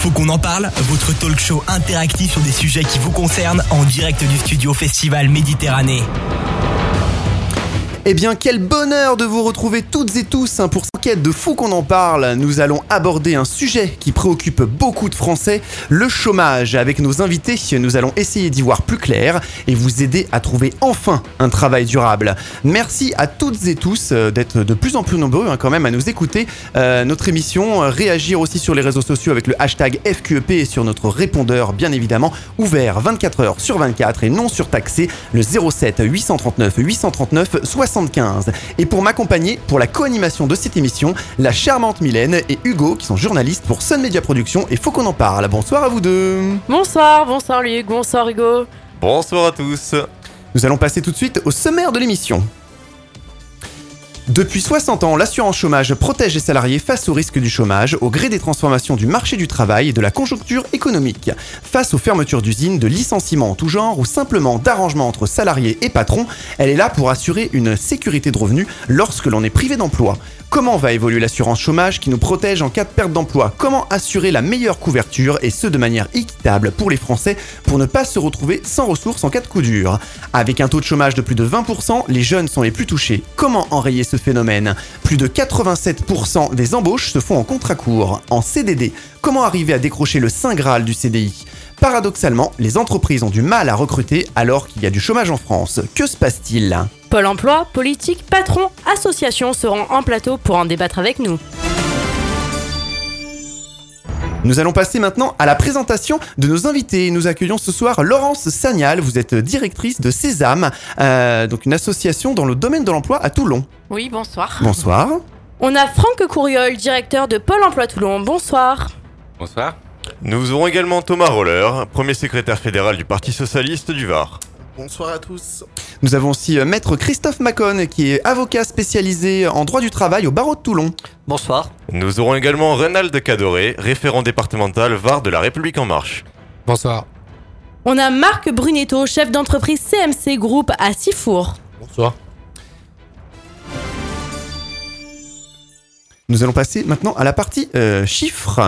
Faut qu'on en parle, votre talk show interactif sur des sujets qui vous concernent en direct du studio Festival Méditerranée. Eh bien, quel bonheur de vous retrouver toutes et tous hein, pour cette quête de fou qu'on en parle. Nous allons aborder un sujet qui préoccupe beaucoup de Français, le chômage. Avec nos invités, nous allons essayer d'y voir plus clair et vous aider à trouver enfin un travail durable. Merci à toutes et tous euh, d'être de plus en plus nombreux hein, quand même à nous écouter euh, notre émission, euh, réagir aussi sur les réseaux sociaux avec le hashtag FQEP et sur notre répondeur bien évidemment ouvert 24 heures sur 24 et non surtaxé le 07 839 839 60 et pour m'accompagner pour la co-animation de cette émission, la charmante Mylène et Hugo qui sont journalistes pour Sun Media Productions et faut qu'on en parle. Bonsoir à vous deux. Bonsoir, bonsoir Luc, bonsoir Hugo. Bonsoir à tous. Nous allons passer tout de suite au sommaire de l'émission. Depuis 60 ans, l'assurance chômage protège les salariés face au risque du chômage, au gré des transformations du marché du travail et de la conjoncture économique. Face aux fermetures d'usines, de licenciements en tout genre ou simplement d'arrangements entre salariés et patrons, elle est là pour assurer une sécurité de revenus lorsque l'on est privé d'emploi. Comment va évoluer l'assurance chômage qui nous protège en cas de perte d'emploi? Comment assurer la meilleure couverture et ce de manière équitable pour les Français pour ne pas se retrouver sans ressources en cas de coup dur? Avec un taux de chômage de plus de 20%, les jeunes sont les plus touchés. Comment enrayer ce phénomène Plus de 87% des embauches se font en contrat court, en CDD. Comment arriver à décrocher le Saint Graal du CDI Paradoxalement, les entreprises ont du mal à recruter alors qu'il y a du chômage en France. Que se passe-t-il? Pôle emploi, politique, patron, association seront en plateau pour en débattre avec nous. Nous allons passer maintenant à la présentation de nos invités. Nous accueillons ce soir Laurence Sagnal. Vous êtes directrice de Sésame, euh, donc une association dans le domaine de l'emploi à Toulon. Oui, bonsoir. Bonsoir. On a Franck Courriol, directeur de Pôle emploi Toulon. Bonsoir. Bonsoir. Nous aurons également Thomas Roller, premier secrétaire fédéral du Parti Socialiste du Var. Bonsoir à tous. Nous avons aussi euh, maître Christophe Macon, qui est avocat spécialisé en droit du travail au barreau de Toulon. Bonsoir. Nous aurons également Renald Cadoré, référent départemental Var de la République En Marche. Bonsoir. On a Marc Brunetto, chef d'entreprise CMC Group à Sifour. Bonsoir. Nous allons passer maintenant à la partie euh, chiffres.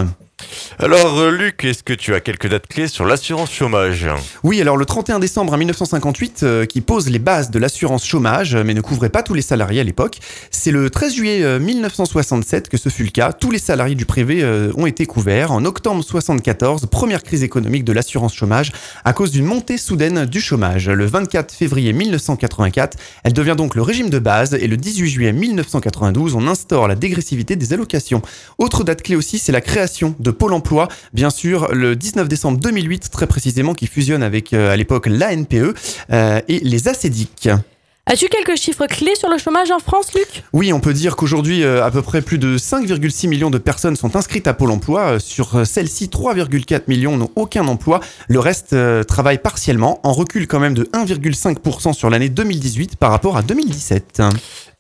Alors euh, Luc, est-ce que tu as quelques dates clés sur l'assurance chômage Oui, alors le 31 décembre 1958, euh, qui pose les bases de l'assurance chômage, euh, mais ne couvrait pas tous les salariés à l'époque. C'est le 13 juillet euh, 1967 que ce fut le cas. Tous les salariés du privé euh, ont été couverts. En octobre 74, première crise économique de l'assurance chômage à cause d'une montée soudaine du chômage. Le 24 février 1984, elle devient donc le régime de base et le 18 juillet 1992, on instaure la dégressivité des allocations. Autre date clé aussi, c'est la création de Pôle emploi, bien sûr, le 19 décembre 2008, très précisément, qui fusionne avec euh, à l'époque l'ANPE euh, et les ACEDIC. As-tu quelques chiffres clés sur le chômage en France, Luc? Oui, on peut dire qu'aujourd'hui, euh, à peu près plus de 5,6 millions de personnes sont inscrites à Pôle emploi. Sur celles-ci, 3,4 millions n'ont aucun emploi. Le reste euh, travaille partiellement, en recul quand même de 1,5% sur l'année 2018 par rapport à 2017.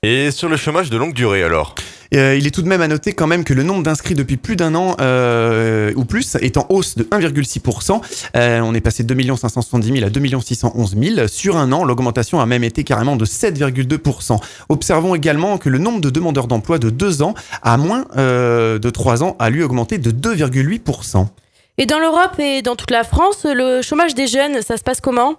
Et sur le chômage de longue durée alors? Euh, il est tout de même à noter quand même que le nombre d'inscrits depuis plus d'un an euh, ou plus est en hausse de 1,6%. Euh, on est passé de 2 570 000 à 2 611 000. Sur un an, l'augmentation a même été carrément de 7,2%. Observons également que le nombre de demandeurs d'emploi de 2 ans à moins de 3 ans a lui augmenté de 2,8%. Et dans l'Europe et dans toute la France, le chômage des jeunes, ça se passe comment?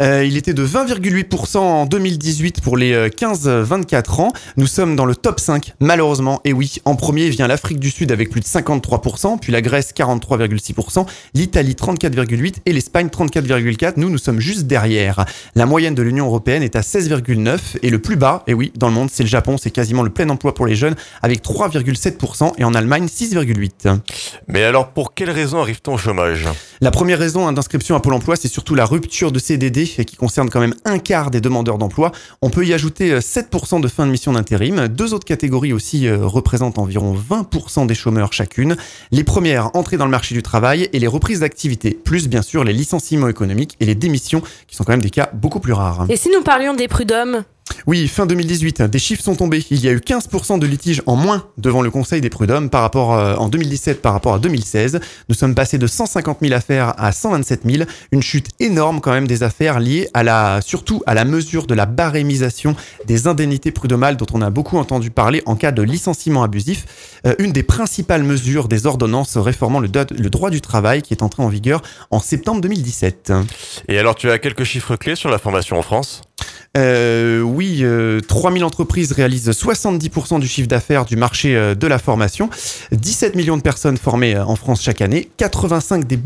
Euh, il était de 20,8% en 2018 pour les euh, 15-24 ans. Nous sommes dans le top 5, malheureusement. Et oui, en premier vient l'Afrique du Sud avec plus de 53%, puis la Grèce 43,6%, l'Italie 34,8% et l'Espagne 34,4%. Nous, nous sommes juste derrière. La moyenne de l'Union européenne est à 16,9% et le plus bas, et oui, dans le monde, c'est le Japon, c'est quasiment le plein emploi pour les jeunes avec 3,7% et en Allemagne 6,8%. Mais alors pour quelles raisons arrive-t-on au chômage? La première raison d'inscription à Pôle emploi, c'est surtout la rupture de CDD qui concerne quand même un quart des demandeurs d'emploi. On peut y ajouter euh, 7% de fin de mission d'intérim. Deux autres catégories aussi euh, représentent environ 20% des chômeurs chacune. Les premières, entrées dans le marché du travail et les reprises d'activité, plus bien sûr les licenciements économiques et les démissions, qui sont quand même des cas beaucoup plus rares. Et si nous parlions des prud'hommes? Oui, fin 2018, des chiffres sont tombés. Il y a eu 15% de litiges en moins devant le Conseil des prud'hommes par rapport euh, en 2017 par rapport à 2016. Nous sommes passés de 150 000 affaires à 127 000, une chute énorme quand même des affaires liées à la, surtout à la mesure de la barémisation des indemnités prud'homales dont on a beaucoup entendu parler en cas de licenciement abusif. Euh, une des principales mesures des ordonnances réformant le, le droit du travail qui est entrée en vigueur en septembre 2017. Et alors tu as quelques chiffres clés sur la formation en France? Euh, oui, 3000 euh, entreprises réalisent 70% du chiffre d'affaires du marché euh, de la formation. 17 millions de personnes formées en France chaque année. 85% des,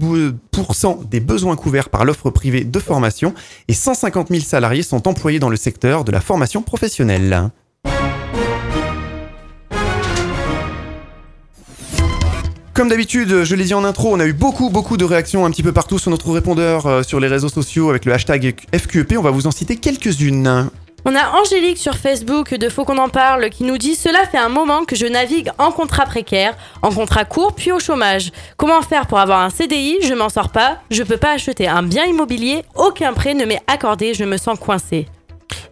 des besoins couverts par l'offre privée de formation. Et 150 000 salariés sont employés dans le secteur de la formation professionnelle. Comme d'habitude, je l'ai dit en intro, on a eu beaucoup, beaucoup de réactions un petit peu partout sur notre répondeur, euh, sur les réseaux sociaux avec le hashtag FQEP. On va vous en citer quelques-unes. On a Angélique sur Facebook de Faut qu'on en parle qui nous dit Cela fait un moment que je navigue en contrat précaire, en contrat court puis au chômage. Comment faire pour avoir un CDI Je m'en sors pas, je peux pas acheter un bien immobilier, aucun prêt ne m'est accordé, je me sens coincé.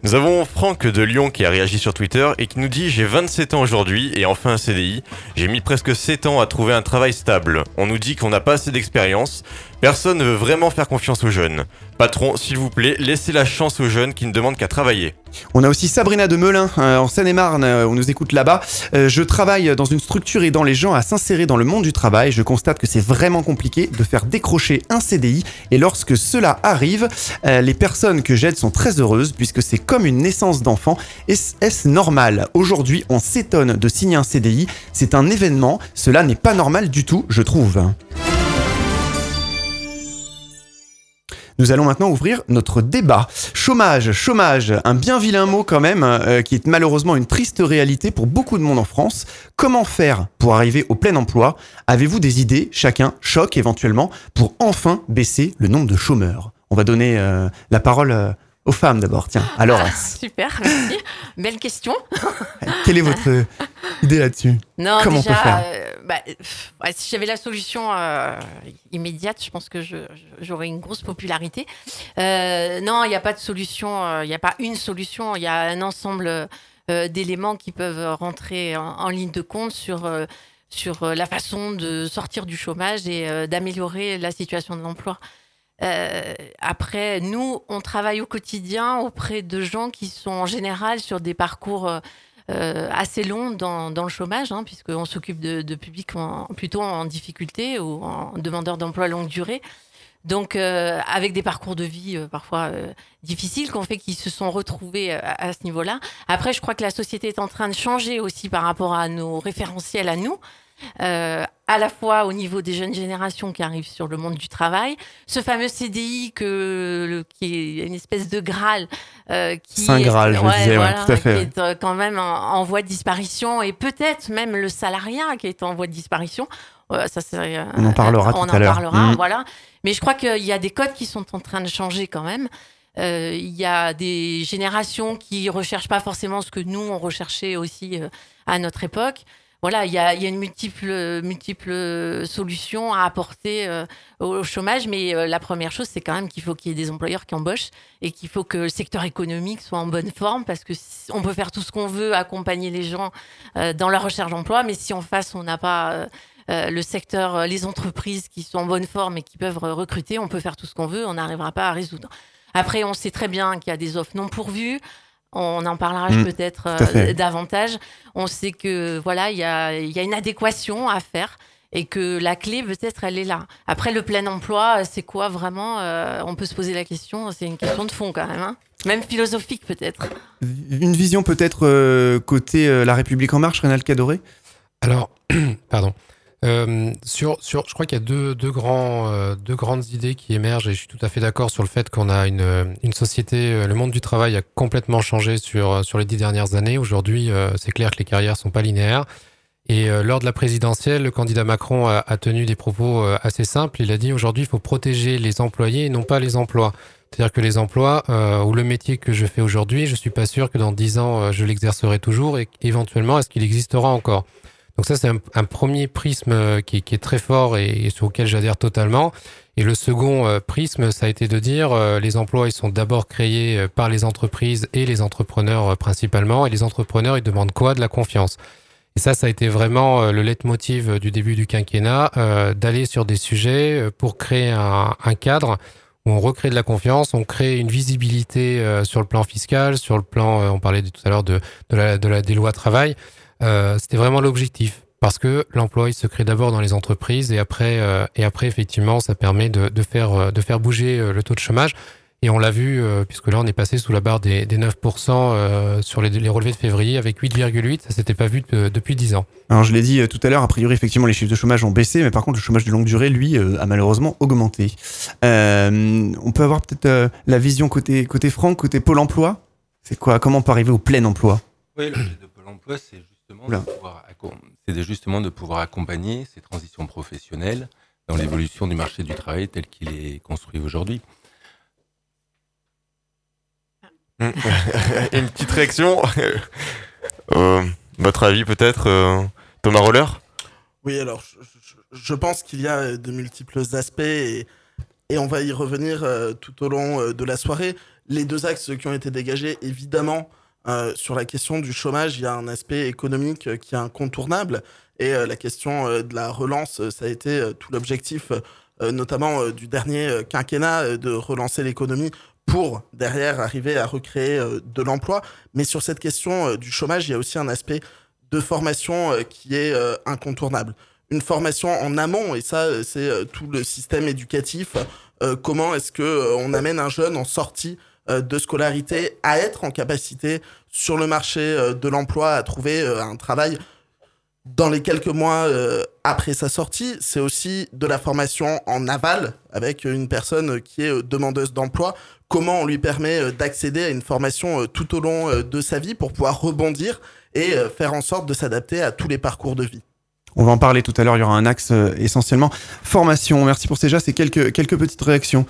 Nous avons Franck de Lyon qui a réagi sur Twitter et qui nous dit J'ai 27 ans aujourd'hui et enfin un CDI. J'ai mis presque 7 ans à trouver un travail stable. On nous dit qu'on n'a pas assez d'expérience. Personne ne veut vraiment faire confiance aux jeunes. Patron, s'il vous plaît, laissez la chance aux jeunes qui ne demandent qu'à travailler. On a aussi Sabrina de Melun, euh, en Seine-et-Marne, euh, on nous écoute là-bas. Euh, je travaille dans une structure aidant les gens à s'insérer dans le monde du travail. Je constate que c'est vraiment compliqué de faire décrocher un CDI. Et lorsque cela arrive, les personnes que j'aide sont très heureuses puisque c'est comme une naissance d'enfant. Est-ce normal? Aujourd'hui, on s'étonne de signer un CDI. C'est un événement. Cela n'est pas normal du tout, je trouve. Nous allons maintenant ouvrir notre débat. Chômage, chômage, un bien vilain mot quand même, euh, qui est malheureusement une triste réalité pour beaucoup de monde en France. Comment faire pour arriver au plein emploi? Avez-vous des idées, chacun, choc éventuellement, pour enfin baisser le nombre de chômeurs On va donner euh, la parole euh, aux femmes d'abord. Tiens, alors. Ah, super, merci. Belle question. Quelle est votre idée là-dessus? Non, Comment déjà, on peut faire? euh, bah, si j'avais la solution euh, immédiate, je pense que j'aurais une grosse popularité. Euh, non, il n'y a pas de solution. Il n'y a pas une solution. Il y a un ensemble d'éléments qui peuvent rentrer en, ligne de compte sur sur la façon de sortir du chômage et d'améliorer la situation de l'emploi. Euh, après, nous, on travaille au quotidien auprès de gens qui sont en général sur des parcours euh, assez longs dans, le chômage, hein, puisqu'on s'occupe de, publics plutôt en difficulté ou en demandeurs d'emploi longue durée. Donc, euh, avec des parcours de vie parfois difficiles, qu'on fait qu'ils se sont retrouvés à ce niveau-là. Après, je crois que la société est en train de changer aussi par rapport à nos référentiels à nous. Euh, à la fois au niveau des jeunes générations qui arrivent sur le monde du travail, ce fameux CDI que, qui est une espèce de Graal. Euh, qui Saint Graal, je disais, tout à fait. Qui est euh, quand même en, voie de disparition et peut-être même le salariat qui est en voie de disparition. ça, on en parlera tout à l'heure. On en parlera, mm. voilà. Mais je crois qu'il y a des codes qui sont en train de changer quand même. Il y a des générations qui recherchent pas forcément ce que nous on recherchait aussi à notre époque voilà, il y a, une multiple, multiple solutions à apporter euh, au chômage, mais euh, la première chose, c'est quand même qu'il faut qu'il y ait des employeurs qui embauchent et qu'il faut que le secteur économique soit en bonne forme, parce que on peut faire tout ce qu'on veut, accompagner les gens euh, dans leur recherche d'emploi, mais si en face on n'a pas le secteur, les entreprises qui sont en bonne forme et qui peuvent recruter, on peut faire tout ce qu'on veut, on n'arrivera pas à résoudre. Après, on sait très bien qu'il y a des offres non pourvues. On en parlera mm. peut-être euh, davantage. On sait que voilà, il y a, une adéquation à faire et que la clé peut-être elle est là. Après le plein emploi, c'est quoi vraiment euh, On peut se poser la question. C'est une question de fond quand même, hein. même philosophique peut-être. Une vision peut-être euh, côté La République en marche, Rénal Cadoré. Alors, pardon. Euh, sur, sur, je crois qu'il y a deux, deux, grands, euh, deux grandes idées qui émergent et je suis tout à fait d'accord sur le fait qu'on a une, une société, euh, le monde du travail a complètement changé sur, sur les dix dernières années. Aujourd'hui, c'est clair que les carrières sont pas linéaires. Et lors de la présidentielle, le candidat Macron a, a tenu des propos assez simples. Il a dit aujourd'hui, il faut protéger les employés et non pas les emplois. C'est-à-dire que les emplois ou le métier que je fais aujourd'hui, je suis pas sûr que dans dix ans, je l'exercerai toujours et éventuellement, est-ce qu'il existera encore? Donc ça, c'est un, premier prisme euh, qui, est très fort et, sur lequel j'adhère totalement. Et le second euh, prisme, ça a été de dire euh, les emplois, ils sont d'abord créés euh, par les entreprises et les entrepreneurs principalement. Et les entrepreneurs, ils demandent quoi? De la confiance. Et ça, ça a été vraiment le leitmotiv du début du quinquennat, d'aller sur des sujets pour créer un, cadre où on recrée de la confiance, on crée une visibilité sur le plan fiscal, sur le plan, on parlait tout à l'heure de, de, de la, des lois travail. C'était vraiment l'objectif. Parce que l'emploi, il se crée d'abord dans les entreprises et après, euh, et après effectivement, ça permet de, de, faire, euh, de faire bouger euh, le taux de chômage. Et on l'a vu, puisque là, on est passé sous la barre des, des 9% sur les, les, relevés de février avec 8,8. Ça s'était pas vu depuis 10 ans. Alors, je l'ai dit tout à l'heure, a priori, effectivement, les chiffres de chômage ont baissé, mais par contre, le chômage de longue durée, lui, a malheureusement augmenté. on peut avoir peut-être la vision côté, côté Franck, côté Pôle emploi? C'est quoi Comment on peut arriver au plein emploi? Oui, le de Pôle emploi, c'est justement de pouvoir c'est justement de pouvoir accompagner ces transitions professionnelles dans l'évolution du marché du travail tel qu'il est construit aujourd'hui. Une petite réaction euh, Votre avis peut-être, euh, Thomas Roller? Oui, alors je, pense qu'il y a de multiples aspects et, et on va y revenir euh, tout au long de la soirée. Les deux axes qui ont été dégagés, évidemment, euh, sur la question du chômage, il y a un aspect économique euh, qui est incontournable. Et euh, la question de la relance, ça a été tout l'objectif, notamment du dernier quinquennat, de relancer l'économie pour derrière arriver à recréer de l'emploi. Mais sur cette question du chômage, il y a aussi un aspect de formation qui est incontournable. Une formation en amont, et ça, c'est tout le système éducatif. comment est-ce que on amène un jeune en sortie de scolarité à être en capacité sur le marché euh, de l'emploi à trouver euh, un travail dans les quelques mois après sa sortie. C'est aussi de la formation en aval avec une personne qui est demandeuse d'emploi. Comment on lui permet d'accéder à une formation tout au long de sa vie pour pouvoir rebondir et faire en sorte de s'adapter à tous les parcours de vie. On va en parler tout à l'heure, il y aura un axe essentiellement formation. Merci pour ces gestes et quelques, quelques petites réactions.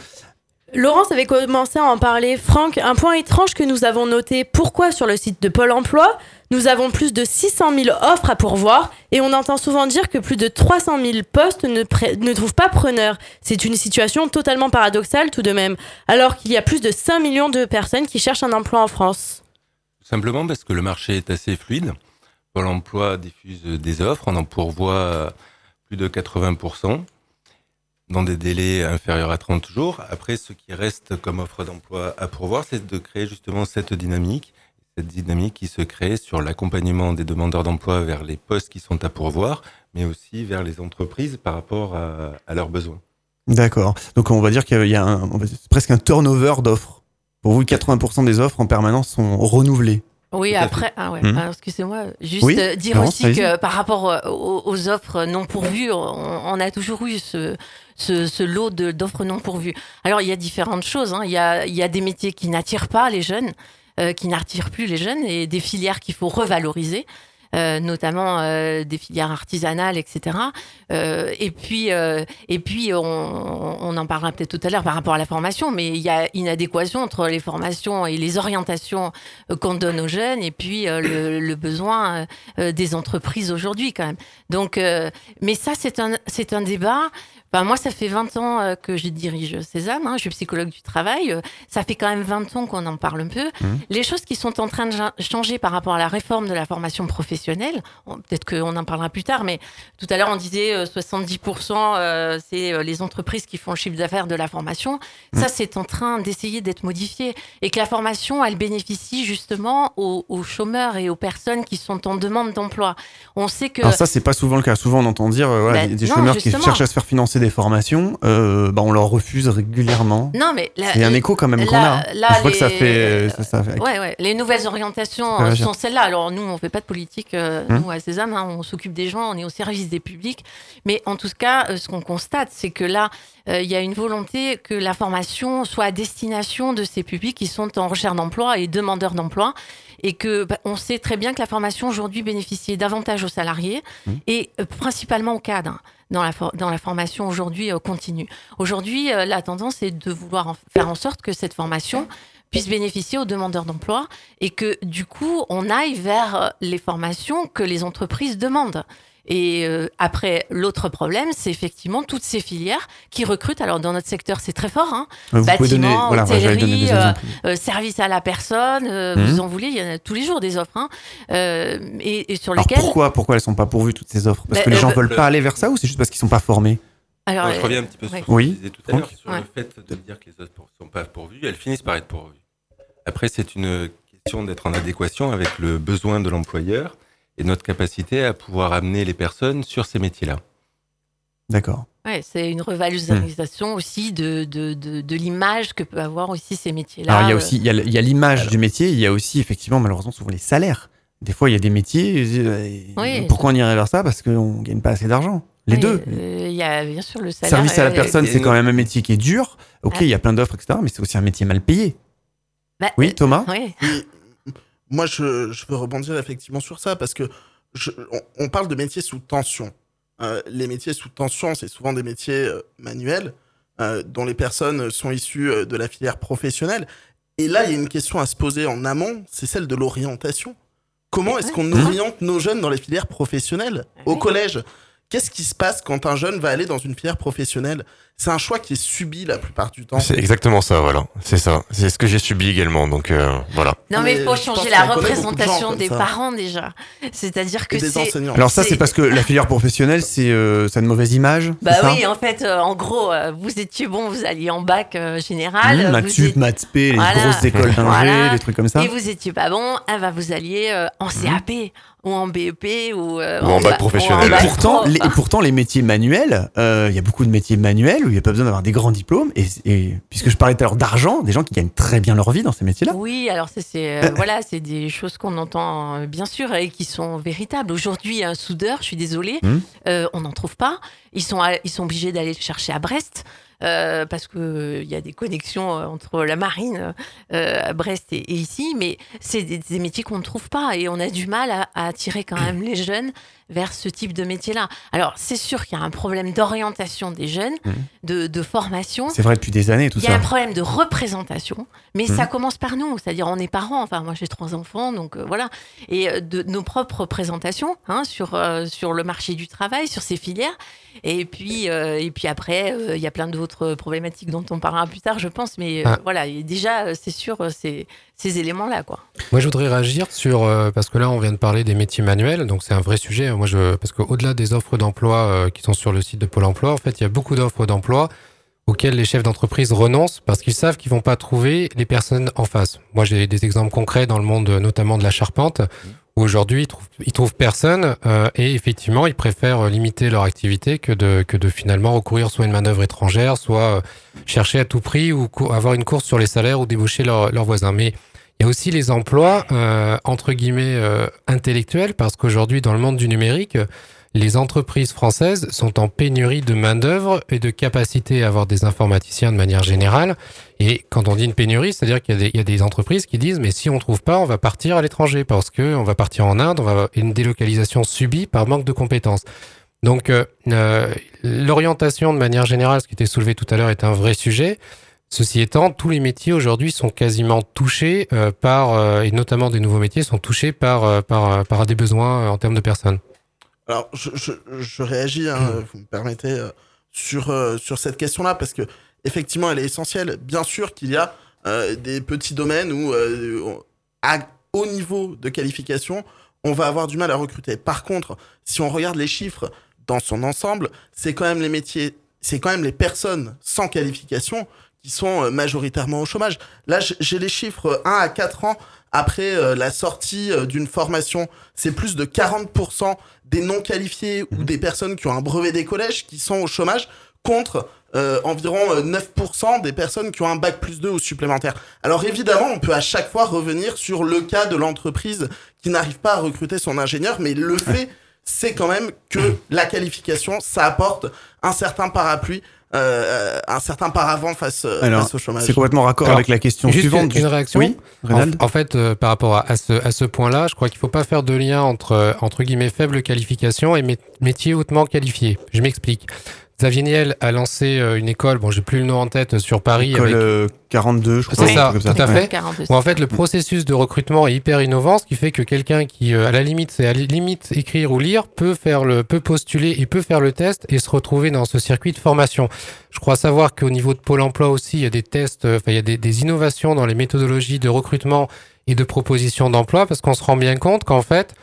Laurence avait commencé à en parler. Franck, un point étrange que nous avons noté, pourquoi sur le site de Pôle Emploi, nous avons plus de 600 000 offres à pourvoir et on entend souvent dire que plus de 300 000 postes ne, trouvent pas preneur. C'est une situation totalement paradoxale tout de même, alors qu'il y a plus de 5 millions de personnes qui cherchent un emploi en France. Simplement parce que le marché est assez fluide. Pôle Emploi diffuse des offres, on en pourvoit plus de 80 dans des délais inférieurs à 30 jours. Après, ce qui reste comme offre d'emploi à pourvoir, c'est de créer justement cette dynamique, cette dynamique qui se crée sur l'accompagnement des demandeurs d'emploi vers les postes qui sont à pourvoir, mais aussi vers les entreprises par rapport à, leurs besoins. D'accord. Donc on va dire qu'il y a presque un turnover d'offres. Pour vous, 80% des offres en permanence sont renouvelées. Oui, après, ah ouais, hmm. excusez-moi, juste euh, dire aussi que par rapport euh, aux, offres non pourvues, on, a toujours eu ce, ce, lot d'offres non pourvues. Alors, il y a différentes choses. Hein. Il, y a, il y a des métiers qui n'attirent pas les jeunes, euh, qui n'attirent plus les jeunes, et des filières qu'il faut revaloriser. Euh, notamment euh, des filières artisanales, etc. Euh, et puis, et puis on, on, en parlera peut-être tout à l'heure par rapport à la formation, mais il y a une adéquation entre les formations et les orientations qu'on donne aux jeunes et puis le, le, besoin des entreprises aujourd'hui quand même. Donc, mais ça, c'est un, c'est un débat bah, moi, ça fait 20 ans euh, que je dirige Césame, hein, je suis psychologue du travail. Euh, ça fait quand même 20 ans qu'on en parle un peu. Mmh. Les choses qui sont en train de changer par rapport à la réforme de la formation professionnelle, peut-être qu'on en parlera plus tard, mais tout à l'heure, on disait 70%, euh, c'est les entreprises qui font le chiffre d'affaires de la formation. Mmh. Ça, c'est en train d'essayer d'être modifié. Et que la formation, elle bénéficie justement aux, aux, chômeurs et aux personnes qui sont en demande d'emploi. On sait que... Alors ça, c'est pas souvent le cas. Souvent, on entend dire voilà, bah, des chômeurs qui cherchent à se faire financer des formations, euh, bah, on leur refuse régulièrement. Non, mais c'est un écho quand même qu'on a. Je vois que ça fait. Ça, Ouais, ouais. Les nouvelles orientations sont celles-là. Alors nous, on fait pas de politique. Euh, hum. Nous à Sésame, hein, on s'occupe des gens, on est au service des publics. Mais en tout cas, euh, ce qu'on constate, c'est que là, il y a une volonté que la formation soit à destination de ces publics qui sont en recherche d'emploi et demandeurs d'emploi et que bah, on sait très bien que la formation aujourd'hui bénéficie davantage aux salariés hum. et principalement aux cadres dans la, formation aujourd'hui euh, continue. Aujourd'hui, euh, la tendance est de vouloir faire en sorte que cette formation puisse bénéficier aux demandeurs d'emploi et que du coup, on aille vers euh, les formations que les entreprises demandent. Et euh, après, l'autre problème, c'est effectivement toutes ces filières qui recrutent. Alors, dans notre secteur, c'est très fort. Hein. Vous pouvez donner, Bâtiment, voilà, hôtellerie, exemples. Euh, service à la personne, euh, Mhm. vous en voulez, il y en a tous les jours des offres. Hein. Euh, et, et sur Alors lesquelles. pourquoi, pourquoi elles sont pas pourvues toutes ces offres? Parce Bah, que les euh, gens bah, veulent pas aller vers ça ou c'est juste parce qu'ils sont pas formés? Alors, Alors, je euh, reviens un petit peu sur ce que Oui, je disais tout à l'heure, sur Ouais. le fait de dire que les offres ne sont pas pourvues, elles finissent par être pourvues. Après, c'est une question d'être en adéquation avec le besoin de l'employeur et notre capacité à pouvoir amener les personnes sur ces métiers-là. D'accord. ouais, c'est une revalorisation aussi de, de, de, de l'image que peut avoir aussi ces métiers-là. Alors il y a Euh, aussi il y a, il y a l'image du métier, il y a aussi effectivement malheureusement souvent les salaires. Des fois il y a des métiers. euh, Oui, pourquoi on irait vers ça? Parce qu'on gagne pas assez d'argent. Les oui, deux. euh, Il y a bien sûr le salaire. Service à la personne, c'est quand même un métier qui est dur. Ok, Ah. il y a plein d'offres, etc. Mais c'est aussi un métier mal payé. bah, Oui, euh, Thomas? oui. Moi, je, je veux rebondir effectivement sur ça parce que je- on, on parle de métiers sous tension. Euh, les métiers sous tension, c'est souvent des métiers euh, manuels euh, dont les personnes sont issues de la filière professionnelle. Et là, il y a une question à se poser en amont, c'est celle de l'orientation. Comment est-ce qu'on Ouais. oriente nos jeunes dans les filières professionnelles au collège? Qu'est-ce qui se passe quand un jeune va aller dans une filière professionnelle? C'est un choix qui est subi la plupart du temps. C'est exactement ça, voilà. C'est ça. C'est ce que j'ai subi également. Donc euh, voilà. Non, mais il Mais faut changer la de représentation des ça. parents déjà. C'est-à-dire que c'est. enseignants. Alors ça, c'est- parce que la filière professionnelle, c'est euh, ça a une mauvaise image. Bah oui, en fait, euh, en gros, euh, vous étiez bon, vous alliez en bac euh, général. Mmh, vous Maths sup, étiez- Maths P, les Voilà. grosses écoles d'ingé, Voilà. des trucs comme ça. Et vous étiez pas bon, ah bah vous alliez euh, en CAP ou en BEP ou, euh, Ou en bac ba- professionnel. ou en Et pourtant, pro. les, et pourtant, les métiers manuels, euh, il y a beaucoup de métiers manuels où il n'y a pas besoin d'avoir des grands diplômes. Et, et puisque je parlais tout à l'heure d'argent, des gens qui gagnent très bien leur vie dans ces métiers-là. Oui, alors c'est euh, voilà, c'est des choses qu'on entend euh, bien sûr et qui sont véritables. Aujourd'hui, un soudeur, je suis désolée, euh, on n'en trouve pas. Ils sont à- ils sont obligés d'aller le chercher à Brest. euh, parce que euh, il y a des connexions euh, entre la marine euh, à Brest et, et ici, mais c'est des, des métiers qu'on ne trouve pas et on a du mal à, à attirer quand même les jeunes vers ce type de métier-là. Alors c'est sûr qu'il y a un problème d'orientation des jeunes, Mhm. de, de formation. C'est vrai depuis des années, tout Il y a ça. un problème de représentation, mais Mhm. ça commence par nous, c'est-à-dire on est parents. Enfin, moi j'ai trois enfants, donc euh, voilà, et euh, de nos propres représentations hein, sur euh, sur le marché du travail, sur ces filières. Et puis euh, et puis après, il y a plein d'autres problématiques dont on parlera plus tard, je pense. Mais Ah. voilà, et déjà c'est sûr euh, ces éléments-là, quoi. Moi, je voudrais réagir sur euh, parce que là, on vient de parler des métiers manuels, donc c'est un vrai sujet. Moi, je parce qu'au-delà des offres d'emploi euh, qui sont sur le site de Pôle Emploi, en fait, il y a beaucoup d'offres d'emploi auxquelles les chefs d'entreprise renoncent parce qu'ils savent qu'ils vont pas trouver les personnes en face. Moi, j'ai des exemples concrets dans le monde, notamment de la charpente, où aujourd'hui ils trouvent, trouvent personne euh, et effectivement, ils préfèrent limiter leur activité que de que de finalement recourir soit à une manœuvre étrangère, soit chercher à tout prix ou avoir une course sur les salaires ou débaucher leurs leurs voisins. Mais a aussi les emplois euh, entre guillemets euh, intellectuels parce qu'aujourd'hui dans le monde du numérique, les entreprises françaises sont en pénurie de main d'œuvre et de capacité à avoir des informaticiens de manière générale. Et quand on dit une pénurie, c'est-à-dire qu'il y, a des- il y a des entreprises qui disent mais si on trouve pas, on va partir à l'étranger parce que on va partir en Inde, on va avoir une délocalisation subie par manque de compétences. Donc euh, euh, l'orientation de manière générale, ce qui était soulevé tout à l'heure, est un vrai sujet. Ceci étant, tous les métiers aujourd'hui sont quasiment touchés euh, par, euh, et notamment des nouveaux métiers, sont touchés par, euh, par, par des besoins en termes de personnes. Alors, je, je, je réagis, hein, vous me permettez, sur, sur cette question-là, parce que effectivement, elle est essentielle. Bien sûr qu'il y a des petits domaines où, à haut niveau de qualification, on va avoir du mal à recruter. Par contre, si on regarde les chiffres dans son ensemble, c'est quand même les métiers, c'est quand même les personnes sans qualification qui sont euh, majoritairement au chômage. Là, j'ai les chiffres 1 à 4 ans après euh, la sortie euh, d'une formation. C'est plus de 40% des non qualifiés ou des personnes qui ont un brevet des collèges qui sont au chômage contre euh, environ euh, 9% des personnes qui ont un bac plus 2 ou supplémentaire. Alors évidemment, on peut à chaque fois revenir sur le cas de l'entreprise qui n'arrive pas à recruter son ingénieur, mais le fait, c'est quand même que la qualification, ça apporte un certain parapluie, euh, un certain paravent face, euh, Alors, face au chômage. C'est complètement raccord Alors, avec la question Juste suivante. une, une réaction. Oui, En, Reynald en fait, euh, par rapport à, à ce, à ce point-là, je crois qu'il faut pas faire de lien entre, euh, entre guillemets, faible qualification et mé- métier hautement qualifié. Je m'explique. Xavier Niel a lancé euh, une école, bon, j'ai plus le nom en tête, sur Paris. École avec- euh, 42, je crois. C'est ça, tout à fait. 42. Où en fait le processus de recrutement est hyper innovant, ce qui fait que quelqu'un qui, euh, à la limite, c'est à la limite écrire ou lire, peut faire le, peut postuler et peut faire le test et se retrouver dans ce circuit de formation. Je crois savoir qu'au niveau de Pôle Emploi aussi, il y a des tests, enfin il y a des, des innovations dans les méthodologies de recrutement et de proposition d'emploi, parce qu'on se rend bien compte qu'en fait,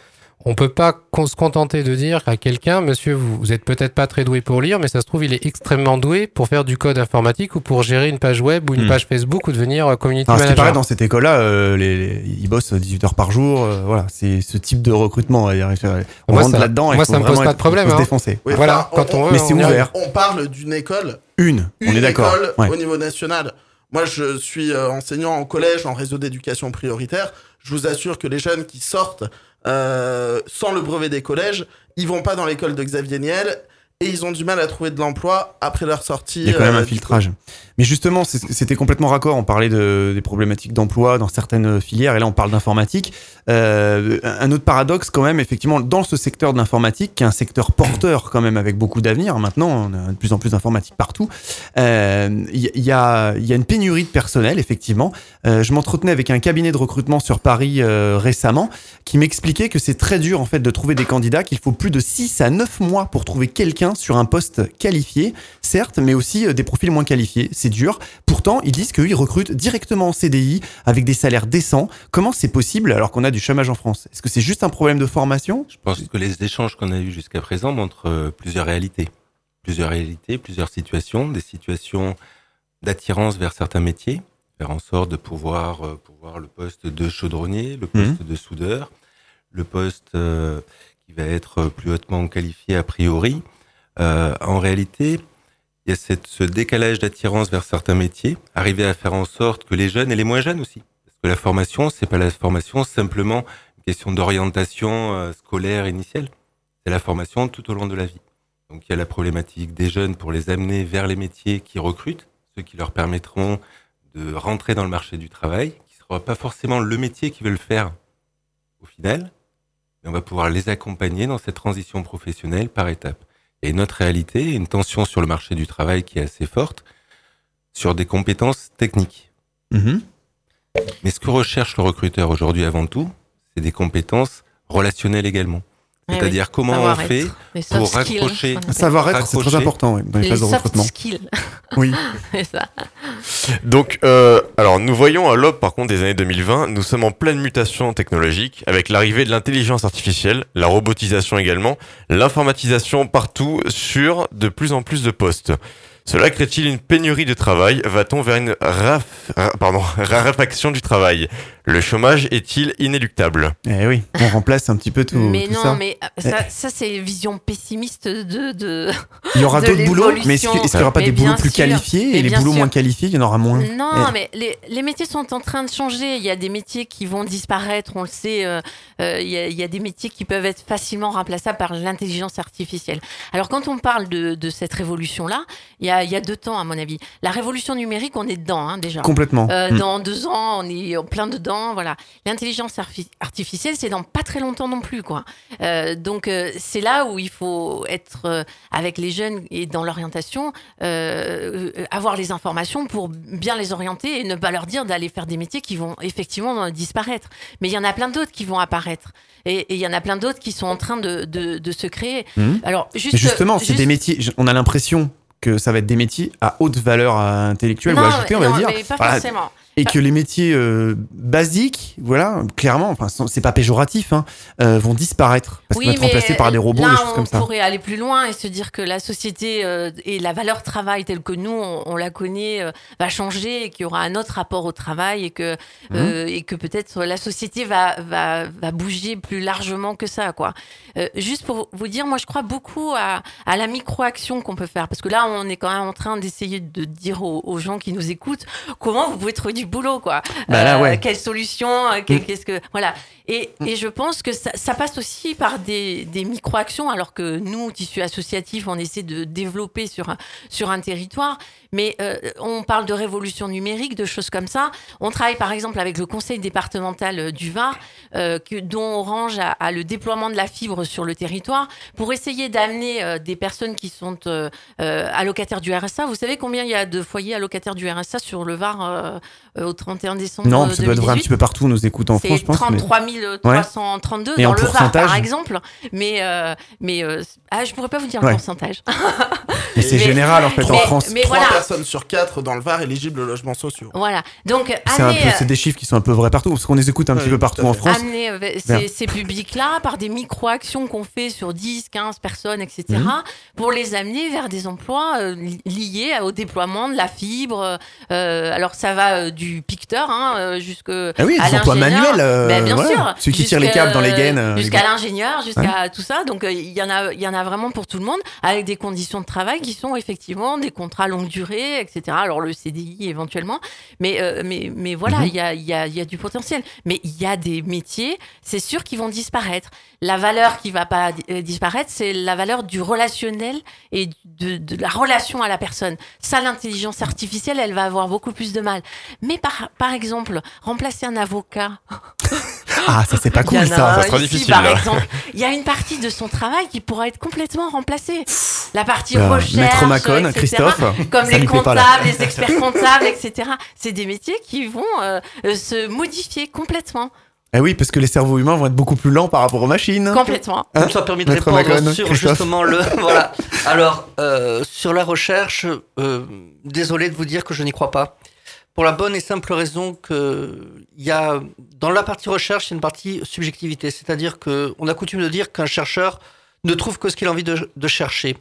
on peut pas con- se contenter de dire à quelqu'un, monsieur, vous, vous êtes peut-être pas très doué pour lire, mais ça se trouve, il est extrêmement doué pour faire du code informatique ou pour gérer une page web ou une Hmm. page Facebook ou devenir euh, community ce qui manager. paraît dans cette école-là, euh, les, les- ils bossent 18 heures par jour. euh, voilà, c'est ce type de recrutement. On, on Moi, rentre ça- là-dedans. moi, ça me pose pas de problème, hein. défoncer. Oui, Voilà, enfin, quand on veut, Mais c'est on ouvert. On parle d'une école, Une, une on est d'accord. école Ouais. au niveau national. Moi, je suis euh, enseignant en collège, en réseau d'éducation prioritaire. Je vous assure que les jeunes qui sortent sans le brevet des collèges, ils vont pas dans l'école de Xavier Niel et ils ont du mal à trouver de l'emploi après leur sortie. Il y a quand même euh, un filtrage. Mais justement, c'était complètement raccord. On parlait de, des problématiques d'emploi dans certaines filières, et là on parle d'informatique. Euh, un autre paradoxe quand même, effectivement, dans ce secteur de l'informatique, qui est un secteur porteur quand même avec beaucoup d'avenir. Maintenant, on a de plus en plus d'informatique partout. Euh, Il y, a, il y a une pénurie de personnel, effectivement. Euh, je m'entretenais avec un cabinet de recrutement sur Paris récemment, qui m'expliquait que c'est très dur en fait de trouver des candidats, qu'il faut plus de 6 à 9 mois pour trouver quelqu'un sur un poste qualifié, certes, mais aussi euh, des profils moins qualifiés. C'est dur. Pourtant, ils disent qu'ils recrutent directement en CDI avec des salaires décents. Comment c'est possible alors qu'on a du chômage en France? Est-ce que c'est juste un problème de formation? Je pense que les échanges qu'on a eus jusqu'à présent montrent euh, plusieurs réalités. Plusieurs réalités, plusieurs situations, des situations d'attirance vers certains métiers, faire en sorte de pouvoir, euh, pouvoir le poste de chaudronnier, le poste de soudeur, le poste euh, qui va être plus hautement qualifié a priori. Euh, en réalité, il y a ce décalage d'attirance vers certains métiers, arriver à faire en sorte que les jeunes et les moins jeunes aussi, parce que la formation, c'est pas la formation simplement une question d'orientation euh, scolaire initiale, c'est la formation tout au long de la vie. Donc il y a la problématique des jeunes pour les amener vers les métiers qui recrutent, ceux qui leur permettront de rentrer dans le marché du travail, qui ne sera pas forcément le métier qu'ils veulent faire au final, mais on va pouvoir les accompagner dans cette transition professionnelle par étapes. Et notre réalité, une tension sur le marché du travail qui est assez forte, sur des compétences techniques. Mhm. Mais ce que recherche le recruteur aujourd'hui avant tout, c'est des compétences relationnelles également. C'est-à-dire oui. comment on fait pour raccrocher-. Savoir-être, c'est très important ouais, dans les Les phases de recrutement. skills, Oui. c'est ça. Donc, euh, alors nous voyons à l'aube par contre des années 2020, nous sommes en pleine mutation technologique avec l'arrivée de l'intelligence artificielle, la robotisation également, l'informatisation partout sur de plus en plus de postes. Cela crée-t-il une pénurie de travail? Va-t-on vers une raf- ra- pardon, raréfaction du travail? Le chômage est-il inéluctable? Eh oui, on remplace un petit peu tout, mais tout non, ça. mais euh, ça, ça c'est une vision pessimiste de. de... Il y aura d'autres boulots, mais est-ce qu'il n'y aura pas Mais des boulots plus sûr, qualifiés mais et les boulots sûr. moins qualifiés, il y en aura moins? Non, Eh. mais les, les métiers sont en train de changer. Il y a des métiers qui vont disparaître, on le sait. euh, euh, il, y a, il y a des métiers qui peuvent être facilement remplaçables par l'intelligence artificielle. Alors, quand on parle de, de cette révolution-là, il y, a, il y a deux temps, à mon avis. La révolution numérique, on est dedans, hein, déjà. Complètement. Euh, Mm. Dans deux ans, on est en plein dedans. Voilà. L'intelligence artificielle, c'est dans pas très longtemps non plus, quoi. Euh, donc euh, c'est là où il faut être euh, avec les jeunes et dans l'orientation, avoir les informations pour bien les orienter et ne pas leur dire d'aller faire des métiers qui vont effectivement disparaître. Mais il y en a plein d'autres qui vont apparaître et il y en a plein d'autres qui sont en train de, de, de se créer. Mhm. Alors juste, justement, c'est juste- des métiers, on a l'impression que ça va être des métiers à haute valeur intellectuelle ou non, ajoutée, on va non, dire. mais pas Voilà. forcément. Et que les métiers euh, basiques, voilà, clairement, enfin, c'est pas péjoratif, hein, euh, vont disparaître parce qu'ils vont être remplacés par des robots, là, des choses on comme ça. pourrait aller plus loin et se dire que la société euh, et la valeur travail telle que nous on, on la connaît va changer et qu'il y aura un autre rapport au travail et que euh, et que peut-être la société va, va va bouger plus largement que ça quoi. Juste pour vous dire, moi je crois beaucoup à, à la micro-action qu'on peut faire parce que là on est quand même en train d'essayer de dire aux, aux gens qui nous écoutent comment vous pouvez trouver du boulot, quoi. Bah là, ouais. Quelle solution euh, Mm. Qu'est-ce que voilà. Et, et je pense que ça, ça passe aussi par des, des micro-actions, alors que nous, tissu associatif, on essaie de développer sur un, sur un territoire. Mais euh, on parle de révolution numérique, de choses comme ça. On travaille par exemple avec le conseil départemental euh, du Var, euh, que, dont Orange a, a le déploiement de la fibre sur le territoire, pour essayer d'amener euh, des personnes qui sont allocataires du RSA. Vous savez combien il y a de foyers allocataires du RSA sur le Var au 31 décembre Non, ça doit être vrai un 2018? petit peu partout, on nous écoute en France, je pense. mais- 33 332 Et dans le Var, par exemple. Mais, euh, mais euh, ah, je pourrais pas vous dire Ouais. le pourcentage. Mais c'est général en fait en France. mais 3 voilà. personnes sur 4 dans le Var éligibles aux logements sociaux. Voilà. Donc, C'est c'est des chiffres qui sont un peu vrais partout, parce qu'on les écoute un Ouais, petit peu tout partout en. France. amener euh, ces, ces publics-là par des micro-actions qu'on fait sur 10, 15 personnes, etc., Mhm. pour les amener vers des emplois euh, li- liés au déploiement de la fibre. euh, alors, ça va euh, du picteur hein, euh, jusque Ah oui, à des emplois manuels. euh, Ben, bien ouais. sûr. Ceux qui tirent les câbles dans les gaines. euh, Jusqu'à l'ingénieur, jusqu'à tout ça. Donc, euh, il y, en a, il y en a vraiment pour tout le monde, avec des conditions de travail qui sont effectivement des contrats longue durée, etc. Alors, le CDI éventuellement. Mais, euh, mais, mais voilà, Mhm. il y, a, y, a, y a du potentiel. Mais il y a des métiers, c'est sûr, qui vont disparaître. La valeur qui va pas disparaître, c'est la valeur du relationnel et de, de la relation à la personne. Ça, l'intelligence artificielle, elle va avoir beaucoup plus de mal. Mais par, par exemple, remplacer un avocat Ah, ça c'est pas cool a ça. Ça sera ici, difficile, par là. exemple. Il y a une partie de son travail qui pourra être complètement remplacée. La partie Euh, recherche, Maître Macon, etc., Christophe. comme ça les comptables, les experts comptables, etc. C'est des métiers qui vont euh, se modifier complètement, Eh oui, parce que les cerveaux humains vont être beaucoup plus lents par rapport aux machines. complètement. Hein Ça me permis de Maître répondre Macon, sur Christophe. justement le. voilà. Alors, euh, sur la recherche, euh, désolé de vous dire que je n'y crois pas. Pour la bonne et simple raison que il y a dans la partie recherche, il y a une partie subjectivité, c'est-à-dire que on a coutume de dire qu'un chercheur ne trouve que ce qu'il a envie de, de chercher.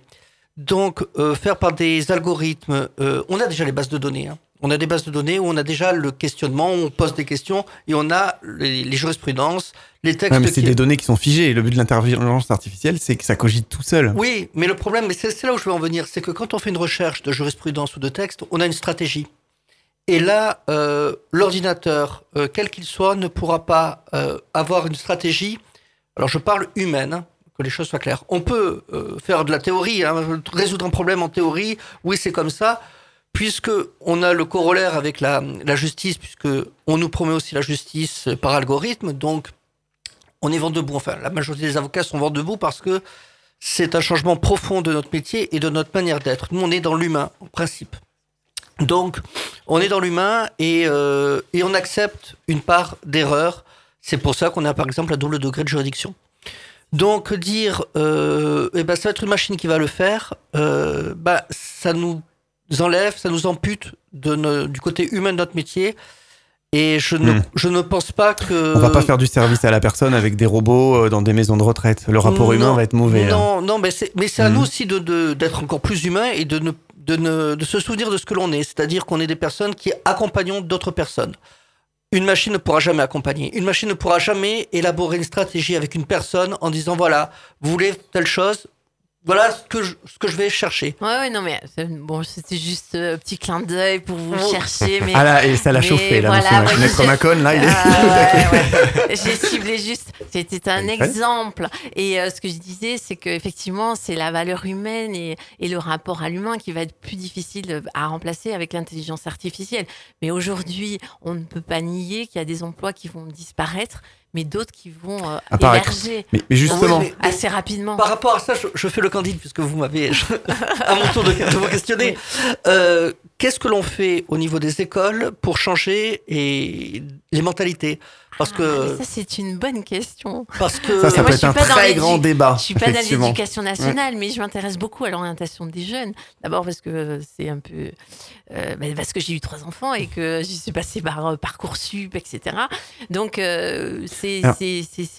Donc, euh, faire par des algorithmes, euh, on a déjà les bases de données. hein. On a des bases de données où on a déjà le questionnement, on pose des questions et on a les, les jurisprudences, les textes. Ouais, mais c'est qui- des données qui sont figées. Le but de l'intelligence artificielle, c'est que ça cogite tout seul. oui, mais le problème, c'est là où je veux en venir, c'est que quand on fait une recherche de jurisprudence ou de texte, on a une stratégie. Et là, euh, l'ordinateur, euh, quel qu'il soit, ne pourra pas euh, avoir une stratégie. Alors, je parle humaine, hein, que les choses soient claires. On peut euh, faire de la théorie, hein, résoudre un problème en théorie. Oui, c'est comme ça. Puisque on a le corollaire avec la, la justice, puisque on nous promet aussi la justice par algorithme, donc on est vent debout. Enfin, la majorité des avocats sont vent debout parce que c'est un changement profond de notre métier et de notre manière d'être. Nous, on est dans l'humain, en principe. Donc, on est dans l'humain et, euh, et on accepte une part d'erreur. C'est pour ça qu'on a, par exemple, un double degré de juridiction. Donc, dire, euh, eh ben, ça va être une machine qui va le faire, euh, bah, ça nous enlève, ça nous ampute de du côté humain de notre métier. Et je ne, Hmm. je ne pense pas que... On va pas faire du service à la personne avec des robots dans des maisons de retraite. Le rapport humain va être mauvais. hein. Non, non, mais c'est, à Mhm. nous aussi de, de- d'être encore plus humains et de, ne, de, ne, de se souvenir de ce que l'on est. C'est-à-dire qu'on est des personnes qui accompagnons d'autres personnes. Une machine ne pourra jamais accompagner. Une machine ne pourra jamais élaborer une stratégie avec une personne en disant voilà, vous voulez telle chose, voilà ce que je, ce que je vais chercher. Ouais, ouais, non, mais c'est- bon, c'était juste un petit clin d'œil pour vous Oh. chercher. Mais Ah là, et ça l'a chauffé, là, voilà, monsieur ouais, Maître Macon, là, il est. Ah, ouais, ouais. J'ai ciblé juste. C'était un exemple. Et euh, ce que je disais, c'est qu'effectivement, c'est la valeur humaine et, et le rapport à l'humain qui va être plus difficile à remplacer avec l'intelligence artificielle. Mais aujourd'hui, on ne peut pas nier qu'il y a des emplois qui vont disparaître, mais d'autres qui vont euh, Apparaître. émerger Mais, mais justement, Oui, mais- assez rapidement. Par rapport à ça, je, je fais le candide puisque vous m'avez à mon tour de, de vous questionner. Euh, qu'est-ce que l'on fait au niveau des écoles pour changer et les mentalités? Parce Ah, que ça, c'est une bonne question. parce que ça, ça moi, peut être un très grand débat. Je suis pas dans l'éducation nationale, mais je m'intéresse beaucoup à l'orientation des jeunes. D'abord parce que c'est un peu, euh, bah, parce que j'ai eu trois enfants et que je suis passée par euh, parcoursup, etc. Donc euh, c'est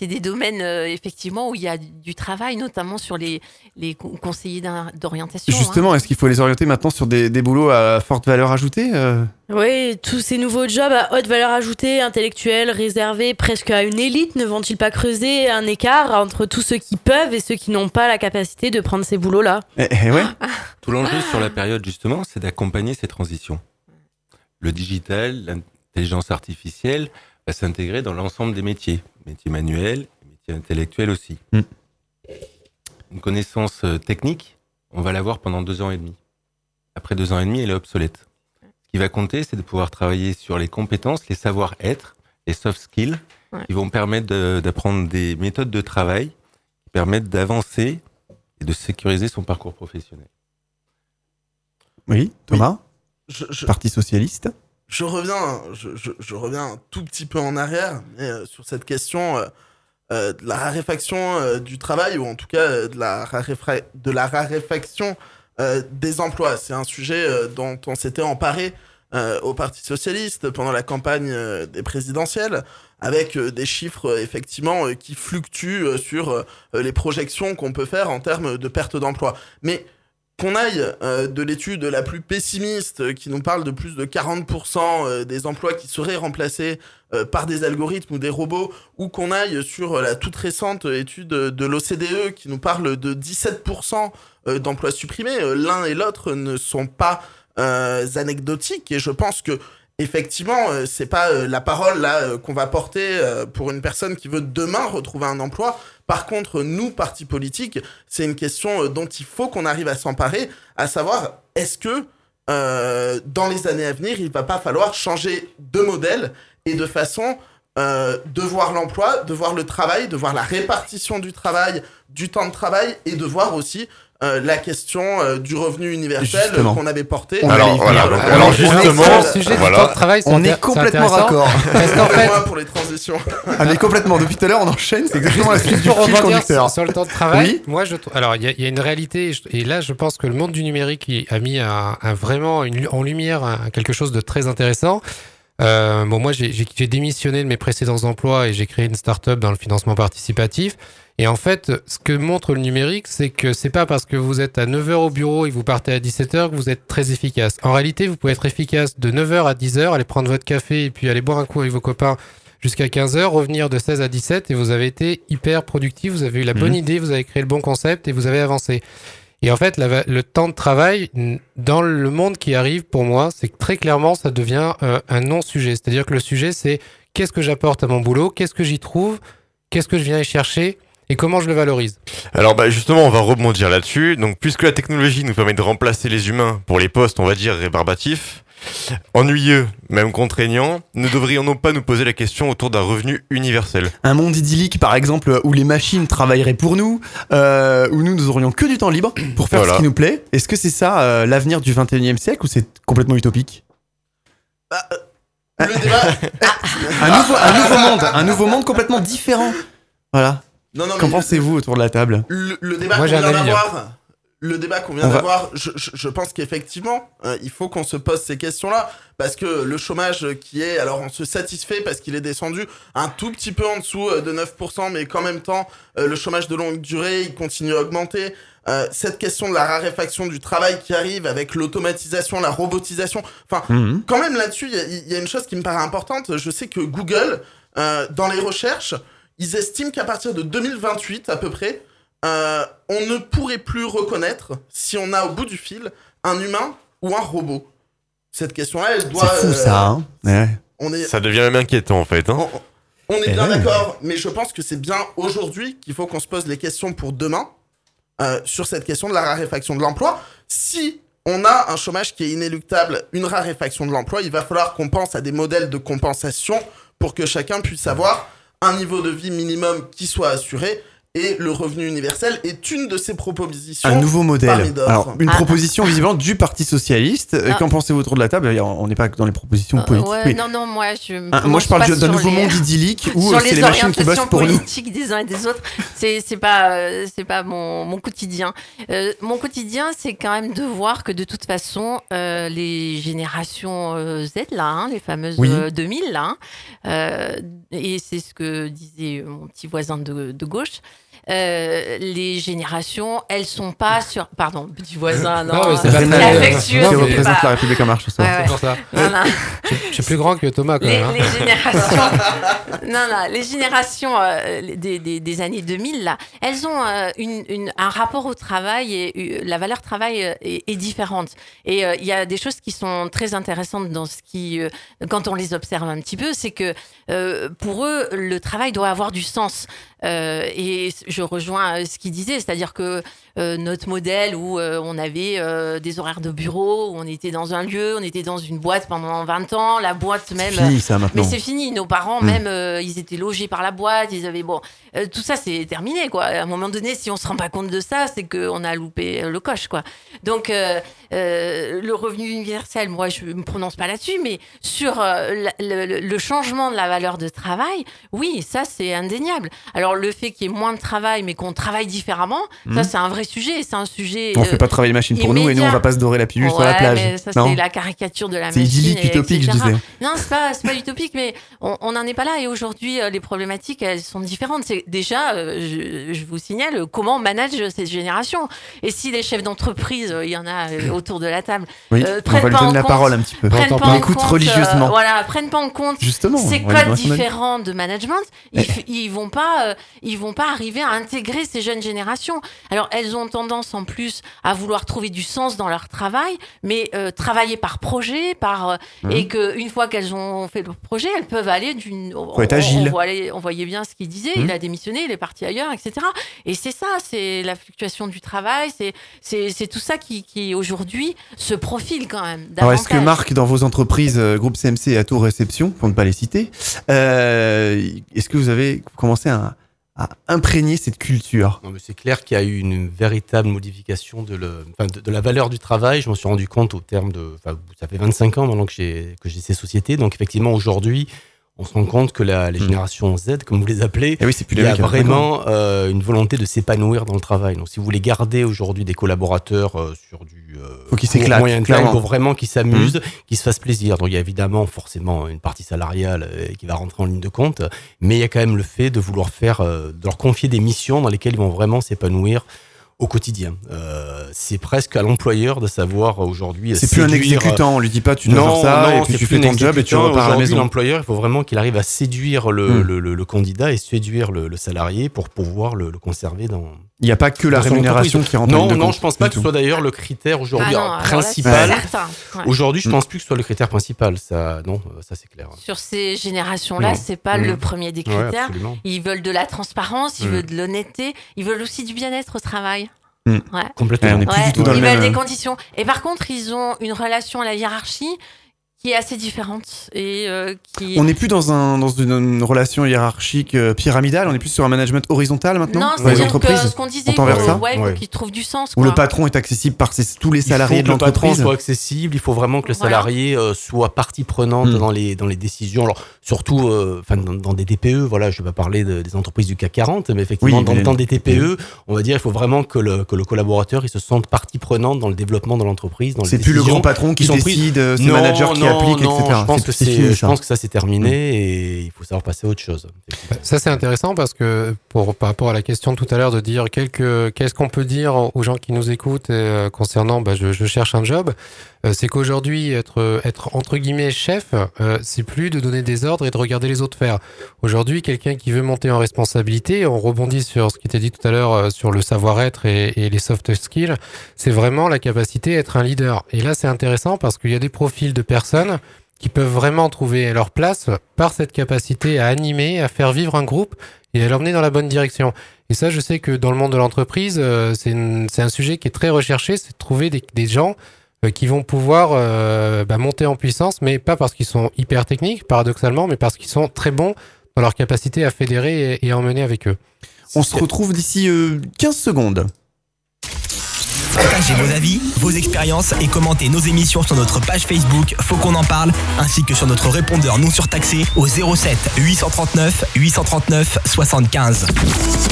des domaines euh, effectivement où il y a du, travail, notamment sur les les con- conseillers d'orientation. hein. Justement, est-ce qu'il faut les orienter maintenant sur des, des boulots à forte valeur ajoutée euh? Oui, tous ces nouveaux jobs à haute valeur ajoutée, intellectuelle, réservés presque à une élite, ne vont-ils pas creuser un écart entre tous ceux qui peuvent et ceux qui n'ont pas la capacité de prendre ces boulots-là Eh, eh ouais. Tout l'enjeu sur la période, justement, c'est d'accompagner ces transitions. Le digital, l'in- l'intelligence artificielle va s'intégrer dans l'ensemble des métiers, métiers manuels, métiers intellectuels aussi. Mm. Une connaissance euh, technique, on va l'avoir pendant deux ans et demi. Après deux ans et demi, elle est obsolète. Ce qui va compter, c'est de pouvoir travailler sur les compétences, les savoir-être, les soft skills, Ouais. qui vont permettre de- d'apprendre des méthodes de travail, qui permettent d'avancer et de sécuriser son parcours professionnel. Oui, Thomas, Je, je- Parti Socialiste. je reviens, je, je- je reviens un tout petit peu en arrière mais, euh, sur cette question euh, euh, de la raréfaction euh, du travail ou en tout cas euh, de la, raréfra- de la raréfaction euh, des emplois. C'est un sujet euh, dont on s'était emparé euh, au Parti socialiste pendant la campagne euh, des présidentielles avec euh, des chiffres euh, effectivement euh, qui fluctuent euh, sur euh, les projections qu'on peut faire en termes de perte d'emploi. Mais qu'on aille euh, de l'étude la plus pessimiste euh, qui nous parle de plus de 40% euh, des emplois qui seraient remplacés par des algorithmes ou des robots, ou qu'on aille sur la toute récente étude de l'OCDE qui nous parle de 17% euh, d'emplois supprimés, l'un et l'autre ne sont pas anecdotiques et je pense que effectivement c'est pas la parole là qu'on va porter pour une personne qui veut demain retrouver un emploi. Par contre, nous, partis politiques, c'est une question euh, dont il faut qu'on arrive à s'emparer, à savoir est-ce que euh, dans les années à venir, il va pas falloir changer de modèle et de façon euh, de voir l'emploi, de voir le travail, de voir la répartition du travail, du temps de travail et de voir aussi euh, la question euh, du revenu universel euh, Justement. qu'on avait porté. On Alors, voilà, donc, On alors justement, on est- le sujet voilà. du temps de travail, On est complètement raccord. Parce qu'en fait, pour les transitions. Ah mais complètement, depuis tout à l'heure on enchaîne, c'est exactement la suite du fil conducteur. sur, sur le temps de travail, Oui. moi je alors il y, a- il y a une réalité et là je pense que le monde du numérique a mis un, un vraiment une en lumière un- quelque chose de très intéressant. Euh, bon moi j'ai démissionné de mes précédents emplois et j'ai créé une start-up dans le financement participatif. Et en fait, ce que montre le numérique, c'est que c'est pas parce que vous êtes à 9h au bureau et vous partez à 17h que vous êtes très efficace. En réalité, vous pouvez être efficace de 9h à 10h, aller prendre votre café et puis aller boire un coup avec vos copains jusqu'à 15h, revenir de 16 à 17 et vous avez été hyper productif, vous avez eu la bonne Mhm. idée, vous avez créé le bon concept et vous avez avancé. Et en fait, le temps de travail, dans le monde qui arrive, pour moi, c'est que très clairement, ça devient euh, un non-sujet. C'est-à-dire que le sujet, c'est qu'est-ce que j'apporte à mon boulot, qu'est-ce que j'y trouve, qu'est-ce que je viens y chercher et comment je le valorise. Alors bah justement, on va rebondir là-dessus. Donc puisque la technologie nous permet de remplacer les humains pour les postes, on va dire rébarbatifs, ennuyeux, même contraignants, ne devrions-nous pas nous poser la question autour d'un revenu universel? Un monde idyllique par exemple où les machines travailleraient pour nous, euh, où nous nous aurions que du temps libre pour faire Voilà. ce qui nous plaît. Est-ce que c'est ça euh, l'avenir du 21e siècle ou c'est complètement utopique? Le débat. un nouveau, un nouveau monde, un nouveau monde complètement différent. Voilà. Non, non, Qu'en pensez-vous autour de la table? Le, le débat Moi, qu'on j'ai vient un avis, hein. d'avoir, le débat qu'on vient d'avoir, je, je- je pense qu'effectivement, euh, il faut qu'on se pose ces questions-là, parce que le chômage qui est, alors on se satisfait parce qu'il est descendu un tout petit peu en dessous euh, de 9%, mais qu'en même temps, euh, le chômage de longue durée, il continue à augmenter. Euh, cette question de la raréfaction du travail qui arrive avec l'automatisation, la robotisation, enfin, Mhm. quand même là-dessus, il y y, a une chose qui me paraît importante. Je sais que Google, euh, dans les recherches, ils estiment qu'à partir de 2028 à peu près, euh, on ne pourrait plus reconnaître si on a au bout du fil un humain ou un robot. Cette question-là, elle C'est doit. fou euh, ça. Hein ouais. On est, Ça devient même inquiétant en fait. Hein on, on est Eh bien ouais. d'accord, mais je pense que c'est bien aujourd'hui qu'il faut qu'on se pose les questions pour demain euh, sur cette question de la raréfaction de l'emploi. Si on a un chômage qui est inéluctable, une raréfaction de l'emploi, il va falloir qu'on pense à des modèles de compensation pour que chacun puisse avoir un niveau de vie minimum qui soit assuré. Et le revenu universel est une de ces propositions. Un nouveau modèle. Alors, une Ah. proposition visiblement du Parti Socialiste. Euh, Ah. Qu'en pensez-vous autour de la table? On n'est pas dans les propositions Euh, politiques. ouais, mais- non, non, moi je. Ah, moi, je parle d'un nouveau les- monde idyllique où euh, c'est les les machines qui bossent pour nous. politiques des uns et des autres. C'est pas euh, c'est pas mon, mon quotidien. Euh, mon quotidien, c'est quand même de voir que de toute façon, euh, les générations Z là, hein, les fameuses Oui. euh, 2000 là, hein, euh, et c'est ce que disait mon petit voisin de, de gauche. Euh, les générations, elles sont pas sur. Pardon, petit voisin, non. Non, c'est pas Rénal, très- affectueux, qui représente pas- la République en marche soir. Ouais, ouais. C'est pour ça. Je, je suis plus grand que Thomas quand les, même. hein. les générations, non, non, les générations euh, des, des- des années 2000 là, elles ont euh, une, une- un rapport au travail et euh, la valeur travail est, est différente. Et euh, il y a des choses qui sont très intéressantes dans ce qui, euh, quand on les observe un petit peu, c'est que euh, pour eux, le travail doit avoir du sens. Euh, et je rejoins euh, ce qu'il disait, c'est-à-dire que notre modèle où euh, on avait euh, des horaires de bureau, où on était dans un lieu, on était dans une boîte pendant 20 ans, la boîte même. Fini ça Mais c'est fini. Nos parents, Mm. même, euh, ils étaient logés par la boîte. Ils avaient bon, euh, tout ça, c'est terminé, quoi. À un moment donné, si on se rend pas compte de ça, c'est qu'on a loupé euh, le coche, quoi. Donc, euh, euh, le revenu universel, moi, je me prononce pas là-dessus, mais sur euh, le, le- le changement de la valeur de travail, oui, ça, c'est indéniable. Alors, le fait qu'il y ait moins de travail, mais qu'on travaille différemment, ça, Mm. c'est un vrai sujet. C'est un sujet. On euh, fait pas travailler les machines pour nous et nous on immédiat. va pas se dorer la pilule sur la plage. mais ça, Non c'est la caricature de la C'est machine. idyllique, et utopique, je disais. Non, c'est pas, c'est pas utopique, mais on n'en est pas là. Et aujourd'hui, euh, les problématiques, elles sont différentes. C'est déjà, euh, je, je vous signale, euh, comment on manage cette génération. Et si les chefs d'entreprise, euh, il y en a euh, autour de la table, Oui, euh, on prennent lui pas donner la compte- parole un petit peu. prennent pas écoute compte, euh, religieusement. voilà, prennent pas en compte Justement. ces codes différents de management, ils, f- ils vont pas, euh, ils vont pas arriver à intégrer ces jeunes générations. Alors elles ont tendance en plus à vouloir trouver du sens dans leur travail, mais euh, travailler par projet, par euh, Mhm. et que une fois qu'elles ont fait le projet, elles peuvent aller d'une. On, être on- agile. on voyait, on voyait bien ce qu'il disait. Il a démissionné, il est parti ailleurs, etc. Et c'est ça, c'est la fluctuation du travail, c'est c'est tout ça qui, qui aujourd'hui se profile quand même. Alors, est-ce que. Marc, dans vos entreprises, euh, groupe CMC et Tour Réception, pour ne pas les citer, euh, est-ce que vous avez commencé à, à imprégner cette culture c'est clair qu'il y a eu une véritable modification de, de, la valeur du travail. Je m'en suis rendu compte au terme de. Ça fait 25 ans maintenant que j'ai ces sociétés. Donc, effectivement, aujourd'hui, on se rend compte que la, les Hmm. générations Z, comme vous les appelez, Eh oui, c'est plus il y a vraiment euh, une volonté de s'épanouir dans le travail. Donc, si vous voulez garder aujourd'hui des collaborateurs euh, sur du euh, Faut qu'ils moyen terme, il faut vraiment qu'ils s'amusent, qu'ils se fassent plaisir. Donc, il y a évidemment forcément une partie salariale euh, qui va rentrer en ligne de compte, mais il y a quand même le fait de vouloir faire, euh, de leur confier des missions dans lesquelles ils vont vraiment s'épanouir au quotidien. Euh, c'est presque à l'employeur de savoir euh, aujourd'hui. C'est plus un euh, exécutant, on lui dit pas tu dois non, faire ça, non, et puis tu fais ton job et tu repars à la maison. l'employeur, il faut vraiment qu'il arrive à séduire le, Hmm. le, le- le candidat et séduire le, le salarié pour pouvoir le, le conserver dans. Il n'y a pas que la rémunération qui rentre en Non, de non, compte je pense pas que ce soit d'ailleurs le critère aujourd'hui Ah c'est principal. ouais. Aujourd'hui, je Mm. pense plus que ce soit le critère principal. Ça, non, euh, ça c'est clair. Sur ces générations-là, c'est pas le premier des Ouais, critères. absolument. ils veulent de la transparence, ils Mhm. veulent de l'honnêteté, ils veulent aussi du bien-être au travail. Ouais. Complètement. Ouais, on est plus Ouais, du tout dans ils le veulent même. des conditions. Et par contre, ils ont une relation à la hiérarchie qui est assez différente et euh, qui. On n'est plus dans, un, dans une, une relation hiérarchique euh, pyramidale, on est plus sur un management horizontal maintenant non, dans les c'est-à-dire que entreprises. ce qu'on disait, on tend il vers faut, ça ouais, il faut Ouais. qu'ils trouvent du sens. Où quoi. le patron est accessible par ses- tous les salariés il de faut que le patron l'entreprise. soit accessible. Il faut vraiment que le Voilà. salarié euh, soit partie prenante Mm. dans les dans les décisions. Alors surtout, euh, enfin dans, dans des TPE. Voilà, je vais pas parler de- des entreprises du CAC 40, mais effectivement Oui, dans, mais- dans des TPE, on va dire, il faut vraiment que le que le collaborateur il se sente partie prenante dans le développement de l'entreprise. dans les C'est plus le grand patron qui qui décide, c'est le manager qui applique, non, etc. Je pense que fini, je ça. pense que ça c'est terminé et il faut savoir passer à autre chose. Ça, c'est intéressant parce que pour, par rapport à la question tout à l'heure de dire qu'est-ce qu'on peut dire aux gens qui nous écoutent euh, concernant bah, je, je cherche un job, c'est qu'aujourd'hui, être, être entre guillemets chef, euh, c'est plus de donner des ordres et de regarder les autres faire. Aujourd'hui, quelqu'un qui veut monter en responsabilité, on rebondit sur ce qui était dit tout à l'heure euh, sur le savoir-être et, les soft skills, c'est vraiment la capacité à être un leader. Et là, c'est intéressant parce qu'il y a des profils de personnes qui peuvent vraiment trouver leur place par cette capacité à animer, à faire vivre un groupe et à l'emmener dans la bonne direction. Et ça, je sais que dans le monde de l'entreprise, euh, c'est un sujet qui est très recherché, c'est de trouver des, gens euh, qui vont pouvoir euh, bah, monter en puissance, mais pas parce qu'ils sont hyper techniques, paradoxalement, mais parce qu'ils sont très bons dans leur capacité à fédérer et, et à emmener avec eux. On se retrouve d'ici euh, 15 secondes. Partagez vos avis, vos expériences et commentez nos émissions sur notre page Facebook Faut qu'on en parle, ainsi que sur notre répondeur non surtaxé au 07 839 839 75.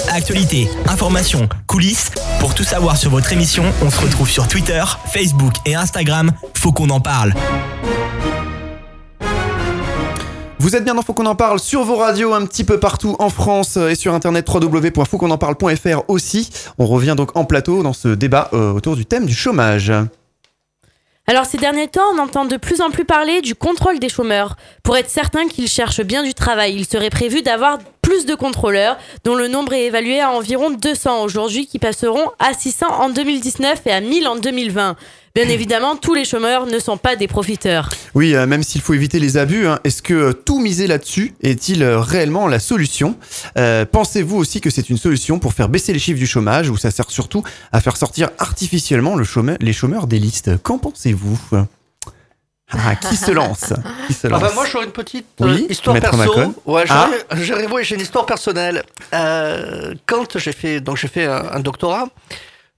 Actualité, information, coulisses, pour tout savoir sur votre émission, on se retrouve sur Twitter, Facebook et Instagram Faut qu'on en parle. Vous êtes bien dans Faut qu'on en parle sur vos radios un petit peu partout en France et sur internet www.fautquonenparle.fr aussi. On revient donc en plateau dans ce débat euh, autour du thème du chômage. Alors ces derniers temps, on entend de plus en plus parler du contrôle des chômeurs. Pour être certain qu'ils cherchent bien du travail, il serait prévu d'avoir plus de contrôleurs, dont le nombre est évalué à environ 200 aujourd'hui, qui passeront à 600 en 2019 et à 1000 en 2020. Bien évidemment, tous les chômeurs ne sont pas des profiteurs. Oui, euh, même s'il faut éviter les abus, hein, est-ce que euh, tout miser là-dessus est-il euh, réellement la solution? Euh, Pensez-vous aussi que c'est une solution pour faire baisser les chiffres du chômage ou ça sert surtout à faire sortir artificiellement le chômeur- les chômeurs des listes? Qu'en pensez-vous? Ah, Qui se lance? Qui se Ah lance? bah moi j'aurais une petite Oui, histoire Maître perso. Ah. ouais, j'ai une histoire personnelle. Euh, quand j'ai fait donc j'ai fait un, un doctorat,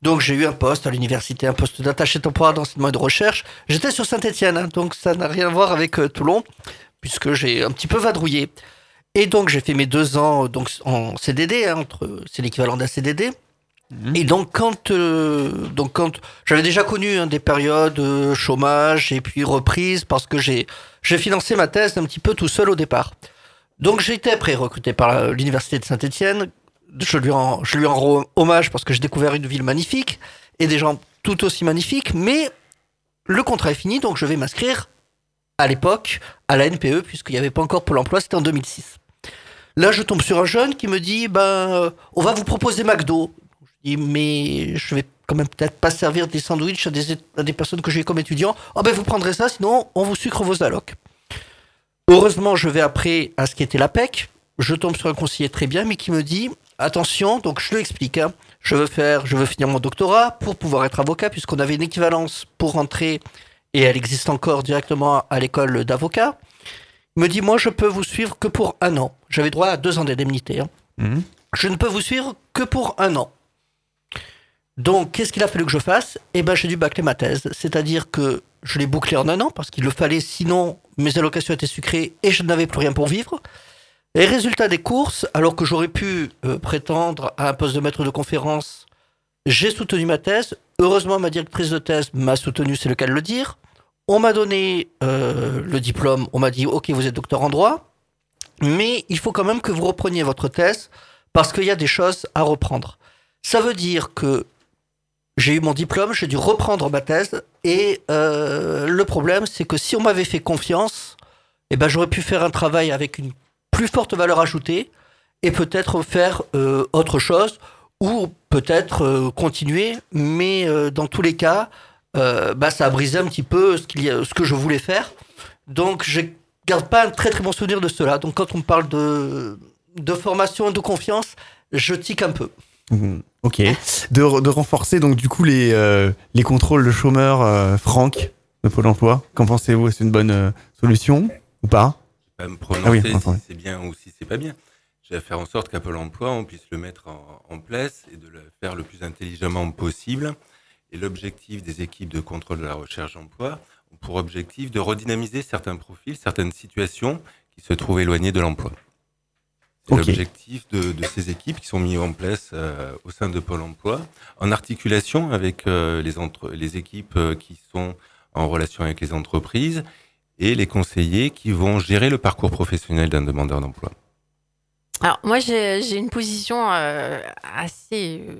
donc j'ai eu un poste à l'université, un poste d'attaché temporaire d'enseignement et de recherche. J'étais sur Saint-Étienne, donc ça n'a rien à voir avec euh, Toulon, puisque j'ai un petit peu vadrouillé. Et donc j'ai fait mes deux ans euh, donc en CDD, hein, entre c'est l'équivalent d'un CDD. Et donc quand euh, donc quand j'avais déjà connu hein, des périodes euh, chômage et puis reprise parce que j'ai j'ai financé ma thèse un petit peu tout seul au départ. Donc j'ai été après recruté par l'université de Saint-Étienne. Je lui rends rends hommage parce que j'ai découvert une ville magnifique et des gens tout aussi magnifiques. Mais le contrat est fini, donc je vais m'inscrire à l'époque à la NPE puisqu'il n'y avait pas encore Pôle Emploi, c'était en 2006. Là, je tombe sur un jeune qui me dit ben euh, on va vous proposer McDo. Je dis mais je vais quand même peut-être pas servir des sandwichs à des, personnes que j'ai comme étudiants. Ah ben vous prendrez ça, sinon on vous sucre vos allocs. Heureusement, je vais après à ce qui était la PEC. Je tombe sur un conseiller très bien, mais qui me dit attention. Donc je lui explique. hein, je veux faire, je veux finir mon doctorat pour pouvoir être avocat, puisqu'on avait une équivalence pour rentrer et elle existe encore directement à l'école d'avocat. Il me dit moi je peux vous suivre que pour un an. J'avais droit à deux ans d'indemnité. hein. Mhm. Je ne peux vous suivre que pour un an. Donc, qu'est-ce qu'il a fallu que je fasse? Eh ben, j'ai dû bâcler ma thèse. C'est-à-dire que je l'ai bouclé en un an parce qu'il le fallait, sinon mes allocations étaient sucrées et je n'avais plus rien pour vivre. Et résultat des courses, alors que j'aurais pu euh, prétendre à un poste de maître de conférence, j'ai soutenu ma thèse. Heureusement, ma directrice de thèse m'a soutenu, c'est le cas de le dire. On m'a donné euh, le diplôme, on m'a dit, OK, vous êtes docteur en droit, mais il faut quand même que vous repreniez votre thèse parce qu'il y a des choses à reprendre. Ça veut dire que j'ai eu mon diplôme, j'ai dû reprendre ma thèse, et euh, le problème, c'est que si on m'avait fait confiance, eh ben, j'aurais pu faire un travail avec une plus forte valeur ajoutée, et peut-être faire euh, autre chose, ou peut-être euh, continuer, mais euh, dans tous les cas, bah, ça a brisé un petit peu ce, qu'il y a- ce que je voulais faire. Donc, je garde pas un très très bon souvenir de cela. Donc, quand on parle de, de formation, de confiance, je tique un peu. Mhm. Ok. De, de renforcer donc du coup les, les contrôles de chômeurs, Franck, de Pôle emploi. Qu'en pensez-vous? C'est une bonne solution ou pas? Pas me Ah oui, prononcer enfin, si c'est bien ou si c'est pas bien. Je vais faire en sorte qu'à Pôle emploi, on puisse le mettre en, en place et de le faire le plus intelligemment possible. Et l'objectif des équipes de contrôle de la recherche d'emploi pour objectif de redynamiser certains profils, certaines situations qui se trouvent éloignées de l'emploi. C'est l'objectif de, de ces équipes qui sont mises en place euh, au sein de Pôle emploi, en articulation avec euh, les, entre, les équipes euh, qui sont en relation avec les entreprises et les conseillers qui vont gérer le parcours professionnel d'un demandeur d'emploi. Alors, moi, j'ai une position euh, assez. euh,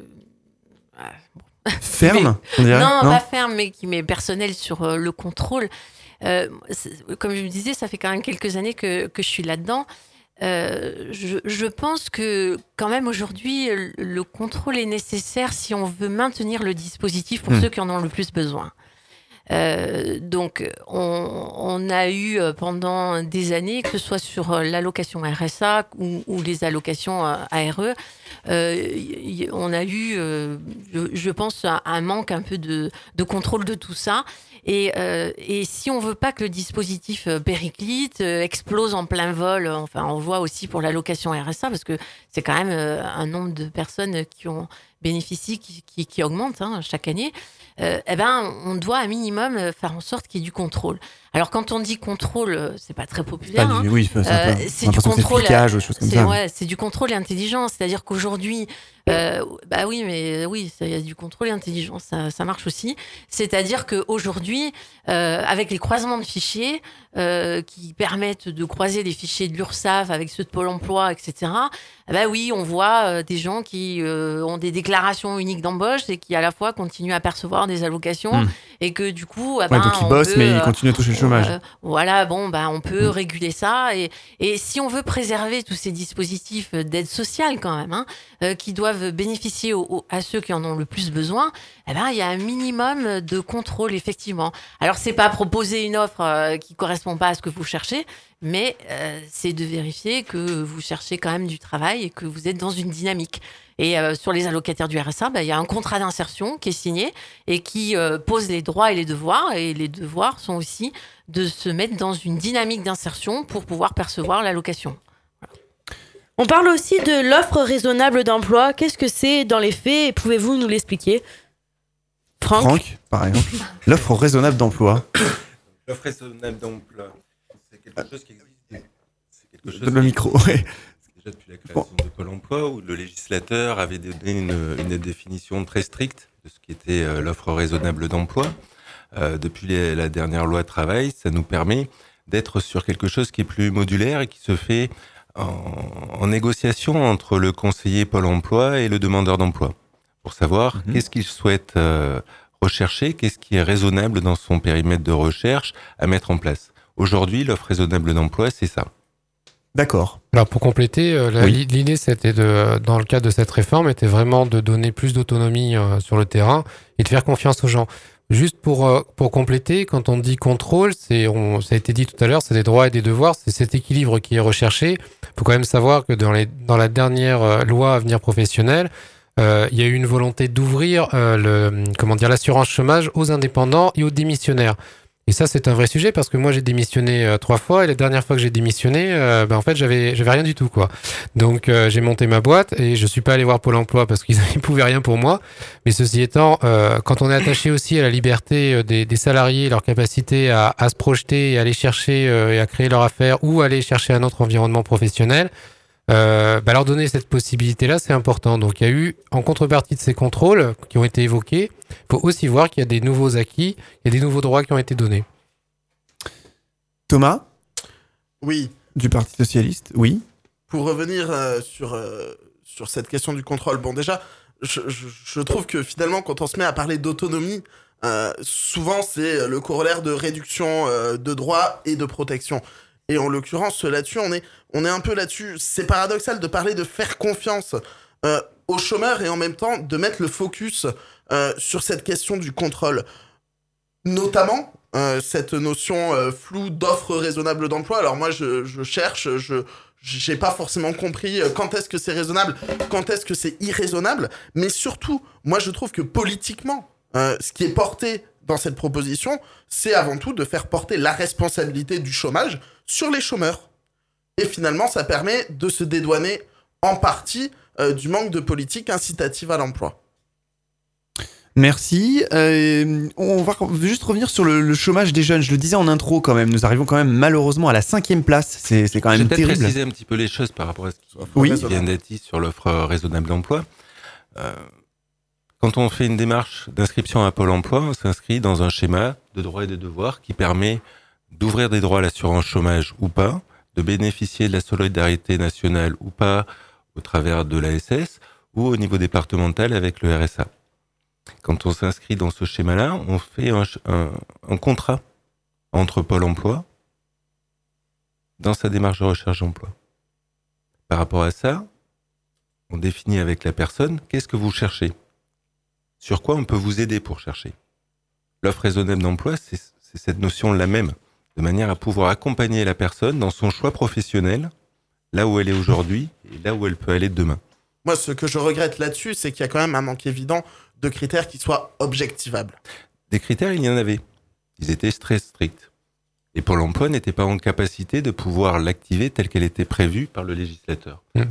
ah, Ferme on dirait non, pas ferme, mais qui m'est personnelle sur euh, le contrôle. Euh, comme je me disais, ça fait quand même quelques années que, que je suis là-dedans. Euh, je, je pense que quand même aujourd'hui, le, le contrôle est nécessaire si on veut maintenir le dispositif pour Hmm. ceux qui en ont le plus besoin. Euh, donc, on, on a eu euh, pendant des années, que ce soit sur euh, l'allocation RSA ou, ou les allocations ARE, euh, y- on a eu, euh, je, je pense, un, manque un peu de, de contrôle de tout ça. Et, euh, et si on veut pas que le dispositif périclite, explose en plein vol, enfin, on voit aussi pour l'allocation RSA, parce que c'est quand même un nombre de personnes qui ont bénéficié qui, qui, qui augmente hein, chaque année. Euh, eh ben, on doit un minimum euh, faire en sorte qu'il y ait du contrôle. Alors, quand on dit contrôle, euh, c'est pas très Pas populaire. hein. oui, c'est Euh, c'est du contrôle. des C'est ouais, du contrôle intelligent. C'est-à-dire qu'aujourd'hui, Euh, bah oui, mais oui, il y a du contrôle et intelligence, ça, ça marche aussi. C'est-à-dire qu'aujourd'hui, euh, avec les croisements de fichiers qui permettent de croiser les fichiers de l'URSSAF avec ceux de Pôle emploi, etc., bah oui, on voit des gens qui ont des déclarations uniques d'embauche et qui à la fois continuent à percevoir des allocations Hmm. et que du coup, ah Ouais, ben, donc ils on bossent, peut, mais ils continuent à toucher le chômage. euh, voilà, bon, bah, on peut Mm. réguler ça. Et, et si on veut préserver tous ces dispositifs d'aide sociale, quand même, hein, euh, qui doivent bénéficier au- au- à ceux qui en ont le plus besoin, eh ben, il y a un minimum de contrôle, effectivement. Alors, c'est pas proposer une offre euh, qui correspond pas à ce que vous cherchez, mais euh, c'est de vérifier que vous cherchez quand même du travail et que vous êtes dans une dynamique. Et euh, sur les allocataires du RSA, bah, il y a un contrat d'insertion qui est signé et qui euh, pose les droits et les devoirs. Et les devoirs sont aussi de se mettre dans une dynamique d'insertion pour pouvoir percevoir l'allocation. On parle aussi de l'offre raisonnable d'emploi. Qu'est-ce que c'est dans les faits et Pouvez-vous nous l'expliquer? Franck, Franck, par exemple. L'offre raisonnable d'emploi. L'offre raisonnable d'emploi, quelque chose qui existe. C'est quelque chose le qui micro. ouais. déjà depuis la création de Pôle emploi, où le législateur avait donné une, une définition très stricte de ce qui était euh, l'offre raisonnable d'emploi. Euh, depuis les- la dernière loi travail, ça nous permet d'être sur quelque chose qui est plus modulaire et qui se fait en, en négociation entre le conseiller Pôle emploi et le demandeur d'emploi, pour savoir Mhm. qu'est-ce qu'il souhaite euh, rechercher, qu'est-ce qui est raisonnable dans son périmètre de recherche à mettre en place. Aujourd'hui, l'offre raisonnable d'emploi, c'est ça. D'accord. Alors pour compléter, euh, Oui. l'idée c'était de, dans le cadre de cette réforme, était vraiment de donner plus d'autonomie euh, sur le terrain et de faire confiance aux gens. Juste pour euh, pour compléter, quand on dit contrôle, c'est on, ça a été dit tout à l'heure, c'est des droits et des devoirs, c'est cet équilibre qui est recherché. Il faut quand même savoir que dans les dans la dernière loi avenir professionnel, euh, il y a eu une volonté d'ouvrir euh, le comment dire l'assurance chômage aux indépendants et aux démissionnaires. Et ça, c'est un vrai sujet parce que moi, j'ai démissionné euh, trois fois et la dernière fois que j'ai démissionné, euh, ben, en fait, j'avais, j'avais rien du tout, quoi. Donc, euh, j'ai monté ma boîte et je suis pas allé voir Pôle emploi parce qu'ils ne pouvaient rien pour moi. Mais ceci étant, quand on est attaché aussi à la liberté des, salariés, leur capacité à, à se projeter et aller chercher et à créer leur affaire ou aller chercher un autre environnement professionnel, euh, bah, leur donner cette possibilité-là, c'est important. Donc, il y a eu, en contrepartie de ces contrôles qui ont été évoqués, il faut aussi voir qu'il y a des nouveaux acquis, il y a des nouveaux droits qui ont été donnés. Thomas, Oui, du Parti Socialiste, oui. pour revenir euh, sur, euh, sur cette question du contrôle, bon déjà, je, je- je trouve que finalement, quand on se met à parler d'autonomie, euh, souvent c'est le corollaire de réduction euh, de droits et de protection. Et en l'occurrence, là-dessus, on est, on est un peu là-dessus. C'est paradoxal de parler de faire confiance euh, aux chômeurs et en même temps de mettre le focus euh, sur cette question du contrôle. Notamment euh, cette notion floue d'offre raisonnable d'emploi. Alors moi, je, je cherche, je j'ai pas forcément compris quand est-ce que c'est raisonnable, quand est-ce que c'est irraisonnable, mais surtout, moi je trouve que politiquement, ce qui est porté dans cette proposition, c'est avant tout de faire porter la responsabilité du chômage sur les chômeurs. Et finalement, ça permet de se dédouaner en partie euh, du manque de politique incitative à l'emploi. Merci. Euh, on va juste revenir sur le, le chômage des jeunes. Je le disais en intro quand même. Nous arrivons quand même malheureusement à la cinquième place. C'est c'est quand Je vais même peut-être terrible. préciser un petit peu les choses par rapport à ce qui Oui. qui vient d'être dit sur l'offre euh, raisonnable d'emploi. Euh, quand on fait une démarche d'inscription à Pôle emploi, on s'inscrit dans un schéma de droits et de devoirs qui permet d'ouvrir des droits à l'assurance chômage ou pas, de bénéficier de la solidarité nationale ou pas au travers de l'ASS ou au niveau départemental avec le RSA. Quand on s'inscrit dans ce schéma-là, on fait un, contrat entre Pôle emploi dans sa démarche de recherche d'emploi. Par rapport à ça, on définit avec la personne qu'est-ce que vous cherchez, sur quoi on peut vous aider pour chercher? L'offre raisonnable d'emploi, c'est cette notion-là même, de manière à pouvoir accompagner la personne dans son choix professionnel, là où elle est aujourd'hui et là où elle peut aller demain. Moi, ce que je regrette là-dessus, c'est qu'il y a quand même un manque évident de critères qui soient objectivables. Des critères, il y en avait. Ils étaient très stricts. Et Pôle emploi n'était pas en capacité de pouvoir l'activer telle qu'elle était prévue par le législateur. Mmh,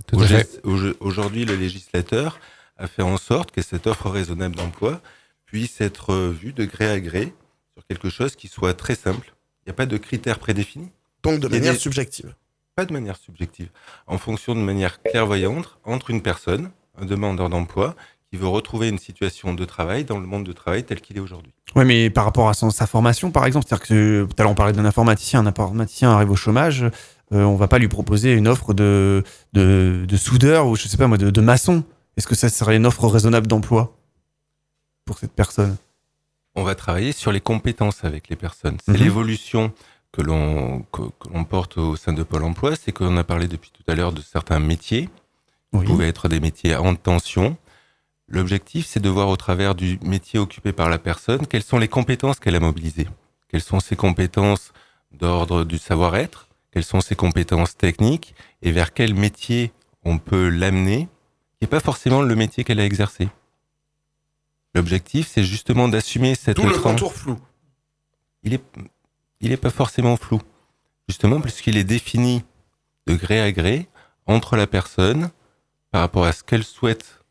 Aujourd'hui, le législateur a fait en sorte que cette offre raisonnable d'emploi puisse être vue de gré à gré sur quelque chose qui soit très simple. Il n'y a pas de critères prédéfinis, Donc, de manière des- subjective. pas de manière subjective, en fonction de manière clairvoyante entre une personne, un demandeur d'emploi qui veut retrouver une situation de travail dans le monde du travail tel qu'il est aujourd'hui. Oui, mais par rapport à son- sa formation, par exemple, c'est-à-dire que tout à l'heure on parlait d'un informaticien, un informaticien arrive au chômage, euh, on va pas lui proposer une offre de, de, de soudeur ou je sais pas moi, de, de maçon. Est-ce que ça serait une offre raisonnable d'emploi pour cette personne? On va travailler sur les compétences avec les personnes. C'est Mhm. l'évolution que l'on que, que l'on porte au sein de Pôle Emploi, c'est qu'on a parlé depuis tout à l'heure de certains métiers, Oui. qui pouvaient être des métiers en tension. L'objectif, c'est de voir au travers du métier occupé par la personne quelles sont les compétences qu'elle a mobilisées. Quelles sont ses compétences d'ordre du savoir-être, quelles sont ses compétences techniques? Et vers quel métier on peut l'amener, qui n'est pas forcément le métier qu'elle a exercé. L'objectif, c'est justement d'assumer cette D'où le contour flou. il est, il est pas forcément flou. Justement, puisqu'il est défini de gré à gré entre la personne par rapport à ce qu'elle souhaite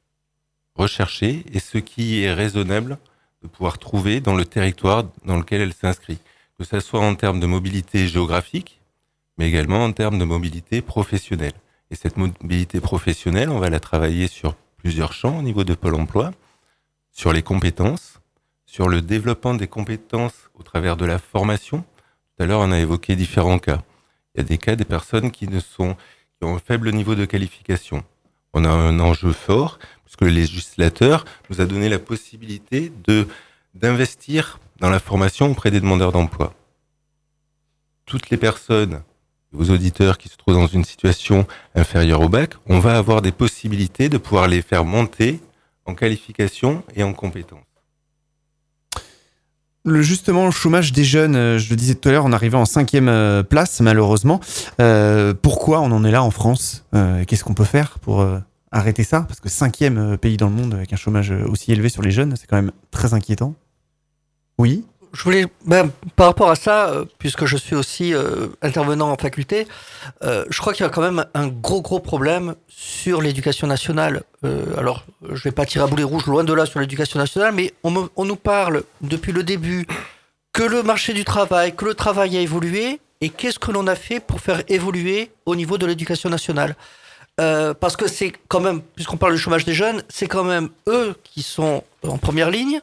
rechercher et ce qui est raisonnable de pouvoir trouver dans le territoire dans lequel elle s'inscrit. Que ce soit en termes de mobilité géographique, mais également en termes de mobilité professionnelle. Et cette mobilité professionnelle, on va la travailler sur plusieurs champs au niveau de Pôle emploi, sur les compétences, sur le développement des compétences au travers de la formation. Tout à l'heure, on a évoqué différents cas. Il y a des cas des personnes qui ne sont qui ont un faible niveau de qualification. On a un enjeu fort puisque le législateur nous a donné la possibilité de d'investir dans la formation auprès des demandeurs d'emploi. Toutes les personnes, vos auditeurs qui se trouvent dans une situation inférieure au bac, on va avoir des possibilités de pouvoir les faire monter en qualification et en compétences. Le, justement, le chômage des jeunes, euh, je le disais tout à l'heure, on arrivait en cinquième euh, place, malheureusement. Euh, pourquoi on en est là en France Qu'est-ce qu'on peut faire pour arrêter ça? Parce que cinquième pays dans le monde avec un chômage aussi élevé sur les jeunes, c'est quand même très inquiétant. Oui? Je voulais, par rapport à ça, euh, puisque je suis aussi euh, intervenant en faculté, euh, je crois qu'il y a quand même un gros gros problème sur l'éducation nationale. Alors, je vais pas tirer à boulet rouge loin de là sur l'éducation nationale, mais on, nous parle depuis le début que le marché du travail, que le travail a évolué, et qu'est-ce que l'on a fait pour faire évoluer au niveau de l'éducation nationale? Parce que c'est quand même, puisqu'on parle du chômage des jeunes, c'est quand même eux qui sont en première ligne.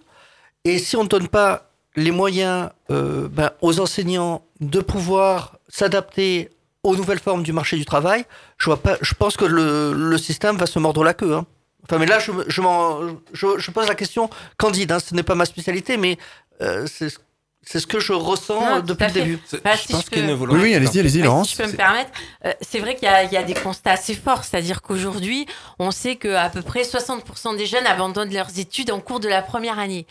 Et si on ne donne pas les moyens euh, ben, aux enseignants de pouvoir s'adapter aux nouvelles formes du marché du travail, je, vois pas, je pense que le, le système va se mordre la queue. hein. Enfin, mais là, je, me- je, m'en- je, je pose la question candide. hein, ce n'est pas ma spécialité, mais euh, c'est c'est ce que je ressens Non, depuis le début. Bah, je si pense je qu'il y a peux-. Oui, oui, allez-y, allez-y, Ouais, Laurence. Si je peux me permettre, euh, c'est vrai qu'il y, a- il y a des constats assez forts, c'est-à-dire qu'aujourd'hui, on sait qu'à peu près 60% des jeunes abandonnent leurs études en cours de la première année.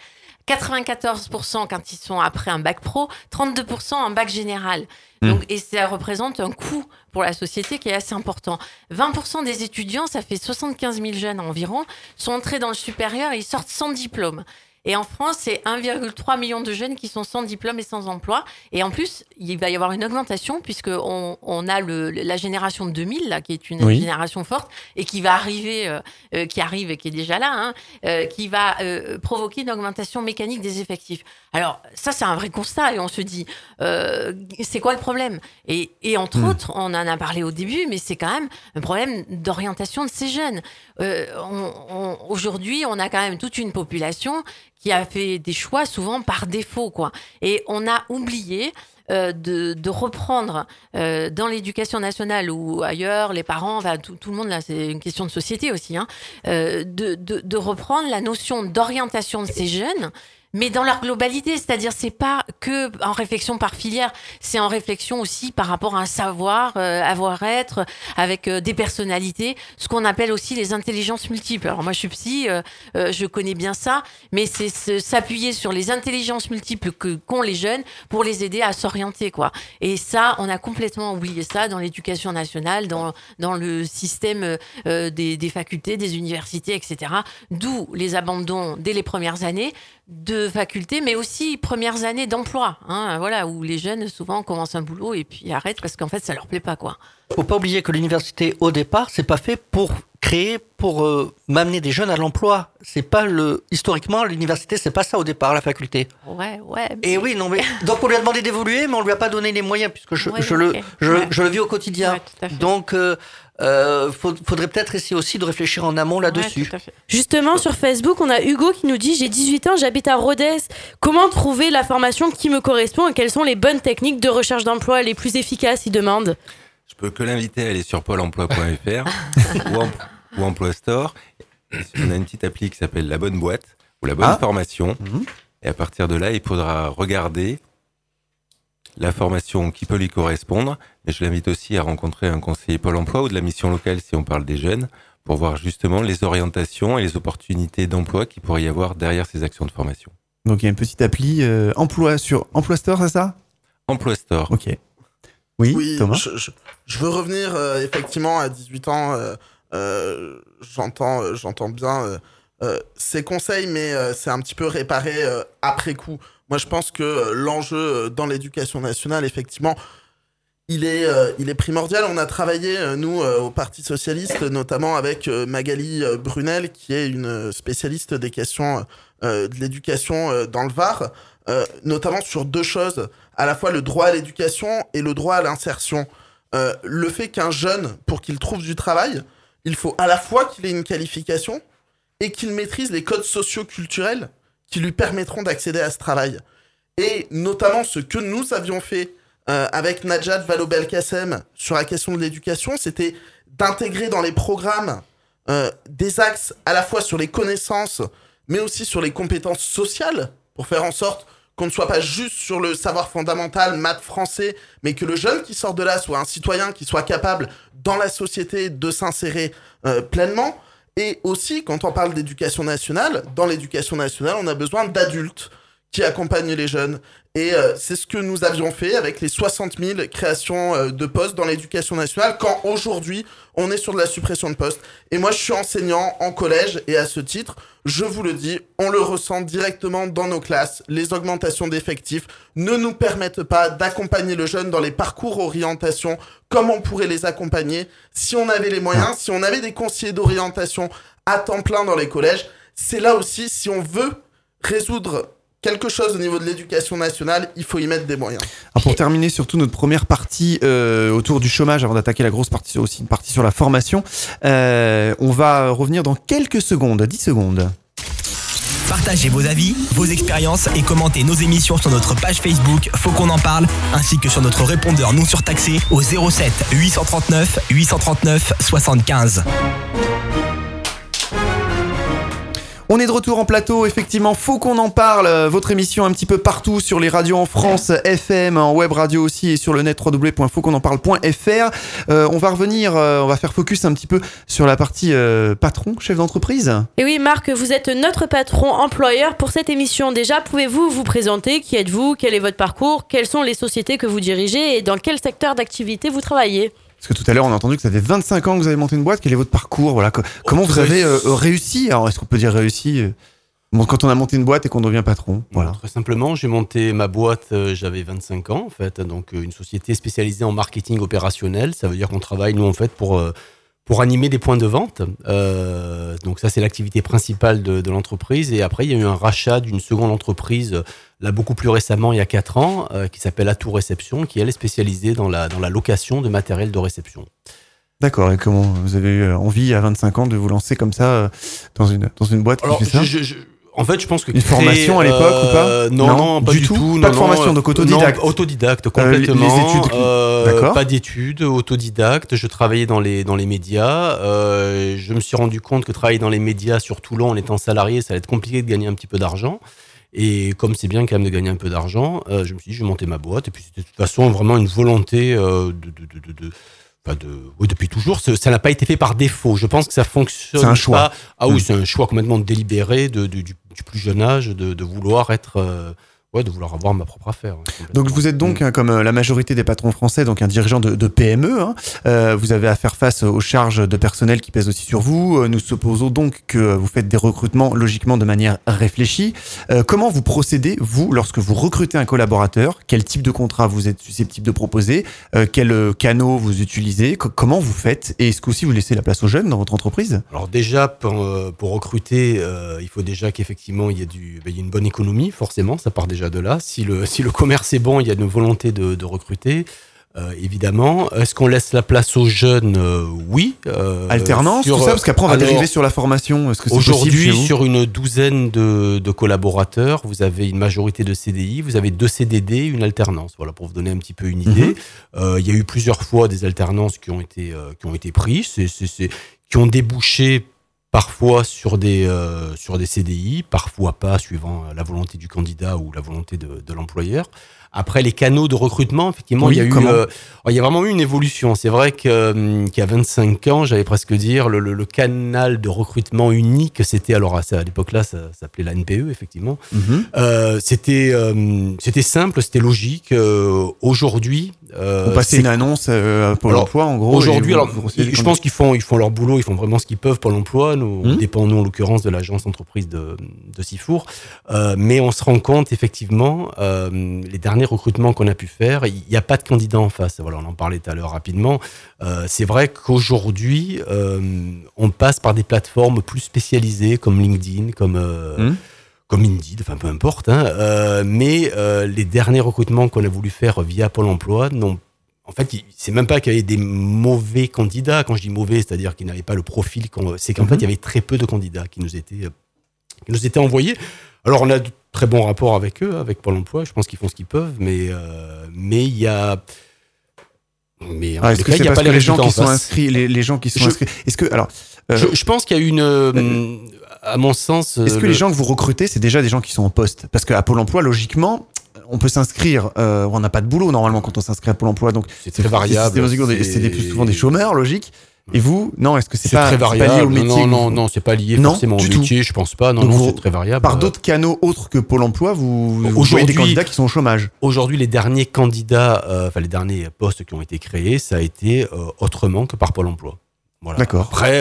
94% quand ils sont après un bac pro, 32% en bac général. Donc, et ça représente un coût pour la société qui est assez important. 20% des étudiants, ça fait 75 000 jeunes environ, sont entrés dans le supérieur et ils sortent sans diplôme. Et en France, c'est 1,3 million de jeunes qui sont sans diplôme et sans emploi. Et en plus, il va y avoir une augmentation puisque on, a le, la génération 2000 là, qui est une Oui. génération forte et qui va arriver, euh, euh, qui arrive et qui est déjà là, hein, euh, qui va euh, provoquer une augmentation mécanique des effectifs. Alors ça, c'est un vrai constat et on se dit, euh, c'est quoi le problème? Et, et entre Hmm. autres, on en a parlé au début, mais c'est quand même un problème d'orientation de ces jeunes. Euh, on- on- Aujourd'hui, on a quand même toute une population qui a fait des choix souvent par défaut, quoi. Et on a oublié euh, de, reprendre euh, dans l'éducation nationale ou ailleurs, les parents, tout, le monde là, c'est une question de société aussi, hein, euh, de reprendre la notion d'orientation de ces jeunes. Mais dans leur globalité, c'est-à-dire c'est pas que en réflexion par filière, c'est en réflexion aussi par rapport à un savoir, euh, avoir-être, avec euh, des personnalités, ce qu'on appelle aussi les intelligences multiples. Alors moi je suis psy, euh, euh, je connais bien ça, mais c'est s'appuyer sur les intelligences multiples que qu'ont les jeunes pour les aider à s'orienter quoi. Et ça, on a complètement oublié ça dans l'éducation nationale, dans dans le système euh, des, des facultés, des universités, etc. D'où les abandons dès les premières années de facultés, mais aussi premières années d'emploi, hein, voilà, où les jeunes souvent commencent un boulot et puis arrêtent parce qu'en fait ça leur plaît pas quoi. Faut pas oublier que l'université, au départ, c'est pas fait pour créer, pour euh, m'amener des jeunes à l'emploi. C'est pas le, historiquement, l'université, c'est pas ça au départ, la faculté. Ouais, ouais. Et oui, non, mais donc on lui a demandé d'évoluer, mais on lui a pas donné les moyens, puisque je, Ouais, je le, je, Ouais. je le vis au quotidien. Ouais, tout à fait. Donc, euh, euh, faut- faudrait peut-être essayer aussi de réfléchir en amont là-dessus. Ouais. Justement, sur Facebook, on a Hugo qui nous dit J'ai 18 ans, j'habite à Rodez. Comment trouver la formation qui me correspond et quelles sont les bonnes techniques de recherche d'emploi les plus efficaces? Il demande. Je peux que l'inviter à aller sur pôle emploi.fr ou, em- ou Emploi Store. On a une petite appli qui s'appelle La Bonne Boîte ou La Bonne Ah. Formation. Mhm. Et à partir de là, il faudra regarder la formation qui peut lui correspondre. Mais je l'invite aussi à rencontrer un conseiller Pôle emploi ou de la mission locale si on parle des jeunes pour voir justement les orientations et les opportunités d'emploi qu'il pourrait y avoir derrière ces actions de formation. Donc il y a une petite appli euh, emploi sur Emploi Store, c'est ça? Emploi Store. Ok. Oui, Oui, Thomas? je, je- je veux revenir euh, effectivement à 18 ans. euh, euh, j'entends, j'entends bien euh, euh, ces conseils, mais euh, c'est un petit peu réparé euh, après coup. Moi, je pense que euh, l'enjeu euh, dans l'éducation nationale, effectivement, il est, euh, primordial. On a travaillé, nous, au Parti Socialiste, notamment avec Magali Brunel, qui est une spécialiste des questions de l'éducation dans le Var, notamment sur deux choses, à la fois le droit à l'éducation et le droit à l'insertion. Le fait qu'un jeune, pour qu'il trouve du travail, il faut à la fois qu'il ait une qualification et qu'il maîtrise les codes socio-culturels qui lui permettront d'accéder à ce travail. Et notamment ce que nous avions fait euh, avec Najat Vallaud-Belkacem sur la question de l'éducation, c'était d'intégrer dans les programmes euh, des axes à la fois sur les connaissances, mais aussi sur les compétences sociales, pour faire en sorte qu'on ne soit pas juste sur le savoir fondamental, maths, français, mais que le jeune qui sort de là soit un citoyen qui soit capable dans la société de s'insérer euh, pleinement. Et aussi, quand on parle d'éducation nationale, dans l'éducation nationale, on a besoin d'adultes qui accompagnent les jeunes. Et euh, c'est ce que nous avions fait avec les 60 000 créations euh, de postes dans l'éducation nationale, quand aujourd'hui, on est sur de la suppression de postes. Et moi, je suis enseignant en collège, et à ce titre, je vous le dis, on le ressent directement dans nos classes. Les augmentations d'effectifs ne nous permettent pas d'accompagner le jeune dans les parcours orientation comme on pourrait les accompagner si on avait les moyens, si on avait des conseillers d'orientation à temps plein dans les collèges. C'est là aussi, si on veut résoudre quelque chose au niveau de l'éducation nationale, il faut y mettre des moyens. Alors pour terminer surtout notre première partie euh, autour du chômage, avant d'attaquer la grosse partie, aussi une partie sur la formation, euh, on va revenir dans quelques secondes, 10 secondes. Partagez vos avis, vos expériences et commentez nos émissions sur notre page Facebook Faut qu'on en parle, ainsi que sur notre répondeur non surtaxé au 07 839 839 75. On est de retour en plateau, effectivement, faut qu'on en parle. Votre émission un petit peu partout sur les radios en France, FM, en web radio aussi et sur le net www.fautquonenparle.fr. Euh, on va revenir, euh, on va faire focus un petit peu sur la partie euh, patron, chef d'entreprise. Et oui, Marc, vous êtes notre patron employeur pour cette émission. Déjà, pouvez-vous vous présenter? Qui êtes-vous? Quel est votre parcours? Quelles sont les sociétés que vous dirigez? Et dans quel secteur d'activité vous travaillez? Parce que tout à l'heure, on a entendu que ça fait 25 ans que vous avez monté une boîte. Quel est votre parcours voilà, co- Comment vous avez euh, réussi? Alors, est-ce qu'on peut dire réussi euh, bon, quand on a monté une boîte et qu'on devient patron Voilà. Très simplement, j'ai monté ma boîte, euh, j'avais 25 ans en fait, donc euh, une société spécialisée en marketing opérationnel. Ça veut dire qu'on travaille nous en fait pour pour animer des points de vente. Euh, donc ça c'est l'activité principale de, de l'entreprise. Et après il y a eu un rachat d'une seconde entreprise là beaucoup plus récemment, il y a 4 ans, euh, qui s'appelle Atour Réception, qui elle est spécialisée dans la dans la location de matériel de réception. D'accord. Et comment vous avez eu euh, envie à 25 ans de vous lancer comme ça euh, dans une, dans une boîte Alors, qui fait ça? je- je- je- en fait, je pense que Une créer, formation à l'époque ou pas euh, non, Non, non, pas du tout tout. Pas de formation, non, donc euh, autodidacte. autodidacte, Euh, complètement. les études- euh. Pas d'études, autodidacte. Je travaillais dans les dans les médias. Euh, je me suis rendu compte que travailler dans les médias sur Toulon en étant salarié, ça allait être compliqué de gagner un petit peu d'argent. Et comme c'est bien quand même de gagner un peu d'argent, euh, je me suis dit, je vais monter ma boîte. Et puis, c'était de toute façon vraiment une volonté euh, de, de, de, de, de- enfin, de- oui, depuis toujours. Ça n'a pas été fait par défaut. Je pense que ça fonctionne. C'est un choix. pas- Ah oui, Mm. c'est un choix complètement délibéré de, de- du, du plus jeune âge de, de vouloir être, euh, ouais, de vouloir avoir ma propre affaire. hein. Donc vous êtes donc, Mm. hein, comme euh, la majorité des patrons français, donc un dirigeant de, de PME. hein. Euh, vous avez à faire face aux charges de personnel qui pèsent aussi sur vous. Euh, Nous supposons donc que vous faites des recrutements logiquement de manière réfléchie. Euh, comment vous procédez, vous, lorsque vous recrutez un collaborateur? Quel type de contrat vous êtes susceptible de proposer? Euh, Quels canaux vous utilisez? Co- Comment vous faites? Et est-ce qu'aussi vous laissez la place aux jeunes dans votre entreprise? Alors déjà, pour, pour recruter, il faut déjà qu'effectivement, il y, ait du, ben, il y ait une bonne économie, forcément, ça part déjà de là. Si le, si le commerce est bon, il y a une volonté de, de recruter. euh, évidemment. Est-ce qu'on laisse la place aux jeunes? Euh, Oui. euh, Alternance, sur- tout ça, parce qu'après on va alors, dériver sur la formation. Aujourd'hui, sur une douzaine de, de collaborateurs, vous avez une majorité de CDI, vous avez deux CDD, une alternance. Voilà, pour vous donner un petit peu une idée. Mhm. Il y a eu plusieurs fois des alternances qui ont été, qui ont été prises, qui ont débouché parfois sur des, euh, sur des CDI, parfois pas, suivant la volonté du candidat ou la volonté de, de l'employeur. Après, les canaux de recrutement, effectivement, Oui, il y a eu, euh, il y a vraiment eu une évolution. C'est vrai que, hum, qu'il y a 25 ans, j'allais presque dire, le, le- le canal de recrutement unique, c'était, alors à, à l'époque-là, ça, s'appelait la NPE, effectivement. Mhm. Euh, c'était, euh, c'était simple, c'était logique. Euh, aujourd'hui, euh, Vous passez une annonce euh, à Pôle Alors, emploi en gros. Aujourd'hui, alors, je pense qu'ils font, ils font leur boulot, ils font vraiment ce qu'ils peuvent pour l'emploi. Nous, on Mhm. dépend, nous, en l'occurrence, de l'agence entreprise de, de Sifour. Euh, mais on se rend compte, effectivement, euh, les derniers recrutements qu'on a pu faire, il n'y a pas de candidat en face. Voilà, on en parlait tout à l'heure rapidement. C'est vrai qu'aujourd'hui, on passe par des plateformes plus spécialisées comme LinkedIn, comme, Mhm. Comme Indeed, enfin peu importe. hein. Euh, mais euh, les derniers recrutements qu'on a voulu faire via Pôle emploi n'ont en fait, c'est même pas qu'il y avait des mauvais candidats. Quand je dis mauvais, c'est-à-dire qu'ils n'avaient pas le profil. qu'on- C'est qu'en Mhm. fait, il y avait très peu de candidats qui nous étaient, euh, qui nous étaient envoyés. Alors, on a de très bons rapports avec eux, avec Pôle Emploi. Je pense qu'ils font ce qu'ils peuvent, mais euh, mais il y a. Mais Ah, Est-ce que c'est n'y a parce pas que les gens qui sont inscrits, les, les gens qui sont Je- inscrits, est-ce que alors, euh, Je, je pense qu'il y a une, euh, à mon sens, est-ce euh, que le- les gens que vous recrutez, c'est déjà des gens qui sont en poste Parce qu'à Pôle emploi, logiquement, on peut s'inscrire, euh, on n'a pas de boulot normalement quand on s'inscrit à Pôle emploi, donc c'est très variable. C'est plus souvent des chômeurs, logique. Et vous, non, est-ce que c'est pas, lié au métier non, que non, non, c'est pas lié Non, forcément au du tout. métier. Je pense pas. Non, Donc non, c'est très variable. Par d'autres canaux autres que Pôle emploi, vous, vous voyez des candidats qui sont au chômage. Aujourd'hui, les derniers candidats, euh, enfin les derniers postes qui ont été créés, ça a été euh, autrement que par Pôle Emploi. Voilà. D'accord. Après,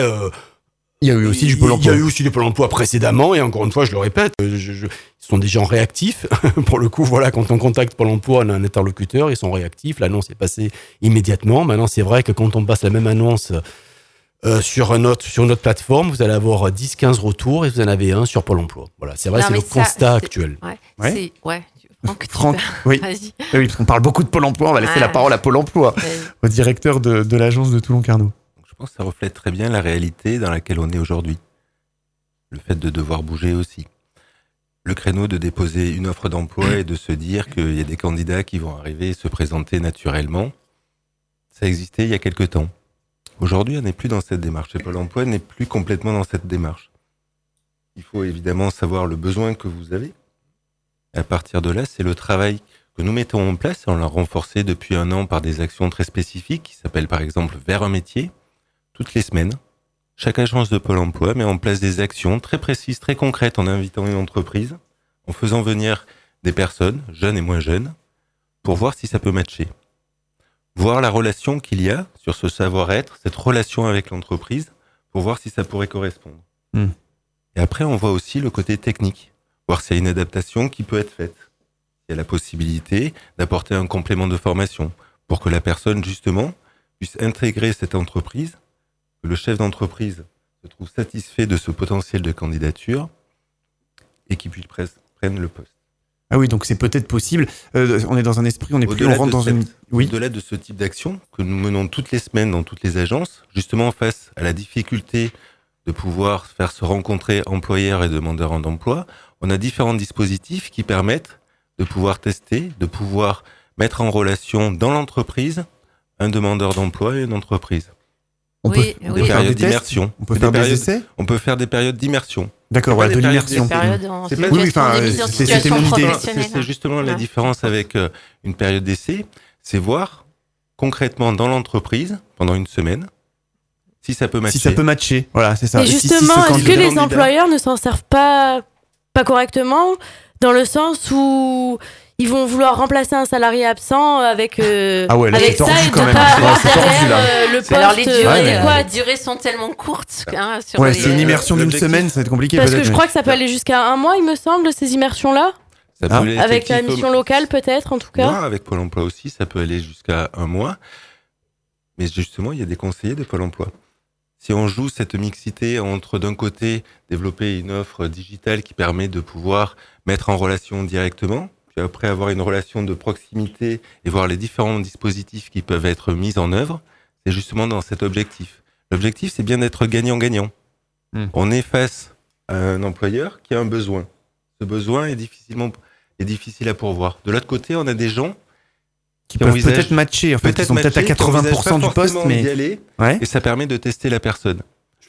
Il y a eu aussi du Pôle Il y emploi. a eu aussi du Pôle Emploi précédemment, et encore une fois, je le répète, euh, je- je- ils sont des gens réactifs. Pour le coup, voilà, quand on contacte Pôle Emploi, on a un interlocuteur, ils sont réactifs. L'annonce est passée immédiatement. Maintenant, c'est vrai que quand on passe la même annonce euh, sur, un autre, sur une autre plateforme, vous allez avoir 10-15 retours et vous en avez un sur Pôle Emploi. Voilà, c'est vrai, c'est le ça, constat actuel. Ouais. Ouais. C'est ouais. Franck, Franck, oui. Vas-y. Ah oui, parce qu'on parle beaucoup de Pôle emploi, on va laisser la parole à Pôle emploi, au directeur de, de l'agence de Toulon-Carnot. Ça reflète très bien la réalité dans laquelle on est aujourd'hui. Le fait de devoir bouger aussi. Le créneau de déposer une offre d'emploi et de se dire qu'il y a des candidats qui vont arriver et se présenter naturellement, ça existait il y a quelque temps. Aujourd'hui, on n'est plus dans cette démarche. Et Pôle emploi n'est plus complètement dans cette démarche. Il faut évidemment savoir le besoin que vous avez. À partir de là, c'est le travail que nous mettons en place. On l'a renforcé depuis un an par des actions très spécifiques qui s'appellent par exemple Vers un métier. Toutes les semaines, chaque agence de Pôle emploi met en place des actions très précises, très concrètes en invitant une entreprise, en faisant venir des personnes, jeunes et moins jeunes, pour voir si ça peut matcher. Voir la relation qu'il y a sur ce savoir-être, cette relation avec l'entreprise, pour voir si ça pourrait correspondre. Hmm. Et après, on voit aussi le côté technique, voir s'il y a une adaptation qui peut être faite. Il y a la possibilité d'apporter un complément de formation pour que la personne, justement, puisse intégrer cette entreprise, que le chef d'entreprise se trouve satisfait de ce potentiel de candidature et qu'il puisse prendre le poste. Ah oui, donc c'est peut-être possible. Euh, on est dans un esprit, on est plus, on Au-delà rentre dans cette- une. Oui. Au-delà de ce type d'action que nous menons toutes les semaines dans toutes les agences, justement face à la difficulté de pouvoir faire se rencontrer employeurs et demandeurs d'emploi, on a différents dispositifs qui permettent de pouvoir tester, de pouvoir mettre en relation dans l'entreprise un demandeur d'emploi et une entreprise. On Oui, peut, on oui. peut Des faire périodes des d'immersion. On peut Des faire des périodes- essais. On peut faire des périodes d'immersion. D'accord, voilà, des de périodes l'immersion. C'est pas- Oui, oui, enfin, c'est- c'était situation mon idée. C'est professionnelle. c'est justement la différence avec euh, une période d'essai, c'est voir concrètement dans l'entreprise pendant une semaine si ça peut matcher. Si ça peut matcher, voilà, c'est ça. Si- si justement, ce est-ce que les employeurs ne s'en servent pas, pas correctement dans le sens où ils vont vouloir remplacer un salarié absent avec, euh, Ah ouais, là, avec ça et quand de même. pas avoir c'est tordu, derrière là. euh, le poste Alors les durées, Ouais, les durées sont tellement courtes. hein, sur Ouais, les- c'est une immersion d'une semaine, ça va être compliqué Parce que je mais- crois que ça peut aller jusqu'à un mois, il me semble, ces immersions-là. Ça Ah. peut aller Avec la mission locale, peut-être, en tout cas. Ouais, avec Pôle emploi aussi, ça peut aller jusqu'à un mois. Mais justement, il y a des conseillers de Pôle emploi. Si on joue cette mixité entre, d'un côté, développer une offre digitale qui permet de pouvoir mettre en relation directement, vas après avoir une relation de proximité et voir les différents dispositifs qui peuvent être mis en œuvre. C'est justement dans cet objectif. L'objectif, c'est bien d'être gagnant-gagnant. Hmm. On est face à un employeur qui a un besoin. Ce besoin est difficilement est difficile à pourvoir. De l'autre côté, on a des gens Qui peuvent peut-être matcher, en fait, ils sont peut-être à matcher, qui envisagent 80% du poste, mais. aller, Ouais. et ça permet de tester la personne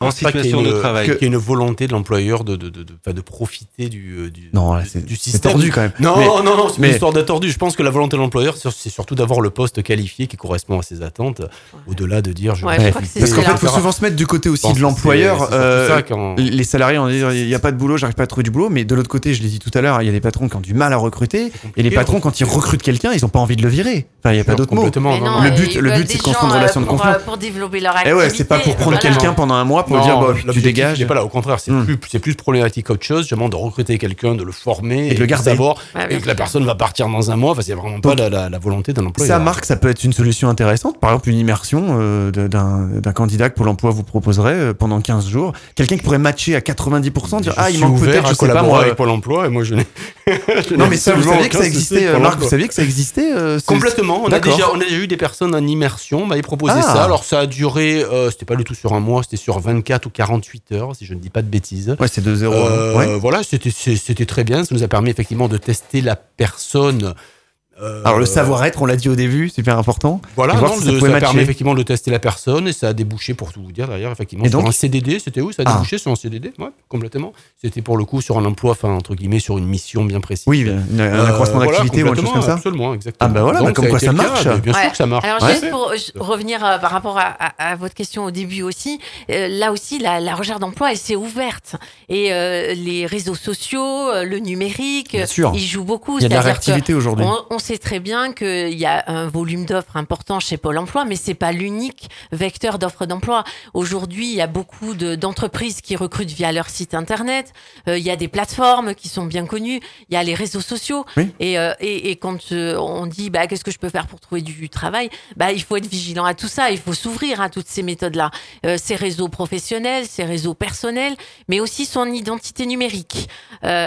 en pense pas qu'il y ait situation de une- travail. Qu'il y ait une volonté de l'employeur de, de, de, de, enfin, de profiter du, euh, du, Non, là, du- c'est système. tordu quand même. Non, Mais- non, non, c'est mais- une histoire de tordu. Je pense que la volonté de l'employeur, c'est surtout d'avoir le poste qualifié qui correspond à ses attentes, au-delà de dire je Ouais, vais je crois que profiter, c'est Parce qu'en fait, il faut souvent se mettre du côté aussi de l'employeur. euh, Les salariés, on dit il n'y a pas de boulot, j'arrive pas à trouver du boulot, mais de l'autre côté, je l'ai dit tout à l'heure, il y a des patrons qui ont du mal à recruter, et les patrons, quand ils recrutent quelqu'un, ils n'ont pas envie de le virer. Enfin, il n'y a pas d'autre mot. Le euh, but- c'est de construire une relation euh, de confiance. euh, Pour développer leur Eh activité. ouais, c'est pas pour prendre quelqu'un pendant un mois pour Non, dire bah, tu dégages. il est pas là. Au contraire, c'est Hmm. plus, c'est plus problématique qu'autre chose, justement, de recruter quelqu'un, de le former Et de le garder. savoir, Ouais, bien et que la personne va partir dans un mois. Enfin, c'est vraiment pas Donc, la, la, la volonté d'un employeur. Ça, Marc, ça peut être une solution intéressante. Par exemple, une immersion euh, d'un candidat que Pôle emploi vous proposerait euh, pendant 15 jours. Quelqu'un qui pourrait matcher à 90%, dire Je Ah, il manque peut-être, je sais pas collaborer moi. avec Pôle emploi, et moi, je n'ai. je Non, mais ça, vous saviez que ça existait, euh, Marc, emploi. vous saviez que ça existait euh, Complètement. On a, déjà, on a déjà eu des personnes en immersion, on m'avait proposé Ah. ça. Alors, ça a duré, euh, c'était pas du tout sur un mois, c'était sur 24 ou 48 heures, si je ne dis pas de bêtises. Ouais, c'est 2-0. Euh, ouais. Voilà, c'était très bien. Ça nous a permis effectivement de tester la personne. Euh, Alors, le savoir-être, on l'a dit au début, super important. Voilà, non, si ça le- ça permet effectivement de tester la personne et ça a débouché pour tout vous dire d'ailleurs effectivement Et sur donc un CDD. C'était où? Ça a Ah. débouché sur un CDD Ouais, complètement. C'était pour le coup sur un emploi, enfin entre guillemets sur une mission bien précise. Oui, un Euh, accroissement voilà, d'activité ou autre chose comme ça. Absolument, exactement. Ah bah voilà, Donc, bah comme quoi ça cas, marche. Bien Ouais. sûr que ça marche. Alors Ouais. juste pour revenir euh, par rapport à, à- à votre question au début aussi, euh, là aussi la, la recherche d'emploi elle s'est ouverte et euh, les réseaux sociaux, le numérique, ils jouent beaucoup. Il y a de la réactivité aujourd'hui. On, sait très bien qu'il y a un volume d'offres important chez Pôle Emploi, mais c'est pas l'unique vecteur d'offres d'emploi. Aujourd'hui, il y a beaucoup de- d'entreprises qui recrutent via leur site internet. Euh, il y a des plateformes qui sont bien connues. Il y a les réseaux sociaux. Oui. Et, euh, et, et quand euh, on dit bah, qu'est-ce que je peux faire pour trouver du travail, bah, il faut être vigilant à tout ça. Il faut s'ouvrir à toutes ces méthodes-là. Euh, ces réseaux professionnels, ces réseaux personnels, mais aussi son identité numérique.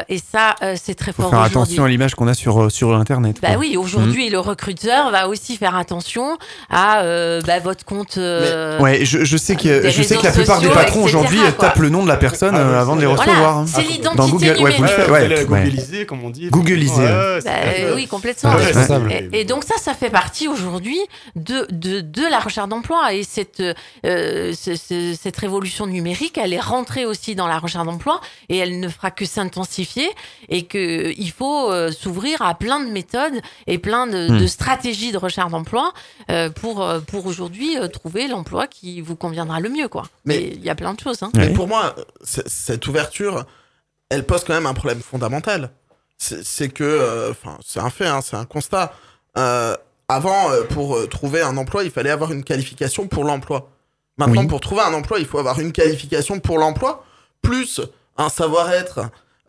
Et ça, c'est très Faut fort faire attention à l'image qu'on a sur, sur Internet. Bah. Oui, aujourd'hui, le recruteur va aussi faire attention à euh, bah, votre compte. euh, Ouais, je, je sais que je sais que la plupart des patrons aujourd'hui quoi. tapent le nom de la personne Ah, euh, oui, avant de les recevoir. Voilà, hein. c'est l'identité Dans Google, ouais, numérique. vous le faites, Ouais, ouais, fallait la ouais. googliser, comme on dit. Googliser, Ouais, Bah, euh, oui, complètement. Et- responsable. Et, et donc ça, ça fait partie aujourd'hui de, de, de la recherche d'emploi. Et cette, euh, ce- ce- cette révolution numérique, elle est rentrée aussi dans la recherche d'emploi et elle ne fera que s'intensifier et qu'il faut euh, s'ouvrir à plein de méthodes et plein de, Hmm. de stratégies de recherche d'emploi euh, pour, euh, pour aujourd'hui euh, trouver l'emploi qui vous conviendra le mieux. Quoi. Mais- il y a plein de choses. Hein. Mais pour moi, cette ouverture, elle pose quand même un problème fondamental. C'est que, euh, enfin, c'est un fait, hein, c'est un constat. Euh, avant, pour trouver un emploi, il fallait avoir une qualification pour l'emploi. Maintenant, Oui. pour trouver un emploi, il faut avoir une qualification pour l'emploi, plus un savoir-être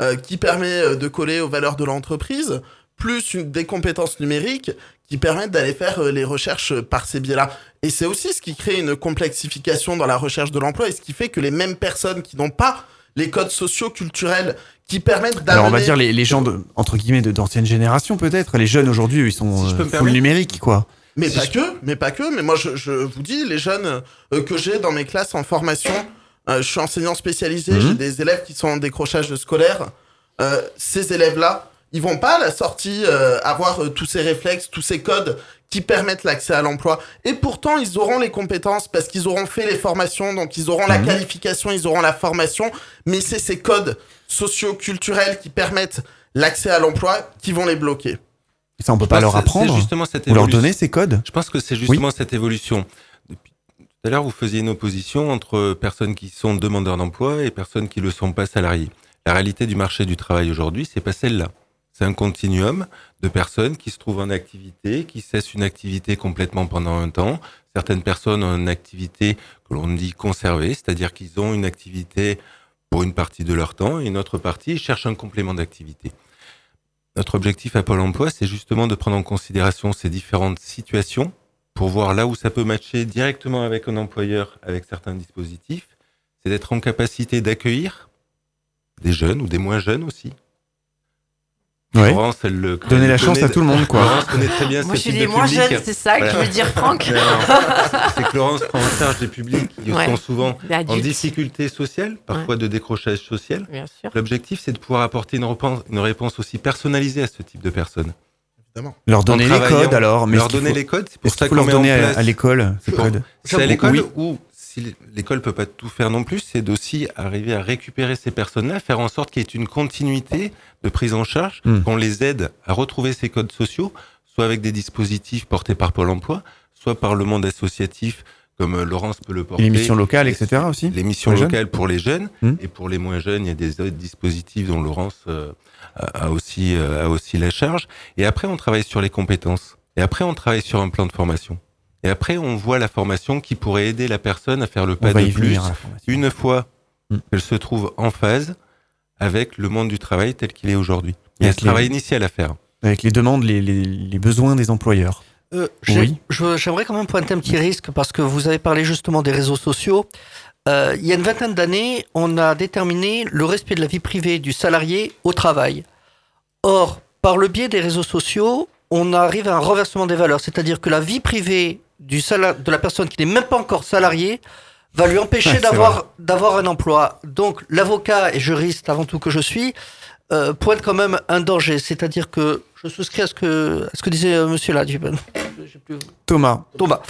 euh, qui permet de coller aux valeurs de l'entreprise, plus une, des compétences numériques qui permettent d'aller faire euh, les recherches euh, par ces biais-là. Et c'est aussi ce qui crée une complexification dans la recherche de l'emploi et ce qui fait que les mêmes personnes qui n'ont pas les codes sociaux culturels qui permettent d'amener... Alors on va dire les, les gens de, entre guillemets de- d'ancienne génération peut-être. Les jeunes aujourd'hui ils sont Si je peux euh, me full numérique quoi. Mais Si pas je- que, mais pas que. Mais moi, je, je vous dis, les jeunes euh, que j'ai dans mes classes en formation, euh, je suis enseignant spécialisé, Mhm. j'ai des élèves qui sont en décrochage scolaire. Euh, ces élèves-là, ils vont pas à la sortie euh, avoir euh, tous ces réflexes, tous ces codes qui permettent l'accès à l'emploi. Et pourtant, ils auront les compétences parce qu'ils auront fait les formations, donc ils auront la Mhm. qualification, ils auront la formation. Mais c'est ces codes socio-culturels qui permettent l'accès à l'emploi qui vont les bloquer. Ça on peut Je pas leur apprendre justement cette ou leur donner ces codes. Je pense que c'est justement cette évolution. Depuis tout à l'heure, vous faisiez une opposition entre personnes qui sont demandeurs d'emploi et personnes qui ne le sont pas salariés. La réalité du marché du travail aujourd'hui, c'est pas celle-là. C'est un continuum de personnes qui se trouvent en activité, qui cessent une activité complètement pendant un temps. Certaines personnes ont une activité que l'on dit conservée, c'est-à-dire qu'ils ont une activité pour une partie de leur temps et une autre partie, ils cherchent un complément d'activité. Notre objectif à Pôle emploi, c'est justement de prendre en considération ces différentes situations pour voir là où ça peut matcher directement avec un employeur, avec certains dispositifs. C'est d'être en capacité d'accueillir des jeunes ou des moins jeunes aussi. Ouais. Laurence, elle le Donner elle la chance connaît- à tout le monde, quoi. Laurence connaît très bien Moi, ce je suis de moins jeunes, c'est ça que Voilà. veux dire, Franck C'est que Laurence prend en charge des publics qui Ouais. sont souvent en difficulté sociale, parfois de décrochage social. L'objectif, c'est de pouvoir apporter une réponse, une réponse aussi personnalisée à ce type de personnes. Leur donner les codes alors. Mais leur donner faut- les codes, c'est pour ça qu'on leur met donner à, place. à l'école C'est à l'école Oui. ou si l'école peut pas tout faire non plus, c'est d'aussi arriver à récupérer ces personnes-là, faire en sorte qu'il y ait une continuité de prise en charge, Hmm. qu'on les aide à retrouver ces codes sociaux, soit avec des dispositifs portés par Pôle Emploi, soit par le monde associatif, comme euh, Laurence peut le porter. Les missions locales, etc. aussi Les missions les locales pour les jeunes Hmm. et pour les moins jeunes, il y a des autres dispositifs dont Laurence euh, a a aussi euh, a aussi la charge. Et après, on travaille sur les compétences. Et après, on travaille sur un plan de formation. Et après, on voit la formation qui pourrait aider la personne à faire le pas de plus une fois Hmm. qu'elle se trouve en phase avec le monde du travail tel qu'il est aujourd'hui. Il y a ce travail initial à faire. Avec les demandes, les, les- les besoins des employeurs. Euh, Oui. J'aimerais quand même pointer un petit risque parce que vous avez parlé justement des réseaux sociaux. Euh, il y a une vingtaine d'années, on a déterminé le respect de la vie privée du salarié au travail. Or, par le biais des réseaux sociaux, on arrive à un renversement des valeurs, c'est-à-dire que la vie privée du de la personne qui n'est même pas encore salariée va lui empêcher Ouais, d'avoir d'avoir un emploi. Donc, l'avocat et juriste avant tout que je suis euh, pointe quand même un danger, c'est-à-dire que je souscris à ce que à ce que disait euh, Monsieur là. du- plus- Thomas, Thomas,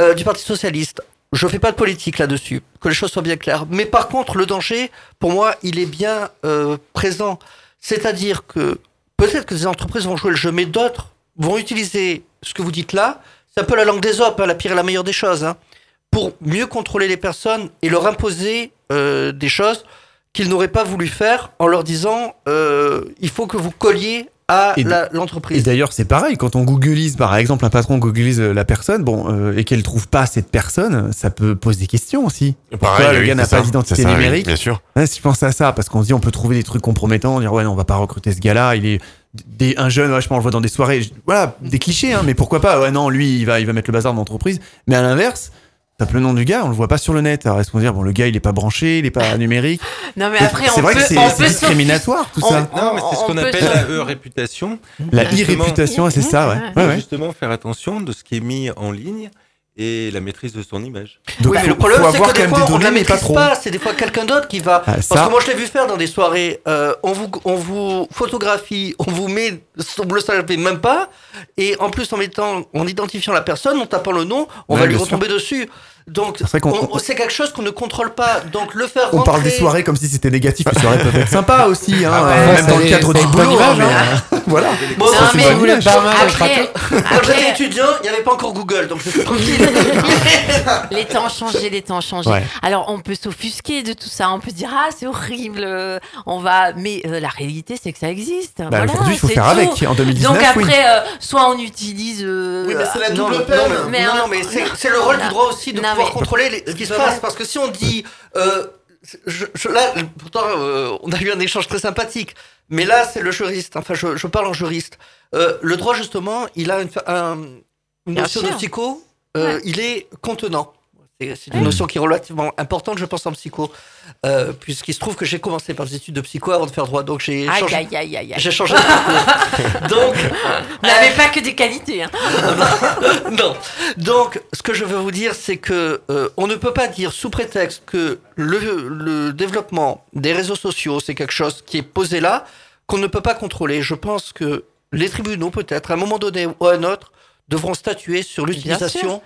euh, du Parti Socialiste. Je fais pas de politique là-dessus, que les choses soient bien claires. Mais par contre, le danger, pour moi, il est bien euh, présent. C'est-à-dire que peut-être que des entreprises vont jouer le jeu, mais d'autres vont utiliser ce que vous dites là. C'est un peu la langue des op, hein, la pire et la meilleure des choses, hein, pour mieux contrôler les personnes et leur imposer euh, des choses qu'ils n'auraient pas voulu faire en leur disant euh, il faut que vous colliez à la- Et l'entreprise. d'ailleurs, c'est pareil, quand on googleise, par exemple, un patron googleise euh, la personne, bon, euh, et qu'elle trouve pas cette personne, ça peut poser des questions aussi. Pourquoi le oui, gars n'a pas d'identité oui, numérique Bien sûr. Ouais, si je pense à ça, parce qu'on se dit on peut trouver des trucs compromettants, dire ouais non, on va pas recruter ce gars-là, il est des, un jeune, vachement on le voit dans des soirées, je- voilà, des clichés, hein, mais pourquoi pas, ouais non, lui il va, il va mettre le bazar dans l'entreprise, mais à l'inverse, tape le nom du gars, on le voit pas sur le net, alors est-ce qu'on va dire bon le gars il est pas branché, il est pas numérique, Non, mais après, c'est on vrai peut, que c'est on c'est peut discriminatoire tout on- ça, Non, mais c'est ce on qu'on appelle la e-réputation. la e-réputation, c'est ça, ouais, ouais, ouais. Justement, faire attention de ce qui est mis en ligne et la maîtrise de son image. Donc oui, mais le problème, c'est avoir que quand des même fois, des on ne la données, mais pas maîtrise trop. pas. C'est des fois quelqu'un d'autre qui va. Ah, Parce que moi, je l'ai vu faire dans des soirées. euh, on, vous, on vous photographie, on vous met. On ne le savait même pas. Et en plus, en mettant, en identifiant la personne, en tapant le nom, on Ouais, va lui retomber dessus. Donc, C'est vrai qu'on- on- c'est quelque chose qu'on ne contrôle pas. Donc, le faire On rentrer. parle des soirées comme si c'était négatif. Les soirées peuvent être sympas aussi, hein, Ah ouais, euh, même dans le cadre du boulot. image, hein, mais, euh, voilà. Bon, Non, mais- Vous, le barman, Après. Quand j'étais étudiant, il n'y avait pas encore Google, donc j'étais tranquille. les temps ont changé, les temps ont changé. Ouais. Alors, on peut s'offusquer de tout ça, on peut se dire ah c'est horrible, euh, on va. Mais euh, la réalité, c'est que ça existe. Bah, Voilà, Aujourd'hui, il faut faire tout. avec. En 2019, Donc oui. après, euh, soit on utilise. euh, Oui, mais c'est la double mais- peine. non, mais, c'est le rôle du droit aussi de pouvoir mais- contrôler les- ce qui se passe. Parce que si on dit. euh, je- je- là, pourtant, euh, on a eu un échange très sympathique. Mais là, c'est le juriste. Enfin, je, je parle en juriste. Euh, le droit, justement, il a une, un- une notion de psycho. euh, Ouais. Il est contenant. C'est une Ouais. notion qui est relativement importante, je pense, en psycho. Euh, Puisqu'il se trouve que j'ai commencé par des études de psycho avant de faire droit. Donc, j'ai changé. aïe, aïe, aïe, aïe. J'ai changé de parcours. Donc, On n'avait pas que des qualités. Hein. non. Donc, ce que je veux vous dire, c'est que euh, on ne peut pas dire sous prétexte que le, le développement des réseaux sociaux, c'est quelque chose qui est posé là, qu'on ne peut pas contrôler. Je pense que les tribunaux, peut-être, à un moment donné ou à un autre, devront statuer sur l'utilisation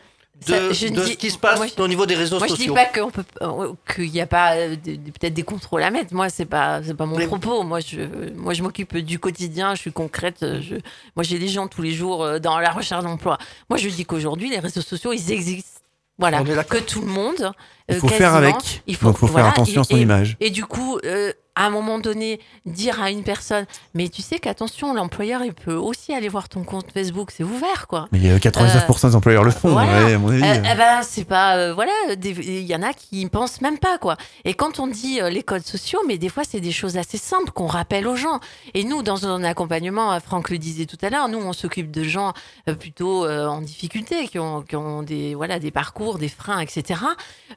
de, Ça, je de dis- ce qui se passe moi, au niveau des réseaux Moi, je dis sociaux. pas qu'on peut, euh, qu'il n'y a pas euh, peut-être des contrôles à mettre. Moi, c'est pas, c'est pas mon Mais- propos. Moi, je, moi, je m'occupe du quotidien. Je suis concrète. Je, moi, j'ai des gens tous les jours euh, dans la recherche d'emploi. Moi, je dis qu'aujourd'hui, les réseaux sociaux, ils existent. Voilà, que tout le monde. Il faut faire avec. Il faut, Donc, faut faire attention à son et- image. Et du coup, euh, à un moment donné, dire à une personne, mais tu sais qu'attention, l'employeur, il peut aussi aller voir ton compte Facebook, c'est ouvert, quoi. Mais euh, 99% des employeurs le font, voilà. ouais, à mon avis. Euh, euh. eh ben, c'est pas. euh, voilà, il y en a qui ne pensent même pas, quoi. Et quand on dit euh, les codes sociaux, mais des fois, c'est des choses assez simples qu'on rappelle aux gens. Et nous, dans un accompagnement, euh, Franck le disait tout à l'heure, nous, on s'occupe de gens euh, plutôt euh, en difficulté, qui ont, qui ont des, voilà, des parcours, des freins, etc.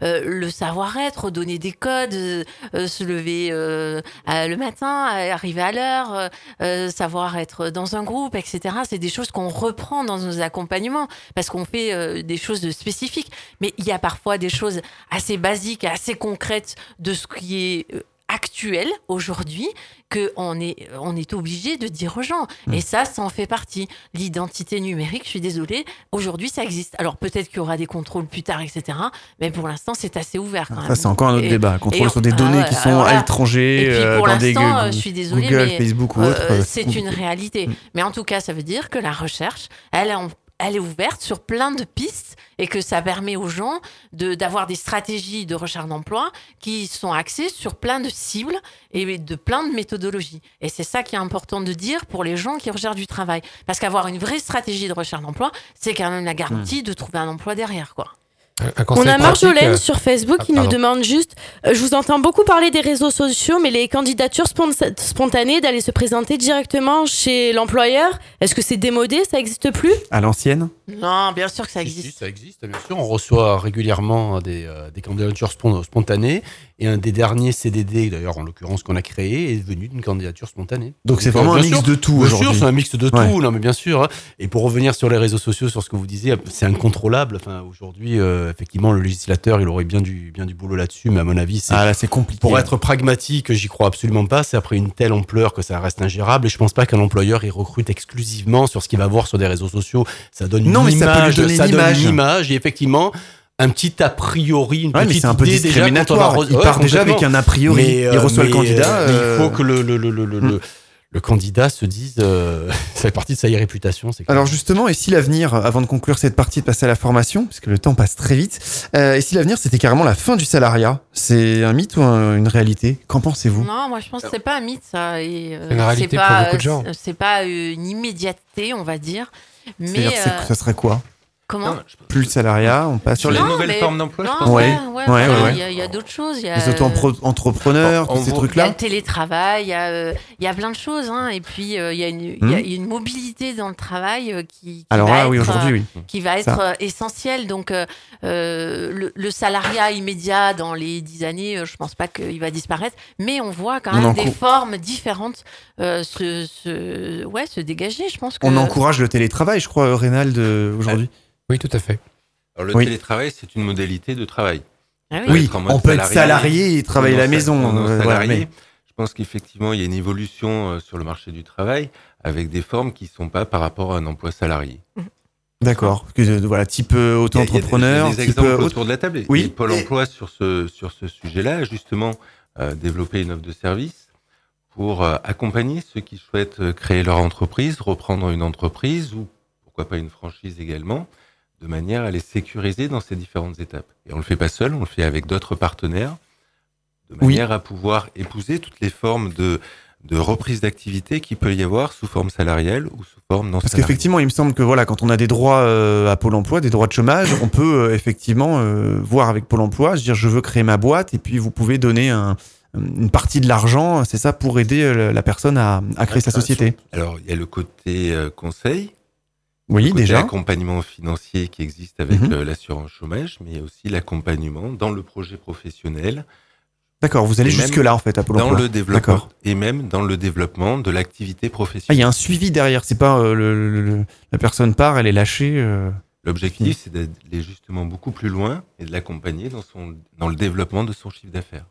Euh, le savoir-être, donner des codes, euh, euh, se lever euh, euh, le matin, à arriver à l'heure, euh, euh, savoir être dans un groupe, etc. C'est des choses qu'on reprend dans nos accompagnements parce qu'on fait euh, des choses spécifiques. Mais il y a parfois des choses assez basiques, assez concrètes de ce qui est euh, actuel aujourd'hui que on est on est obligé de dire aux gens et ça ça en fait partie l'identité numérique je suis désolée aujourd'hui ça existe alors peut-être qu'il y aura des contrôles plus tard etc mais pour l'instant c'est assez ouvert quand Ça, même c'est encore un autre Et- débat. Contrôle on- sur des ah données qui alors sont à l'étranger, et puis euh, pour dans des l'instant, euh, je suis désolée, Google, mais, Facebook ou euh, autre. euh, c'est une réalité. Mm. Mais en tout cas, ça veut dire que la recherche, elle est, en- elle est ouverte sur plein de pistes et que ça permet aux gens de- d'avoir des stratégies de recherche d'emploi qui sont axées sur plein de cibles et de plein de méthodologies. Et c'est ça qui est important de dire pour les gens qui recherchent du travail. Parce qu'avoir une vraie stratégie de recherche d'emploi, c'est quand même la garantie de trouver un emploi derrière. Quoi. Un- On a Marjolaine euh, sur Facebook ah, qui nous demande juste euh, Je vous entends beaucoup parler des réseaux sociaux, mais les candidatures spon- spontanées d'aller se présenter directement chez l'employeur, est-ce que c'est démodé Ça n'existe plus? À l'ancienne? Non, bien sûr que ça Si, si, existe. ça existe, bien sûr. On reçoit régulièrement des, euh, des candidatures spon- spontanées. Et un des derniers CDD, d'ailleurs, en l'occurrence, qu'on a créé, est venu d'une candidature spontanée. Donc c'est vraiment un mix sûr, de tout Bien sûr, aujourd'hui. c'est un mix de tout, Ouais. non mais bien sûr. hein. Et pour revenir sur les réseaux sociaux, sur ce que vous disiez, c'est incontrôlable. Enfin, aujourd'hui, euh, effectivement, le législateur, il aurait bien du, bien du boulot là-dessus, mais à mon avis, c'est Ah compliqué. pour être pragmatique, j'y crois absolument pas. C'est après une telle ampleur que ça reste ingérable. Et je pense pas qu'un employeur il recrute exclusivement sur ce qu'il va voir sur des réseaux sociaux. Ça donne une Non, mais ça peut lui image, ça une donne image. une image. Et effectivement, un petit a priori, une Ouais, petite c'est un peu idée déjà discriminatoire. quand on va- Il Ouais, part déjà avec un a priori. Mais, il euh, reçoit le candidat. euh, euh, il faut que le, le, le, le, le- Hmm. Le candidat se dise, euh, ça fait partie de sa réputation. Alors justement, et si l'avenir, avant de conclure cette partie, de passer à la formation, parce que le temps passe très vite, euh, et si l'avenir c'était carrément la fin du salariat, c'est un mythe ou un- une réalité? Qu'en pensez-vous? Non, moi je pense que c'est pas un mythe ça. et, euh, C'est une réalité pas, pour beaucoup de gens. euh, C'est pas euh, une immédiateté, on va dire. Mais euh, ça serait quoi? Comment Non, je- Plus le salariat, on passe Sur les Non, nouvelles mais- formes d'emploi, je non, pense. Ouais, ouais, ouais, voilà, ouais, ouais. Il y a- d'autres choses. Il y a, les auto-entrepreneurs, on tous ces voit- il y a trucs-là le télétravail, il y a, euh, il y a plein de choses. hein. Et puis, euh, il y, a une- il y a Hmm. une mobilité dans le travail euh, qui, qui Alors va oui, être, aujourd'hui, euh, oui. qui va être Ça. essentielle. Donc, euh, le, le salariat immédiat dans les dix années, euh, je pense pas qu'il va disparaître, mais on voit quand même des formes différentes euh, se, se, ouais, se dégager. Je pense que On encourage le télétravail, je crois, Rénal, de- aujourd'hui. Oui, tout à fait. Alors, le Oui. télétravail, c'est une modalité de travail. Ah peut Oui, être en mode on peut être salarié, et travailler à la maison. euh, mais- Je pense qu'effectivement, il y a une évolution euh, sur le marché du travail avec des formes qui ne sont pas par rapport à un emploi salarié. D'accord. Que, euh, Voilà, type auto-entrepreneur, il y a des type exemples autre- autour de la table. Oui. Et Pôle Et- emploi, sur ce, sur ce sujet-là, a justement euh, développé une offre de service pour euh, accompagner ceux qui souhaitent créer leur entreprise, reprendre une entreprise ou pourquoi pas une franchise également, de manière à les sécuriser dans ces différentes étapes. Et on le fait pas seul, on le fait avec d'autres partenaires, de Oui. manière à pouvoir épouser toutes les formes de, de reprise d'activité qu'il peut y avoir sous forme salariale ou sous forme non Parce qu'effectivement, il me semble que voilà, quand on a des droits euh, à Pôle emploi, des droits de chômage, on peut euh, effectivement euh, voir avec Pôle emploi, se dire je veux créer ma boîte, et puis vous pouvez donner un- une partie de l'argent, c'est ça, pour aider la personne à, à créer sa société. Alors, il y a le côté conseil, Oui, côté déjà. accompagnement financier qui existe avec Mhm. euh, l'assurance chômage, mais il y a aussi l'accompagnement dans le projet professionnel, D'accord, vous allez jusque-là en fait à Pôle dans emploi. le développement et même dans le développement de l'activité Ah, il professionnelle. y a un suivi derrière, c'est pas euh, le, le- le- la personne part, elle est lâchée. euh. L'objectif, c'est d'aller justement beaucoup plus loin et de l'accompagner dans son dans le développement de son chiffre d'affaires.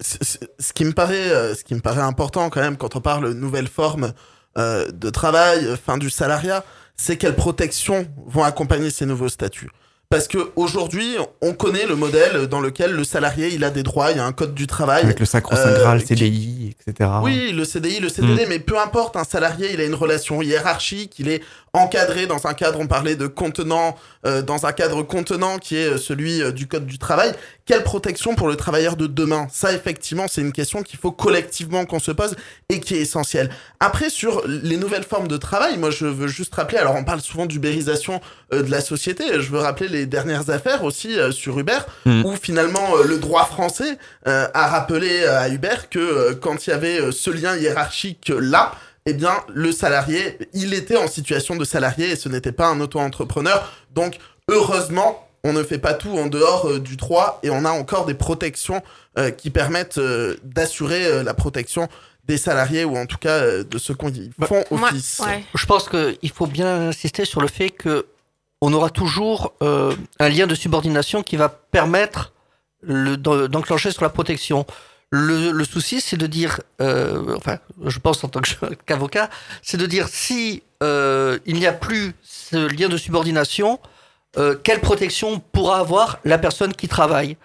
Ce qui me paraît, ce qui me paraît important quand même quand on parle nouvelle forme euh, de travail, fin du salariat, c'est quelles protections vont accompagner ces nouveaux statuts. Parce que aujourd'hui, on connaît le modèle dans lequel le salarié il a des droits, il y a un code du travail. Avec le sacro-saint euh, Graal, CDI, etc. Oui, le CDI, le CDD, Mm. mais peu importe, un salarié, il a une relation hiérarchique, il est encadré dans un cadre, on parlait de contenant, euh, dans un cadre contenant qui est euh, celui euh, du Code du travail. Quelle protection pour le travailleur de demain? Ça, effectivement, c'est une question qu'il faut collectivement qu'on se pose et qui est essentielle. Après, sur les nouvelles formes de travail, moi, je veux juste rappeler, alors on parle souvent d'ubérisation euh, de la société, je veux rappeler les dernières affaires aussi euh, sur Uber, Mm. où finalement le droit français a rappelé à Uber que quand il y avait ce lien hiérarchique là, eh bien, le salarié, il était en situation de salarié et ce n'était pas un auto-entrepreneur. Donc, heureusement on ne fait pas tout en dehors euh, du droit et on a encore des protections euh, qui permettent euh, d'assurer euh, la protection des salariés ou en tout cas euh, de ceux qui font Moi, office. ouais. Je pense qu'il faut bien insister sur le fait que on aura toujours euh, un lien de subordination qui va permettre le- d'en- d'enclencher sur la protection. Le, le souci, c'est de dire, euh, enfin, je pense en tant qu'avocat, c'est de dire si euh, il n'y a plus ce lien de subordination, euh, quelle protection pourra avoir la personne qui travaille?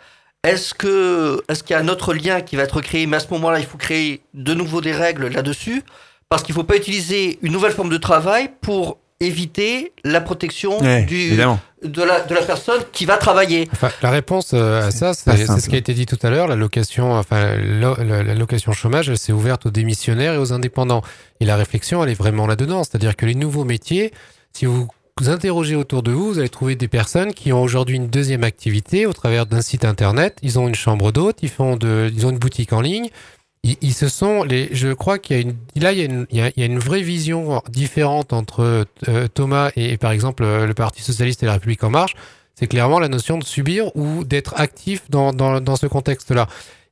Est-ce que est-ce qu'il y a un autre lien qui va être créé? Mais à ce moment-là, il faut créer de nouveau des règles là-dessus, parce qu'il ne faut pas utiliser une nouvelle forme de travail pour éviter la protection Ouais, du, de, la, de la personne qui va travailler. Enfin, la réponse euh, à ça, c'est ce qui a été dit tout à l'heure. La location, enfin, lo- la, la location chômage, elle s'est ouverte aux démissionnaires et aux indépendants. Et la réflexion, elle est vraiment là-dedans. C'est-à-dire que les nouveaux métiers, si vous vous interrogez autour de vous, vous allez trouver des personnes qui ont aujourd'hui une deuxième activité au travers d'un site internet. Ils ont une chambre d'hôte, ils font de, ils ont une boutique en ligne. Ils, ils se sont, les, je crois qu'il y a une, là, il y a une, il y a, une vraie vision différente entre euh, Thomas et, et, par exemple euh, le Parti socialiste et la République en marche. C'est clairement la notion de subir ou d'être actif dans, dans, dans ce contexte-là.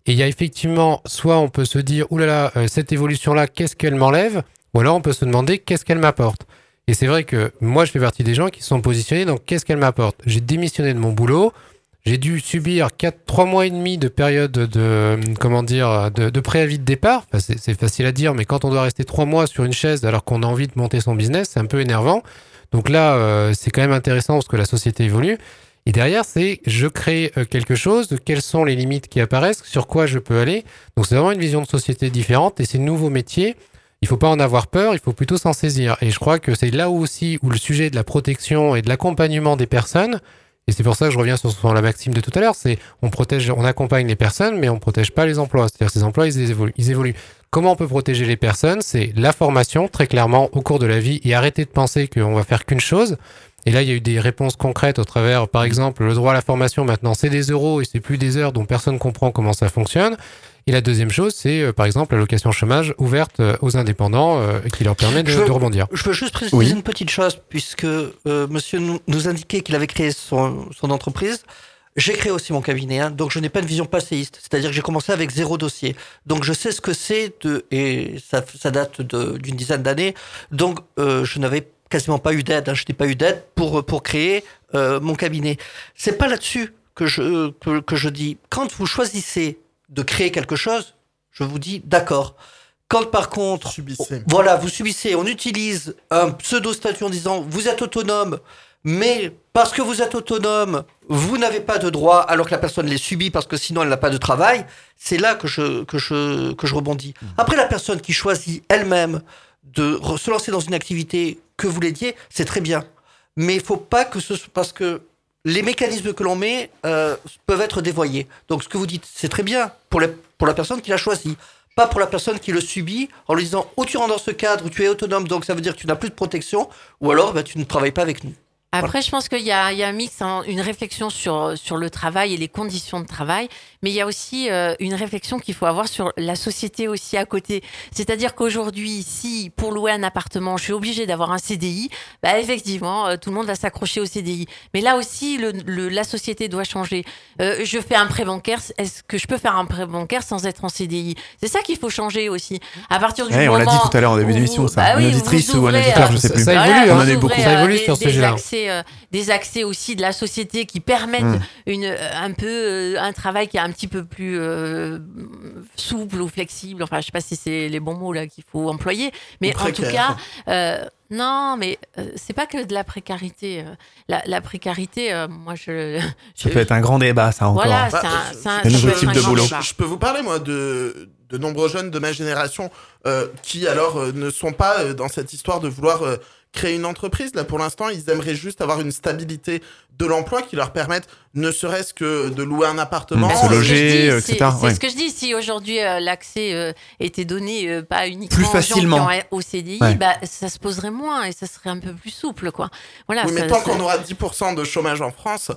Et il y a effectivement, soit on peut se dire, oulala, euh, cette évolution-là, qu'est-ce qu'elle m'enlève? Ou alors on peut se demander, qu'est-ce qu'elle m'apporte? Et c'est vrai que moi, je fais partie des gens qui sont positionnés, donc qu'est-ce qu'elle m'apporte? J'ai démissionné de mon boulot, j'ai dû subir 4, 3 mois et demi de période de, comment dire, de, préavis de départ. C'est facile à dire, mais quand on doit rester 3 mois sur une chaise alors qu'on a envie de monter son business, c'est un peu énervant. Donc là, euh, c'est quand même intéressant parce que la société évolue. Et derrière, c'est je crée euh, quelque chose, quelles sont les limites qui apparaissent, sur quoi je peux aller. Donc c'est vraiment une vision de société différente et ces nouveaux métiers, il faut pas en avoir peur, il faut plutôt s'en saisir. Et je crois que c'est là aussi où le sujet de la protection et de l'accompagnement des personnes, et c'est pour ça que je reviens sur, la maxime de tout à l'heure, c'est on protège, on accompagne les personnes, mais on protège pas les emplois. C'est-à-dire ces emplois, ils évoluent, ils évoluent. Comment on peut protéger les personnes? C'est la formation, très clairement, au cours de la vie, et arrêter de penser qu'on va faire qu'une chose. Et là, il y a eu des réponses concrètes au travers, par exemple, le droit à la formation, maintenant, c'est des euros et c'est plus des heures dont personne comprend comment ça fonctionne. Et la deuxième chose, c'est, euh, par exemple, la location chômage ouverte euh, aux indépendants euh, qui leur permet de, Je veux- de rebondir. Je veux juste préciser Oui. une petite chose, puisque euh, monsieur nous, nous indiquait qu'il avait créé son, son entreprise. J'ai créé aussi mon cabinet, hein, donc je n'ai pas une vision passéiste. C'est-à-dire que j'ai commencé avec zéro dossier. Donc je sais ce que c'est, de, et ça, ça date d'une dizaine d'années. Donc euh, je n'avais quasiment pas eu d'aide. Hein, je n'ai pas eu d'aide pour, pour créer euh, mon cabinet. C'est pas là-dessus que je, que, que je dis. Quand vous choisissez de créer quelque chose, je vous dis d'accord. Quand par contre, Subissez. voilà, vous subissez, on utilise un pseudo-statut en disant vous êtes autonome, mais parce que vous êtes autonome, vous n'avez pas de droit alors que la personne les subit parce que sinon elle n'a pas de travail, c'est là que je, que, je, que je rebondis. Après, la personne qui choisit elle-même de se lancer dans une activité que vous l'aidiez, c'est très bien. Mais il faut pas que ce soit parce que les mécanismes que l'on met euh, peuvent être dévoyés. Donc ce que vous dites, c'est très bien pour, la- pour la personne qui l'a choisi, pas pour la personne qui le subit en lui disant ou tu rentres dans ce cadre où tu es autonome, donc ça veut dire que tu n'as plus de protection, ou alors bah, tu ne travailles pas avec nous. Après, je pense qu'il y a, il y a un mix, hein, une réflexion sur, sur le travail et les conditions de travail, mais il y a aussi euh, une réflexion qu'il faut avoir sur la société aussi à côté. C'est-à-dire qu'aujourd'hui, si pour louer un appartement, je suis obligée d'avoir un CDI, bah effectivement, euh, tout le monde va s'accrocher au CDI. Mais là aussi, le, le- la société doit changer. Euh, je fais un prêt bancaire, est-ce que je peux faire un prêt bancaire sans être en CDI C'est ça qu'il faut changer aussi. À partir du Ouais, on moment l'a dit tout à l'heure en début où- d'émission, ça. bah oui, Une auditrice ou un auditeur, euh, je sais Ça, plus. ça évolue, On en a eu beaucoup. ouvrez, Ça euh, évolue des- sur ce des sujet-là. accès, euh, des accès aussi de la société qui permettent Mm. une, euh, un peu euh, un travail qui est un petit peu plus euh, souple ou flexible. Enfin, je sais pas si c'est les bons mots là qu'il faut employer, mais en tout cas, euh, non, mais euh, c'est pas que de la précarité. euh. La, la précarité, euh, moi je. Ça je- peut être un grand débat, ça encore. Voilà, Bah, c'est un, un- un ça nouveau type un de boulot. Je, je peux vous parler, moi, de, de nombreux jeunes de ma génération euh, qui, alors, euh, ne sont pas euh, dans cette histoire de vouloir euh, créer une entreprise. Là, pour l'instant, ils aimeraient juste avoir une stabilité de l'emploi qui leur permette, ne serait-ce que de louer un appartement. Mmh, se c'est ce que loger, je dis, euh, c'est- etc., C'est ouais. ce que je dis. Si aujourd'hui euh, l'accès euh, était donné euh, pas uniquement Plus aux gens facilement. qui ont au CDI, Ouais. bah, ça se poserait moins et ça serait un peu plus souple, quoi. Voilà. Oui, mais tant ça- qu'on aura 10% de chômage en France,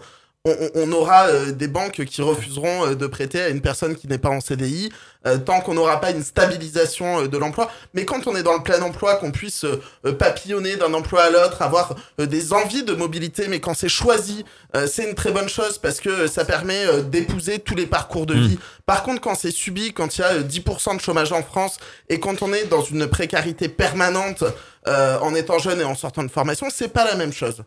on, on aura euh, des banques qui refuseront euh, de prêter à une personne qui n'est pas en CDI euh, tant qu'on n'aura pas une stabilisation de l'emploi. Mais quand on est dans le plein emploi, qu'on puisse papillonner d'un emploi à l'autre, avoir des envies de mobilité, mais quand c'est choisi, c'est une très bonne chose parce que ça permet d'épouser tous les parcours de Mm. vie. Par contre, quand c'est subi, quand il y a euh, 10% de chômage en France et quand on est dans une précarité permanente euh, en étant jeune et en sortant de formation, c'est pas la même chose.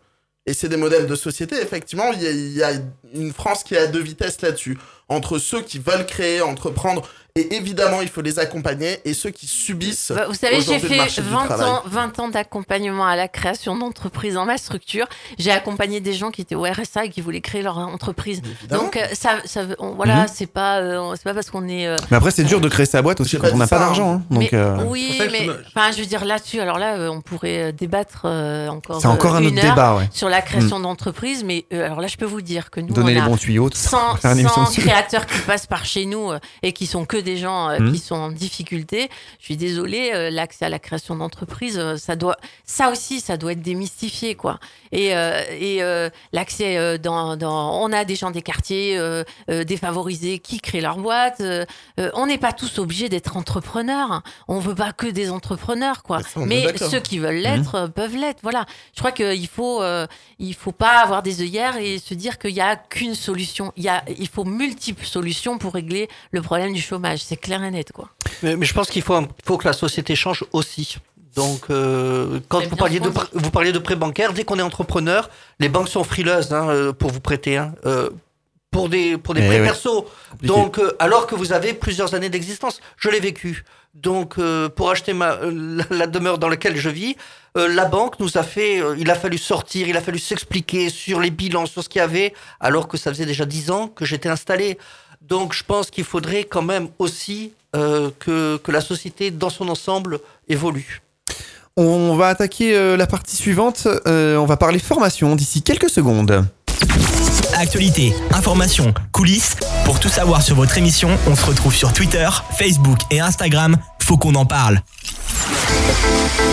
Et c'est des modèles de société, effectivement, il y, a, une France qui est à deux vitesses là-dessus. Entre ceux qui veulent créer, entreprendre, et évidemment, il faut les accompagner, et ceux qui subissent. Bah, Vous savez, j'ai fait marché du 20 travail. ans, 20 ans d'accompagnement à la création d'entreprises dans ma structure. J'ai accompagné des gens qui étaient au RSA et qui voulaient créer leur entreprise. Évidemment. Donc, euh, ça, ça, on- voilà, Mhm. c'est pas, euh, c'est pas parce qu'on est. euh, Mais après, c'est dur de créer sa boîte aussi quand on n'a pas d'argent. hein. Donc, mais, euh, oui, mais enfin, je veux dire là-dessus. Alors là, on pourrait débattre euh, encore. c'est encore euh, un une autre heure débat, ouais. sur la création d'entreprises. Mais euh, alors là, je peux vous dire que nous, Donner on les a bons tuyaux, tout ça. 100, Faire une émission 100 dessus. Créateurs qui passent par chez nous euh, et qui sont que des gens euh, Mhm. qui sont en difficulté. Je suis désolée, euh, l'accès à la création d'entreprise, ça doit, ça aussi, ça doit être démystifié, quoi. Et, euh, et euh, l'accès dans, dans, on a des gens des quartiers euh, défavorisés qui créent leur boîte. on n'est pas tous obligés d'être entrepreneurs. On veut pas que des entrepreneurs, quoi. Ça, Mais ceux qui veulent l'être euh, peuvent l'être. Voilà. Je crois qu'il faut, il faut pas avoir des œillères et se dire qu'il y a qu'une solution. Il y a, il faut multiples solutions pour régler le problème du chômage. C'est clair et net, quoi. Mais, mais je pense qu'il faut, faut que la société change aussi. Donc, euh, quand vous parliez, de, vous parliez de prêt bancaire, dès qu'on est entrepreneur, les banques sont frileuses hein, euh, pour vous prêter. hein, euh, pour des, pour des Eh prêts ouais. perso. Compliqué. Donc, euh, alors que vous avez plusieurs années d'existence, je l'ai vécu. Donc, euh, pour acheter ma, euh, la, demeure dans laquelle je vis, euh, la banque nous a fait, il a fallu sortir, il a fallu s'expliquer sur les bilans, sur ce qu'il y avait, alors que ça faisait déjà dix ans que j'étais installé. Donc, je pense qu'il faudrait quand même aussi que, que la société dans son ensemble évolue. On va attaquer la partie suivante. On va parler formation d'ici quelques secondes. Actualité, information, coulisses. Pour tout savoir sur votre émission, on se retrouve sur Twitter, Facebook et Instagram. Faut qu'on en parle.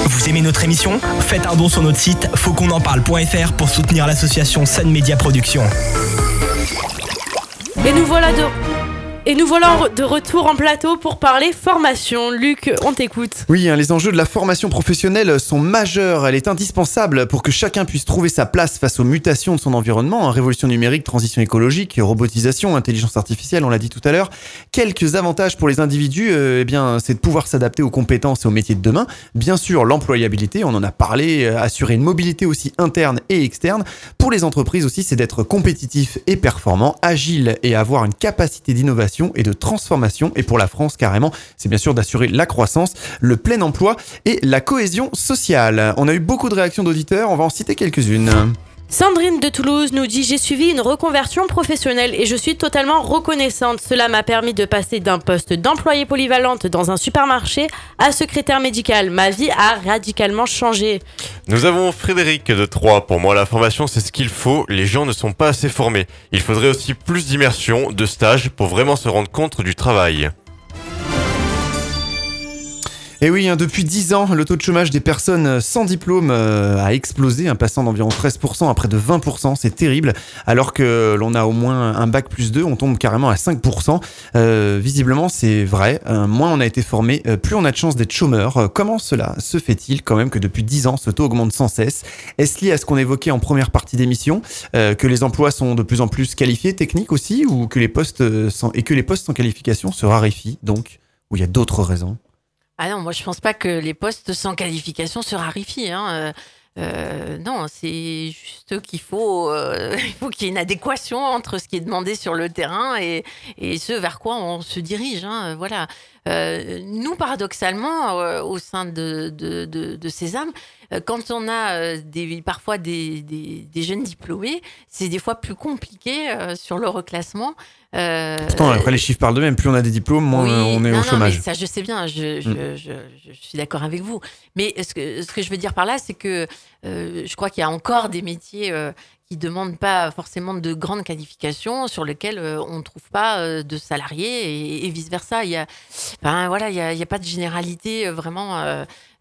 Vous aimez notre émission? Faites un don sur notre site fautquonenparle.fr pour soutenir l'association Sun Media Productions. Et nous voilà de. Et nous voilà de retour en plateau pour parler formation. Luc, on t'écoute. Oui, hein, les enjeux de la formation professionnelle sont majeurs. Elle est indispensable pour que chacun puisse trouver sa place face aux mutations de son environnement. hein, révolution numérique, transition écologique, robotisation, intelligence artificielle, on l'a dit tout à l'heure. Quelques avantages pour les individus, euh, eh bien, c'est de pouvoir s'adapter aux compétences et aux métiers de demain. Bien sûr, l'employabilité, on en a parlé, euh, assurer une mobilité aussi interne et externe. Pour les entreprises aussi, c'est d'être compétitif et performant, agile et avoir une capacité d'innovation et de transformation. Et pour la France, carrément, c'est bien sûr d'assurer la croissance, le plein emploi et la cohésion sociale. On a eu beaucoup de réactions d'auditeurs, on va en citer quelques-unes. Sandrine de Toulouse nous dit J'ai suivi une reconversion professionnelle et je suis totalement reconnaissante. Cela m'a permis de passer d'un poste d'employée polyvalente dans un supermarché à secrétaire médical. Ma vie a radicalement changé. Nous avons Frédéric de Troyes. Pour moi, la formation, c'est ce qu'il faut. Les gens ne sont pas assez formés. Il faudrait aussi plus d'immersion, de stages pour vraiment se rendre compte du travail. Et oui, hein, depuis 10 ans, le taux de chômage des personnes sans diplôme euh, a explosé, un passant d'environ 13% à près de 20%, c'est terrible. Alors que l'on a au moins un bac plus 2, on tombe carrément à 5%. Euh, visiblement, c'est vrai, euh, moins on a été formé, plus on a de chances d'être chômeur. Comment cela se fait-il quand même que depuis 10 ans, ce taux augmente sans cesse? Est-ce lié à ce qu'on évoquait en première partie d'émission, que les emplois sont de plus en plus qualifiés, techniques aussi, ou que les postes sans, et que les postes sans qualification se raréfient, donc, ou il y a d'autres raisons? Ah non, moi je pense pas que les postes sans qualification se raréfient. Hein. Euh, euh, non, c'est juste qu'il faut, euh, faut qu'il y ait une adéquation entre ce qui est demandé sur le terrain et, et ce vers quoi on se dirige. Hein. Voilà. Nous, paradoxalement, au sein de, de, de, de quand on a des, parfois des, des, jeunes diplômés, c'est des fois plus compliqué sur le reclassement. Euh, Pourtant, après, les chiffres parlent d'eux-mêmes. Plus on a des diplômes, moins oui, on est non, au non, chômage. ça, je sais bien, je, je, Mm. je, je- je suis d'accord avec vous. Mais ce que, ce que je veux dire par là, c'est que euh, je crois qu'il y a encore des métiers euh, qui demandent pas forcément de grandes qualifications, sur lesquels euh, on ne trouve pas euh, de salariés et, et vice versa. Il y a, voilà, il y a, il y a pas de généralité euh, vraiment.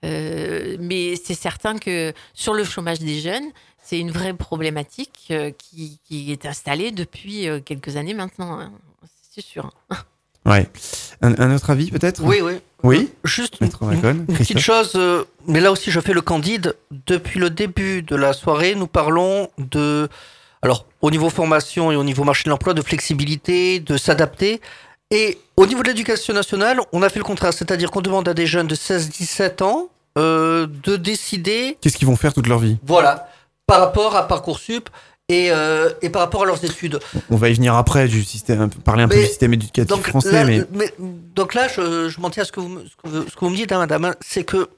mais c'est certain que sur le chômage des jeunes, c'est une vraie problématique euh, qui, qui est installée depuis euh, quelques années maintenant, hein. c'est sûr. Ouais. Un, un autre avis peut-être? Oui, oui. Oui? Juste une, petite chose, euh, mais là aussi je fais le candide. Depuis le début de la soirée, nous parlons de, alors au niveau formation et au niveau marché de l'emploi, de flexibilité, de s'adapter. Et au niveau de l'éducation nationale, on a fait le contraire, c'est-à-dire qu'on demande à des jeunes de 16-17 ans euh, de décider, Qu'est-ce qu'ils vont faire toute leur vie? Voilà, par rapport à Parcoursup et, euh, et par rapport à leurs études. On va y venir après du système, parler un peu du système éducatif Donc français, là, mais donc là, je, je m'en tiens à ce que vous, me- ce que vous, ce que vous me dites, hein, madame, hein, c'est que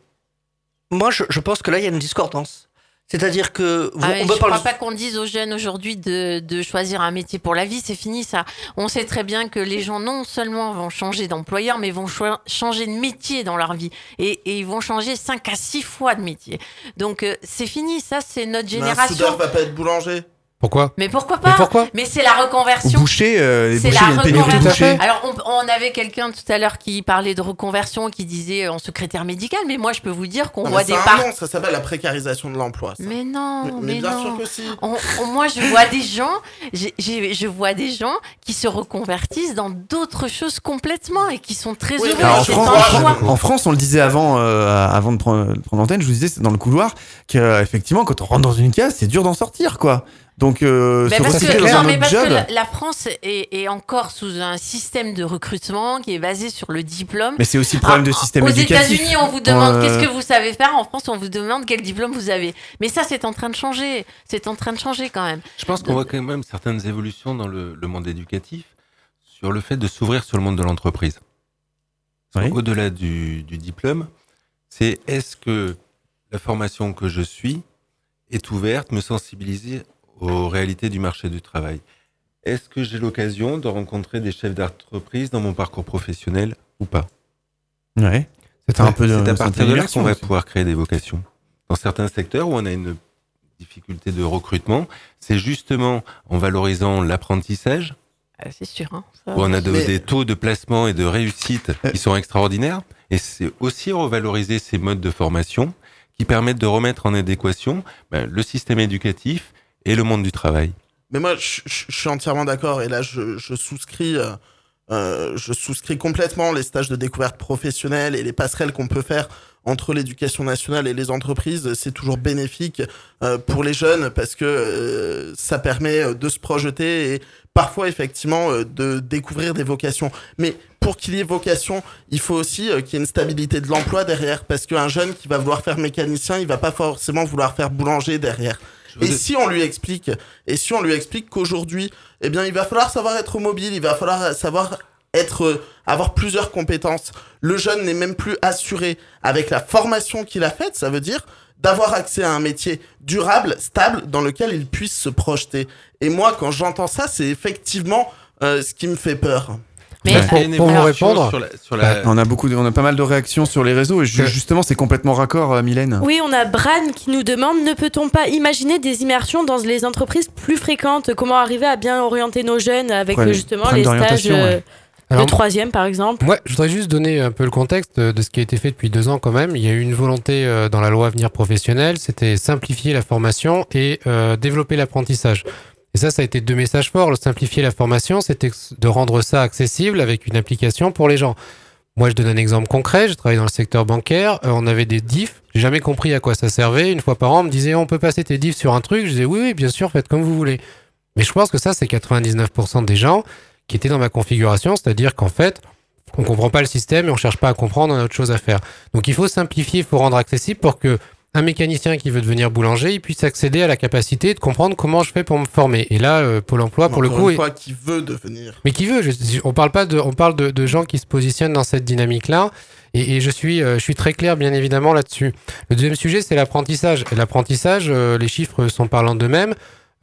moi, je, je pense que là, il y a une discordance. C'est-à-dire que vous- Ah on je peut parler. crois pas qu'on dise aux jeunes aujourd'hui de, de choisir un métier pour la vie, c'est fini ça. On sait très bien que les gens non seulement vont changer d'employeur, mais vont changer de métier dans leur vie. Et, et ils vont changer 5 à 6 fois de métier. Donc euh, c'est fini, ça c'est notre Mais Un génération. soudeur va pas être boulanger. Pourquoi Mais pourquoi Mais pas pourquoi Mais c'est la reconversion. boucher, euh, les C'est la reconversion. Alors, on, on avait quelqu'un tout à l'heure qui parlait de reconversion, qui disait euh, en secrétaire médical, mais moi, je peux vous dire qu'on voit des parts. ça s'appelle la précarisation de l'emploi. Mais non, Mais, mais, mais bien non. sûr que si. On- on- moi, je vois des gens, je vois des gens qui se reconvertissent dans d'autres choses complètement et qui sont très Oui, heureux. en, France, en. France- en France, on le disait avant, euh, avant de prendre, de prendre l'antenne, je vous disais c'est dans le couloir qu'effectivement, quand on rentre dans une case, c'est dur d'en sortir, quoi. Donc, euh, Mais se parce que, non, mais parce job. que la, France est, est encore sous un système de recrutement qui est basé sur le diplôme. Mais c'est aussi le problème Ah, de système Aux éducatif. États-Unis, on vous demande Euh, qu'est-ce que vous savez faire. En France, on vous demande quel diplôme vous avez. Mais ça, c'est en train de changer. C'est en train de changer quand même. Je pense qu'on voit quand même certaines évolutions dans le, le monde éducatif sur le fait de s'ouvrir sur le monde de l'entreprise. Oui. Au-delà du, du diplôme, c'est est-ce que la formation que je suis est ouverte, me sensibiliser aux réalités du marché du travail Est-ce que j'ai l'occasion de rencontrer des chefs d'entreprise dans mon parcours professionnel ou pas? Ouais. C'est un peu de C'est à partir de là qu'on va aussi. pouvoir créer des vocations. Dans certains secteurs où on a une difficulté de recrutement, c'est justement en valorisant l'apprentissage, Ah, c'est sûr. hein. Ça, où on a de- Mais- des taux de placement et de réussite Euh. qui sont extraordinaires, et c'est aussi revaloriser ces modes de formation qui permettent de remettre en adéquation ben, le système éducatif et le monde du travail. Mais moi, je, je- je suis entièrement d'accord. Et là, je, je souscris, euh, euh, je souscris complètement les stages de découverte professionnelle et les passerelles qu'on peut faire entre l'éducation nationale et les entreprises. C'est toujours bénéfique euh, pour les jeunes parce que euh, ça permet euh, de se projeter et parfois effectivement euh, de découvrir des vocations. Mais pour qu'il y ait vocation, il faut aussi qu'il y ait une stabilité de l'emploi derrière parce qu'un jeune qui va vouloir faire mécanicien, il va pas forcément vouloir faire boulanger derrière. Et si on lui explique, et si on lui explique qu'aujourd'hui, eh bien, il va falloir savoir être mobile, il va falloir savoir être, euh, avoir plusieurs compétences. Le jeune n'est même plus assuré avec la formation qu'il a faite, ça veut dire d'avoir accès à un métier durable, stable, dans lequel il puisse se projeter. Et moi, quand j'entends ça, c'est effectivement euh, ce qui me fait peur. Mais. Pour- vous répondre, sur la, sur la- On a beaucoup, de- on a pas mal de réactions sur les réseaux et ju- Que- justement, c'est complètement raccord, euh, Mylène. Oui, on a Bran qui nous demande ne peut-on pas imaginer des immersions dans les entreprises plus fréquentes? Comment arriver à bien orienter nos jeunes avec euh, justement les stages euh, ouais. de Alors, troisième par exemple? Ouais, je voudrais juste donner un peu le contexte de ce qui a été fait depuis deux ans quand même. Il y a eu une volonté euh, dans la loi Avenir professionnel, c'était simplifier la formation et euh, développer l'apprentissage. Et ça, ça a été deux messages forts. Le simplifier la formation, c'était de rendre ça accessible avec une application pour les gens. Moi, je donne un exemple concret. Je travaille dans le secteur bancaire. Euh, on avait des diffs. J'ai jamais compris à quoi ça servait. Une fois par an, on me disait on peut passer tes diffs sur un truc. Je disais oui, oui, bien sûr, faites comme vous voulez. Mais je pense que ça, c'est 99% des gens qui étaient dans ma configuration, c'est-à-dire qu'en fait, on comprend pas le système et on cherche pas à comprendre, on a autre chose à faire. Donc il faut simplifier, il faut rendre accessible pour que un mécanicien qui veut devenir boulanger, il puisse accéder à la capacité de comprendre comment je fais pour me former. Et là, euh, Pôle Emploi, pour le coup, une est- fois, qui veut devenir. mais qui veut. je- on parle pas de, on parle de, de gens qui se positionnent dans cette dynamique-là. Et, et je suis, euh, je suis très clair, bien évidemment, là-dessus. Le deuxième sujet, c'est l'apprentissage. Et l'apprentissage, euh, les chiffres sont parlant d'eux-mêmes.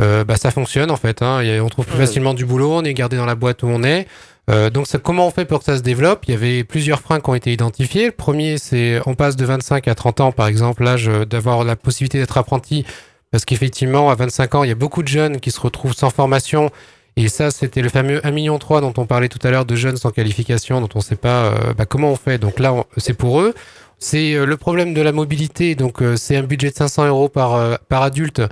Euh, bah, ça fonctionne en fait. Hein. On trouve plus facilement du boulot, on est gardé dans la boîte où on est. Euh, donc ça, comment on fait pour que ça se développe? Il y avait plusieurs freins qui ont été identifiés. Le premier, c'est on passe de 25 à 30 ans, par exemple, l'âge euh, d'avoir la possibilité d'être apprenti. Parce qu'effectivement, à 25 ans, il y a beaucoup de jeunes qui se retrouvent sans formation. Et ça, c'était le fameux 1,3 million dont on parlait tout à l'heure de jeunes sans qualification, dont on ne sait pas euh, bah, comment on fait. Donc là, c'est pour eux. C'est le problème de la mobilité. Donc c'est un budget de 500 euros par, par adulte.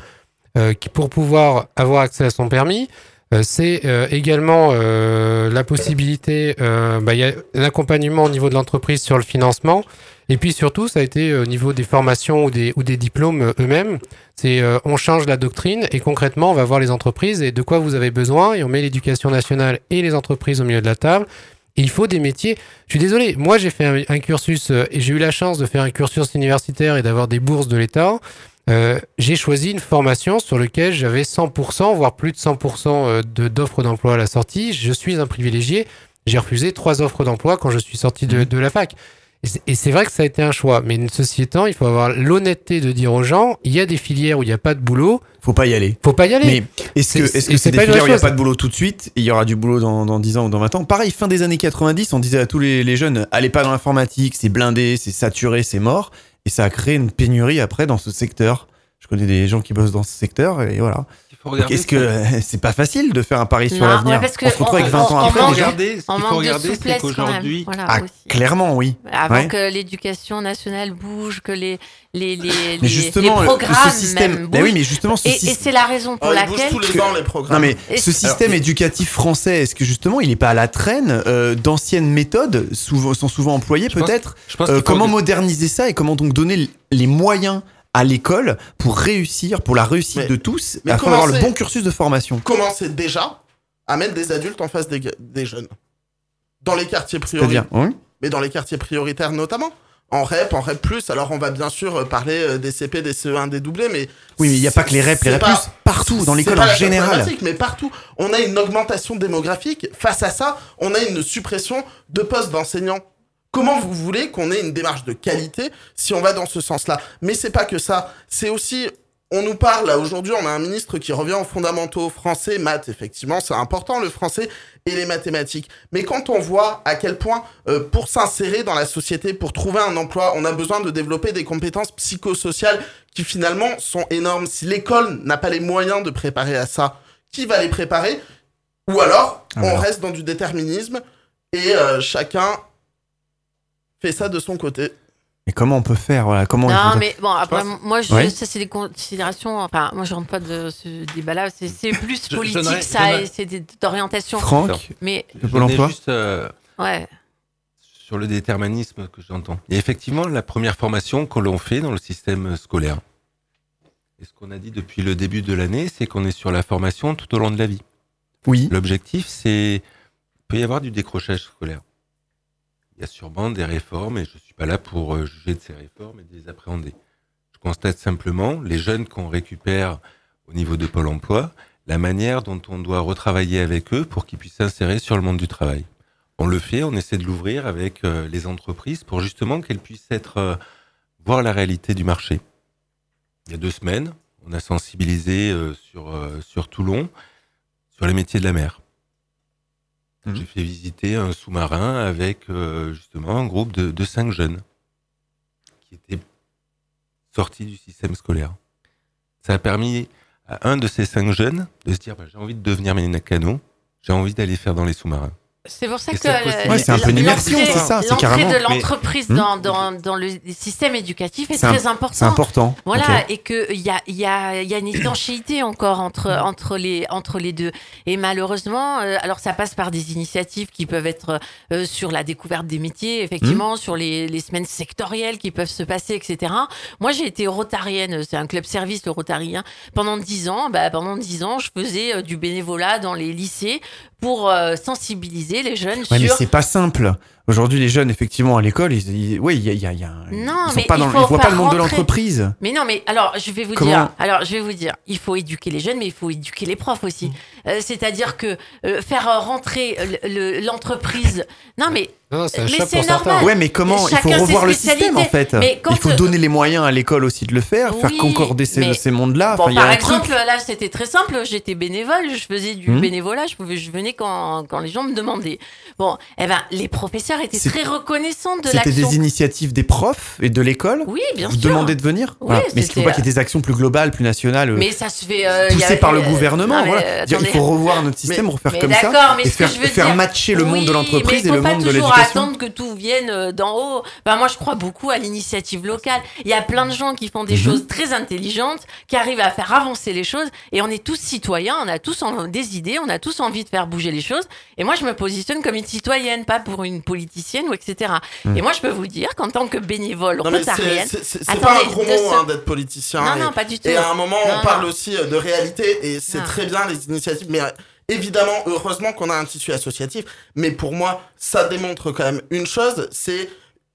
Euh, qui, pour pouvoir avoir accès à son permis. Euh, c'est euh, également la possibilité, bah, y a un accompagnement au niveau de l'entreprise sur le financement. Et puis surtout, ça a été au niveau des formations ou des, ou des diplômes eux-mêmes. C'est on change la doctrine et concrètement, on va voir les entreprises et de quoi vous avez besoin et on met l'éducation nationale et les entreprises au milieu de la table. Il faut des métiers. Je suis désolé, moi j'ai fait un, cursus et j'ai eu la chance de faire un cursus universitaire et d'avoir des bourses de l'État. Euh, j'ai choisi une formation sur laquelle j'avais 100%, voire plus de 100% euh, de- d'offres d'emploi à la sortie. Je suis un privilégié. J'ai refusé trois offres d'emploi quand je suis sorti de, de la fac. Et c'est- vrai que ça a été un choix. Mais ceci étant, il faut avoir l'honnêteté de dire aux gens, il y a des filières où il n'y a pas de boulot, Faut pas y aller. faut pas y aller. Mais est-ce que C'est- est-ce et que c'est c'est des pas filières où il n'y a pas de boulot tout de suite et il y aura du boulot dans, dans 10 ans ou dans 20 ans? Pareil, fin des années 90, on disait à tous les, les jeunes allez pas dans l'informatique, c'est blindé, c'est saturé, c'est mort. Et ça a créé une pénurie après dans ce secteur. Je connais des gens qui bossent dans ce secteur et voilà. Est-ce que c'est pas facile de faire un pari sur l'avenir ouais, On se retrouve avec on- 20 ans on- après regarder, ce qu'il faut regarder, c'est qu'aujourd'hui, Voilà, Ah, clairement, oui. Avant Ouais. que l'éducation nationale bouge, que les, les, les, Mais justement, les le- programmes ce système. même Mais oui, mais justement, ce Et, et système. c'est la raison pour Oh, laquelle... tous les ans les programmes. Non mais Et ce système éducatif français, est-ce que justement il n'est pas à la traîne euh, D'anciennes méthodes souvent, sont souvent employées peut-être Euh, Comment moderniser ça et comment donc donner les moyens à l'école pour réussir, pour la réussite Mais- de tous, mais afin d'avoir le bon cursus de formation Commencez déjà à mettre des adultes en face des, des jeunes. Dans les quartiers prioritaires. oui Mais dans les quartiers prioritaires notamment. En REP, en REP+, alors on va bien sûr euh, parler euh, des CP, des CE1 dédoublés, mais... Oui, mais il n'y a pas que les REP, les REP+, pas- partout, dans l'école en la général. Mais partout, on a une augmentation démographique. Face à ça, on a une suppression de postes d'enseignants. Comment vous voulez qu'on ait une démarche de qualité si on va dans ce sens-là? Mais c'est pas que ça. C'est aussi, on nous parle là aujourd'hui, on a un ministre qui revient aux fondamentaux français, maths. Effectivement, c'est important le français et les mathématiques. Mais quand on voit à quel point, euh, pour s'insérer dans la société, pour trouver un emploi, on a besoin de développer des compétences psychosociales qui finalement sont énormes. Si l'école n'a pas les moyens de préparer à ça, qui va les préparer? Ou alors, on Alors. reste dans du déterminisme et euh, chacun fait ça de son côté. Mais comment on peut faire voilà, comment il Non, faut- mais bon, après, moi, je, Ouais. ça, c'est des considérations. Enfin, moi, je rentre pas de ce débat-là. C'est c'est plus Je- politique, j'aimerais- ça, j'aimerais- et c'est d'orientation. Franck, Mais, Je Pôle venais emploi juste euh, ouais. sur le déterminisme que j'entends. Et effectivement, la première formation que l'on fait dans le système scolaire, et ce qu'on a dit depuis le début de l'année, c'est qu'on est sur la formation tout au long de la vie. Oui. L'objectif, c'est il peut y avoir du décrochage scolaire. Il y a sûrement des réformes, et je suis pas là pour euh, juger de ces réformes et de les appréhender. Je constate simplement les jeunes qu'on récupère au niveau de Pôle Emploi, la manière dont on doit retravailler avec eux pour qu'ils puissent s'insérer sur le monde du travail. On le fait, on essaie de l'ouvrir avec euh, les entreprises pour justement qu'elles puissent être euh, voir la réalité du marché. Il y a deux semaines, on a sensibilisé sur sur Toulon sur les métiers de la mer. Mhm. J'ai fait visiter un sous-marin avec euh, justement un groupe de, cinq jeunes qui étaient sortis du système scolaire. Ça a permis à un de ces cinq jeunes de se dire bah, j'ai envie de devenir mécano, j'ai envie d'aller faire dans les sous-marins. C'est pour ça que c'est possible. Ouais, c'est un peu une immersion, l'entrée- c'est ça, c'est l'entrée carrément- de l'entreprise Hmm. dans, dans, dans le système éducatif est, C'est un- très important. C'est important. Voilà, Ok. et qu'il y a, y, a, y a une étanchéité encore entre, entre, les, entre les deux. Et malheureusement, euh, alors ça passe par des initiatives qui peuvent être euh, sur la découverte des métiers, effectivement, sur les, les semaines sectorielles qui peuvent se passer, etc. Moi, j'ai été rotarienne, c'est un club service, le rotarien. Pendant dix ans, bah, pendant dix ans, je faisais euh, du bénévolat dans les lycées pour euh, sensibiliser les jeunes Ouais, mais sur c'est pas simple. Aujourd'hui, les jeunes, effectivement, à l'école, ils, ils- oui, il y a, il y a- il y a un- Non, ils, mais pas il dans, ils voient pas le monde de l'entreprise. Mais non, mais alors je vais vous Comment dire. Alors je vais vous dire, il faut éduquer les jeunes, mais il faut éduquer les profs aussi. Euh, C'est-à-dire que euh, faire rentrer le- le- l'entreprise. Non, mais Non, non, c'est un Mais choc c'est pour certains. normal. Ouais, mais comment Il faut revoir le système en fait. Il faut euh, donner les moyens à l'école aussi de le faire, faire concorder ces, mais- ces mondes-là. Bon, Enfin, il y a par exemple, truc. là, c'était très simple. J'étais bénévole, je faisais du Hmm. bénévolat, je, pouvais, je venais quand, quand les gens me demandaient. Bon, eh ben, les professeurs, étaient très reconnaissants de C'était des initiatives des profs et de l'école Oui, bien Vous sûr. demandez de venir Oui, Voilà. Mais est-ce qu'il faut pas qu'il y ait des actions plus globales, plus nationales euh, Mais ça se fait. euh, il y poussées par le euh, gouvernement euh, Dire, Il faut revoir notre système, refaire comme ça d'accord, mais et ce faire, que je veux faire dire- matcher le monde de l'entreprise et il le monde de l'éducation. Attendre que tout vienne euh, d'en haut. Enfin, moi, je crois beaucoup à l'initiative locale. Il y a plein de gens qui font des Mhm. choses très intelligentes, qui arrivent à faire avancer les choses. Et on est tous citoyens, on a tous des idées, on a tous envie de faire bouger les choses. Et moi, je me positionne comme une citoyenne, pas pour une politicienne ou etc. Mhm. Et moi, je peux vous dire qu'en tant que bénévole rotarienne, c'est pas un gros mot ce- hein, d'être politicien. Non, et, non, pas du tout. et à un moment, Non, on parle aussi euh, de réalité et c'est très bien les initiatives. Mais euh, évidemment, heureusement qu'on a un tissu associatif. Mais pour moi, ça démontre quand même une chose c'est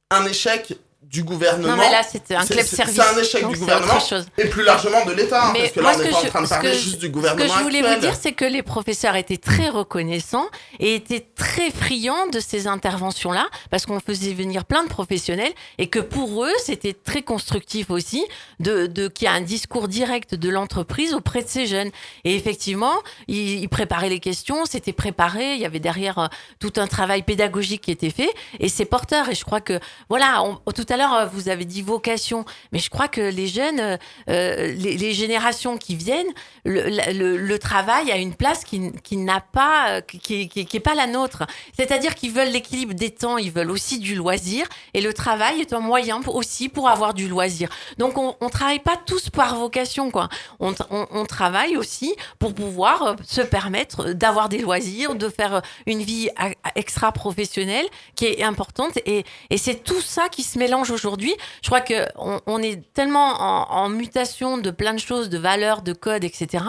un échec du gouvernement. Non, mais là, c'était un C'est- club service. C'est un échec donc du gouvernement et plus largement de l'État. hein, parce que là, on ce n'est que pas en je- train de que parler juste du Ce que gouvernement je voulais actuel. vous dire, c'est que les professeurs étaient très reconnaissants et étaient très friands de ces interventions-là, parce qu'on faisait venir plein de professionnels et que pour eux, c'était très constructif aussi de, de qu'il y a un discours direct de l'entreprise auprès de ces jeunes. Et effectivement, ils, ils préparaient les questions, c'était préparé, il y avait derrière euh, tout un travail pédagogique qui était fait et c'est porteur. Et je crois que, voilà, on- tout à l'heure, euh, vous avez dit vocation, mais je crois que les jeunes, euh, euh, les, générations qui viennent, le, travail a une place qui, qui n'a pas, qui, qui, pas la nôtre. C'est-à-dire qu'ils veulent l'équilibre des temps, ils veulent aussi du loisir, et le travail est un moyen aussi pour avoir du loisir. Donc on, on travaille pas tous par vocation, quoi. On, tra- on, on travaille aussi pour pouvoir se permettre d'avoir des loisirs, de faire une vie extra professionnelle qui est importante, et, et c'est tout ça qui se mélange aujourd'hui. Je crois que on, est tellement en, mutation de plein de choses, de valeurs, de codes, etc.,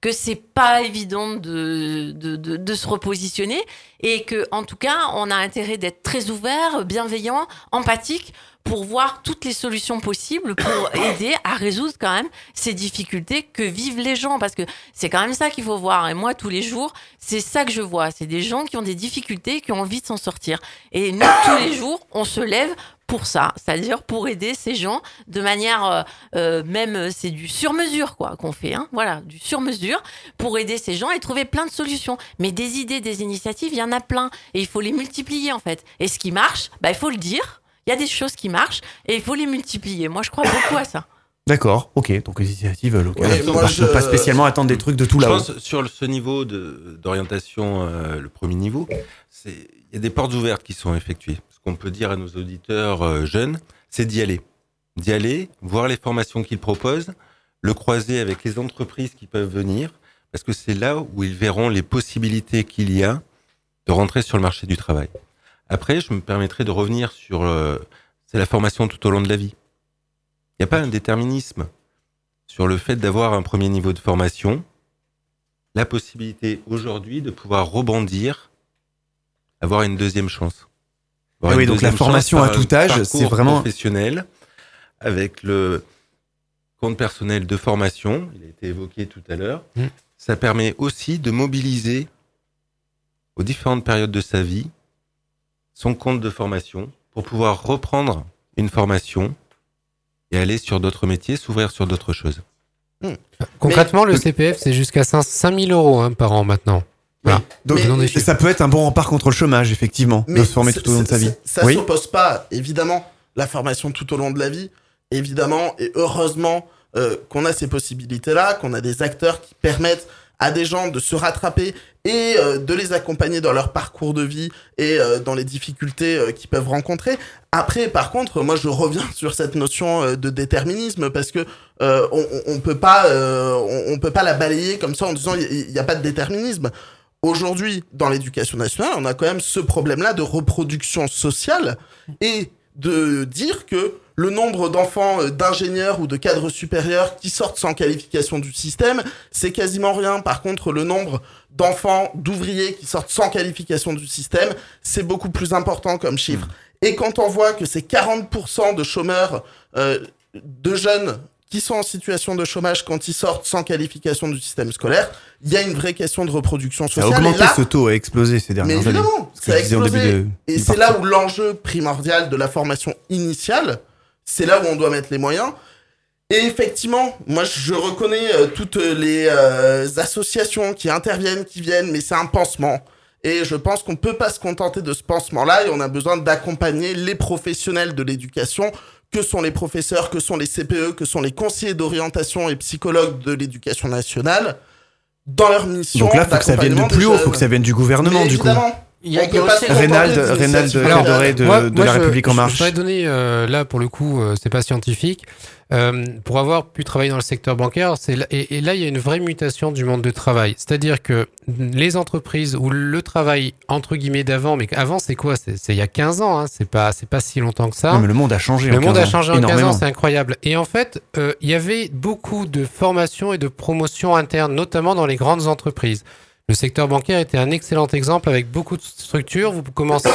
que c'est pas évident de, de, de, de se repositionner et que, en tout cas, on a intérêt d'être très ouvert, bienveillant, empathique pour voir toutes les solutions possibles pour aider à résoudre quand même ces difficultés que vivent les gens parce que c'est quand même ça qu'il faut voir et moi tous les jours c'est ça que je vois c'est des gens qui ont des difficultés qui ont envie de s'en sortir et nous tous les jours on se lève pour ça, c'est-à-dire pour aider ces gens de manière euh, euh, même euh, c'est du sur-mesure quoi qu'on fait, hein, voilà, du sur-mesure pour aider ces gens et trouver plein de solutions. Mais des idées, des initiatives, il y en a plein et il faut les multiplier en fait. Et ce qui marche, bah il faut le dire. Il y a des choses qui marchent et il faut les multiplier. Moi, je crois beaucoup à ça. D'accord, ok. Donc les initiatives locales. Ouais, on moi, ne je- pas spécialement attendre des trucs de tout Je là-haut. pense sur ce niveau d'orientation, euh, le premier niveau, c'est il y a des portes ouvertes qui sont effectuées. Qu'on peut dire à nos auditeurs euh, jeunes, c'est d'y aller, d'y aller, voir les formations qu'ils proposent, le croiser avec les entreprises qui peuvent venir, parce que c'est là où ils verront les possibilités qu'il y a de rentrer sur le marché du travail. Après, je me permettrai de revenir sur euh, la formation tout au long de la vie. Il n'y a pas un déterminisme sur le fait d'avoir un premier niveau de formation, la possibilité aujourd'hui de pouvoir rebondir, avoir une deuxième chance. Ah oui, donc la formation chance à tout âge, c'est vraiment- professionnel avec le compte personnel de formation, il a été évoqué tout à l'heure. Mm. Ça permet aussi de mobiliser aux différentes périodes de sa vie son compte de formation pour pouvoir reprendre une formation et aller sur d'autres métiers, s'ouvrir sur d'autres choses. Concrètement, le CPF, c'est jusqu'à 5 5000 euros hein, par an maintenant. Voilà. Donc Mais- ça peut être un bon rempart contre le chômage, effectivement, de se former tout au long de sa vie. Ça oui. s'oppose pas, évidemment, la formation tout au long de la vie, évidemment, et heureusement euh, qu'on a ces possibilités-là, qu'on a des acteurs qui permettent à des gens de se rattraper et euh, de les accompagner dans leur parcours de vie et euh, dans les difficultés euh, qu'ils peuvent rencontrer. Après, par contre, moi, je reviens sur cette notion euh, de déterminisme parce que euh, on, on- peut pas, euh, on, on peut pas la balayer comme ça en disant il n'y a pas de déterminisme. Aujourd'hui, dans l'éducation nationale, on a quand même ce problème-là de reproduction sociale et de dire que le nombre d'enfants euh, d'ingénieurs ou de cadres supérieurs qui sortent sans qualification du système, c'est quasiment rien. Par contre, le nombre d'enfants, d'ouvriers qui sortent sans qualification du système, c'est beaucoup plus important comme chiffre. Et quand on voit que c'est 40% de chômeurs, euh, de jeunes qui sont en situation de chômage quand ils sortent sans qualification du système scolaire, il y a une vraie question de reproduction Ça a sociale. augmenté là, ce taux, a explosé ces mais dernières années. évidemment, Ce que ça a explosé. début de- Et c'est là où l'enjeu primordial de la formation initiale, c'est là où on doit mettre les moyens. Et effectivement, moi je reconnais euh, toutes les euh, associations qui interviennent, qui viennent, mais c'est un pansement. Et je pense qu'on peut pas se contenter de ce pansement-là et on a besoin d'accompagner les professionnels de l'éducation, que sont les professeurs, que sont les CPE, que sont les conseillers d'orientation et psychologues de l'éducation nationale, dans leur mission. Donc là, faut que ça vienne de plus haut, faut que ça vienne du gouvernement, Mais du coup. Il y a, il y a aussi- Reynald, Reynald Cadoré de, Moi- de moi, La je- République en marche. Je voudrais donner, euh, là, pour le coup, euh, c'est pas scientifique. Euh, pour avoir pu travailler dans le secteur bancaire, et, et là, il y a une vraie mutation du monde du travail. C'est-à-dire que les entreprises où le travail, entre guillemets, d'avant, mais avant, c'est quoi? C'est il y a 15 ans, hein, c'est pas, c'est pas si longtemps que ça. Non, mais le monde a changé. Le en monde 15 a ans, changé en 15 énormément. ans, c'est incroyable. Et en fait, euh, il y avait beaucoup de formations et de promotions internes, notamment dans les grandes entreprises. Le secteur bancaire était un excellent exemple avec beaucoup de structures. Vous commenciez,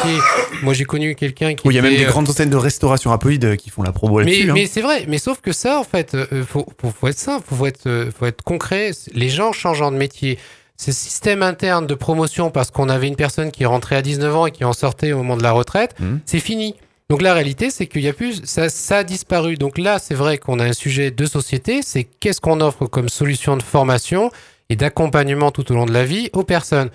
moi j'ai connu quelqu'un qui Oui, il y a même des euh, grandes enseignes de restauration rapoïde qui font la promo mais, là-dessus. hein. mais c'est vrai, mais sauf que ça, en fait, euh, faut, faut, faut être simple, faut être, euh, faut être concret. Les gens changeant de métier, ces systèmes internes de promotion parce qu'on avait une personne qui rentrait à 19 ans et qui en sortait au moment de la retraite, Mhm. c'est fini. Donc la réalité, c'est qu'il y a plus, ça, ça a disparu. Donc là, c'est vrai qu'on a un sujet de société, c'est qu'est-ce qu'on offre comme solution de formation? Et d'accompagnement tout au long de la vie aux personnes.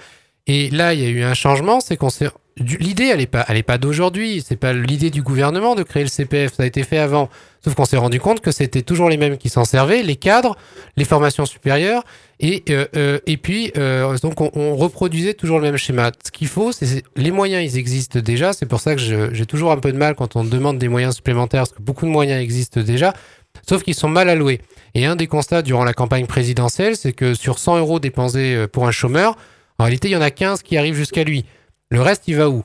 Et là, il y a eu un changement, c'est qu'on s'est L'idée, elle est pas, elle pas d'aujourd'hui. C'est pas l'idée du gouvernement de créer le CPF. Ça a été fait avant. Sauf qu'on s'est rendu compte que c'était toujours les mêmes qui s'en servaient, les cadres, les formations supérieures, et euh, euh, et puis euh, donc on, on reproduisait toujours le même schéma. Ce qu'il faut, c'est les moyens, ils existent déjà. C'est pour ça que j'ai toujours un peu de mal quand on demande des moyens supplémentaires, parce que beaucoup de moyens existent déjà, sauf qu'ils sont mal alloués. Et un des constats durant la campagne présidentielle, c'est que sur 100 euros dépensés euh, pour un chômeur, en réalité, il y en a 15 qui arrivent jusqu'à lui. Le reste, il va où?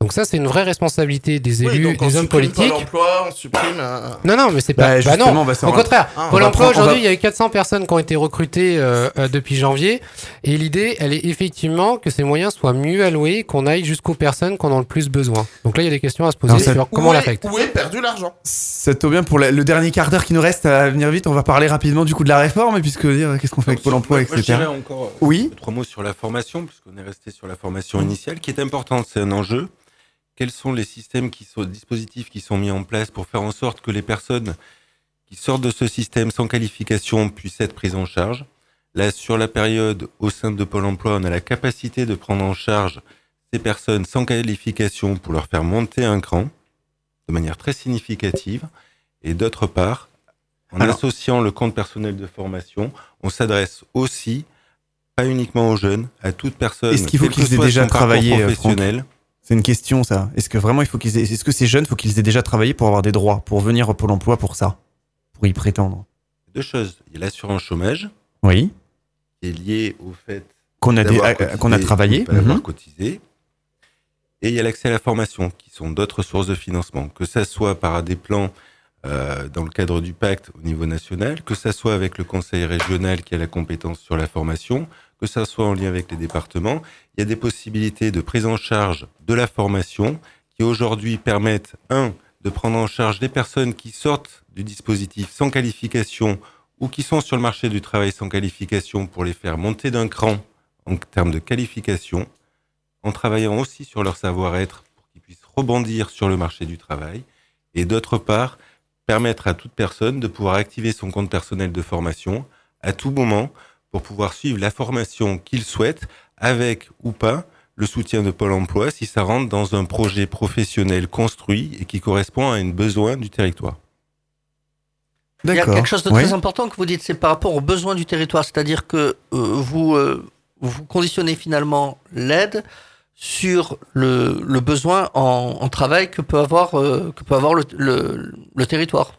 Donc ça, c'est une vraie responsabilité des Oui, élus, donc on des hommes supprime politiques. Pôle emploi, on supprime. euh, Non, non, mais c'est Bah, pas. Bah, justement, non. on va s'en Au contraire, Ah, Pôle emploi va- aujourd'hui, il y a eu 400 personnes qui ont été recrutées euh, euh, depuis janvier. Et l'idée, elle est effectivement que ces moyens soient mieux alloués, qu'on aille jusqu'aux personnes qui en ont le plus besoin. Donc là, il y a des questions à se poser ça- sur comment où on l'affecte. Où est perdu l'argent Ça tombe bien pour la- le dernier quart d'heure qui nous reste à venir vite. On va parler rapidement du coup de la réforme, puisque dire qu'est-ce qu'on fait avec Pôle emploi, Moi, etc. encore euh, Oui. trois mots sur la formation, puisqu'on est resté sur la formation initiale, qui est importante, c'est un enjeu. Quels sont les systèmes qui sont, dispositifs qui sont mis en place pour faire en sorte que les personnes qui sortent de ce système sans qualification puissent être prises en charge? Là, sur la période au sein de Pôle emploi, on a la capacité de prendre en charge ces personnes sans qualification pour leur faire monter un cran de manière très significative. Et d'autre part, en Alors- associant le compte personnel de formation, on s'adresse aussi, pas uniquement aux jeunes, à toute personne. Est-ce qu'il faut qu'ils aient déjà travaillé, euh, professionnel. C'est une question, ça. Est-ce que vraiment il faut qu'ils aient... Est-ce que ces jeunes, faut qu'ils aient déjà travaillé pour avoir des droits, pour venir au Pôle emploi pour ça, pour y prétendre? Deux choses. Il y a l'assurance chômage, Oui. qui est liée au fait Qu'on a, des- euh, qu'on a ou travaillé. avoir Mhm. cotisé. Et il y a l'accès à la formation, qui sont d'autres sources de financement, que ça soit par des plans euh, dans le cadre du pacte au niveau national, que ça soit avec le conseil régional qui a la compétence sur la formation, que ça soit en lien avec les départements. Il y a des possibilités de prise en charge de la formation qui aujourd'hui permettent, un, de prendre en charge les personnes qui sortent du dispositif sans qualification ou qui sont sur le marché du travail sans qualification pour les faire monter d'un cran en termes de qualification, en travaillant aussi sur leur savoir-être pour qu'ils puissent rebondir sur le marché du travail, et d'autre part, permettre à toute personne de pouvoir activer son compte personnel de formation à tout moment pour pouvoir suivre la formation qu'il souhaite avec ou pas le soutien de Pôle emploi si ça rentre dans un projet professionnel construit et qui correspond à un besoin du territoire. Il y a quelque chose de Oui. très important que vous dites, c'est par rapport aux besoins du territoire. C'est-à-dire que euh, vous, euh, vous conditionnez finalement l'aide sur le, le besoin en, en travail que peut avoir, euh, que peut avoir le, le- le territoire.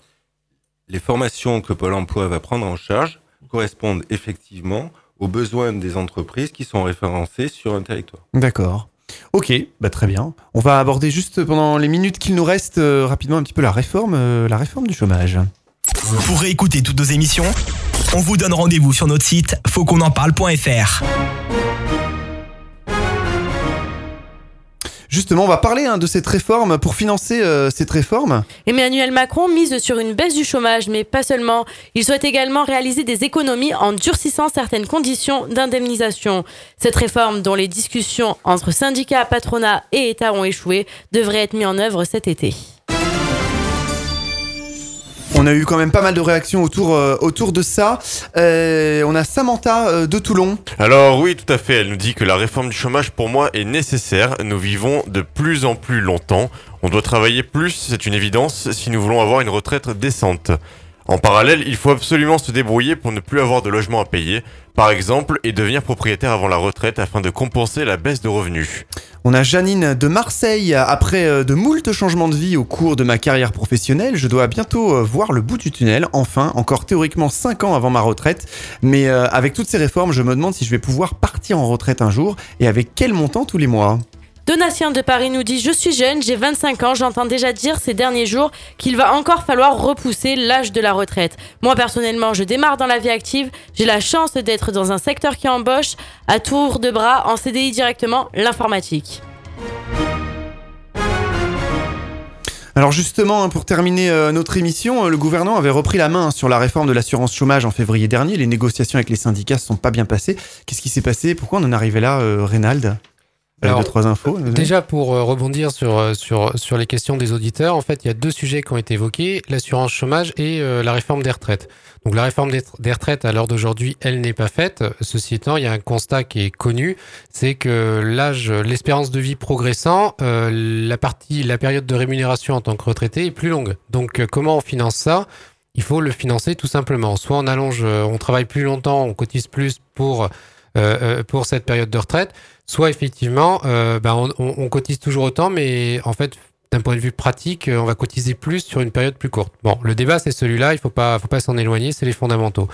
Les formations que Pôle emploi va prendre en charge correspondent effectivement aux besoins des entreprises qui sont référencées sur un territoire. D'accord. Ok, bah très bien. On va aborder juste pendant les minutes qu'il nous reste euh, rapidement un petit peu la réforme, euh, la réforme du chômage. Pour réécouter toutes nos émissions, on vous donne rendez-vous sur notre site fautquonenparle.fr. Justement, on va parler hein, de cette réforme pour financer euh, cette réforme. Emmanuel Macron mise sur une baisse du chômage, mais pas seulement. Il souhaite également réaliser des économies en durcissant certaines conditions d'indemnisation. Cette réforme, dont les discussions entre syndicats, patronat et État ont échoué, devrait être mise en œuvre cet été. On a eu quand même pas mal de réactions autour, euh, de ça. Euh, on a Samantha euh, de Toulon. Alors oui, tout à fait. Elle nous dit que la réforme du chômage pour moi est nécessaire. Nous vivons de plus en plus longtemps. On doit travailler plus, c'est une évidence, si nous voulons avoir une retraite décente. En parallèle, il faut absolument se débrouiller pour ne plus avoir de logement à payer, par exemple, et devenir propriétaire avant la retraite afin de compenser la baisse de revenus. On a Janine de Marseille. Après euh, de moultes changements de vie au cours de ma carrière professionnelle, je dois bientôt euh, voir le bout du tunnel. Enfin, encore théoriquement 5 ans avant ma retraite. Mais euh, avec toutes ces réformes, je me demande si je vais pouvoir partir en retraite un jour et avec quel montant tous les mois? Donatien de Paris nous dit Je suis jeune, j'ai 25 ans, j'entends déjà dire ces derniers jours qu'il va encore falloir repousser l'âge de la retraite. Moi personnellement, je démarre dans la vie active, j'ai la chance d'être dans un secteur qui embauche à tour de bras en CDI directement l'informatique. Alors justement, hein, pour terminer euh, notre émission, euh, le gouvernement avait repris la main sur la réforme de l'assurance chômage en février dernier. Les négociations avec les syndicats ne sont pas bien passées. Qu'est-ce qui s'est passé? Pourquoi on en est arrivé là, euh, Reynald? Alors, deux, trois infos euh, Déjà, pour euh, rebondir sur, euh, sur, sur les questions des auditeurs, en fait, il y a deux sujets qui ont été évoqués, l'assurance chômage et euh, la réforme des retraites. Donc la réforme des, des retraites, à l'heure d'aujourd'hui, elle n'est pas faite. Ceci étant, il y a un constat qui est connu, c'est que l'âge, l'espérance de vie progressant, euh, la partie, la période de rémunération en tant que retraité est plus longue. Donc euh, comment on finance ça? Il faut le financer tout simplement. Soit on allonge, euh, on travaille plus longtemps, on cotise plus pour, euh, euh, pour cette période de retraite, soit effectivement, euh, ben, on, cotise toujours autant, mais en fait, d'un point de vue pratique, euh, on va cotiser plus sur une période plus courte. Bon, le débat, c'est celui-là, il faut pas, faut pas s'en éloigner, c'est les fondamentaux.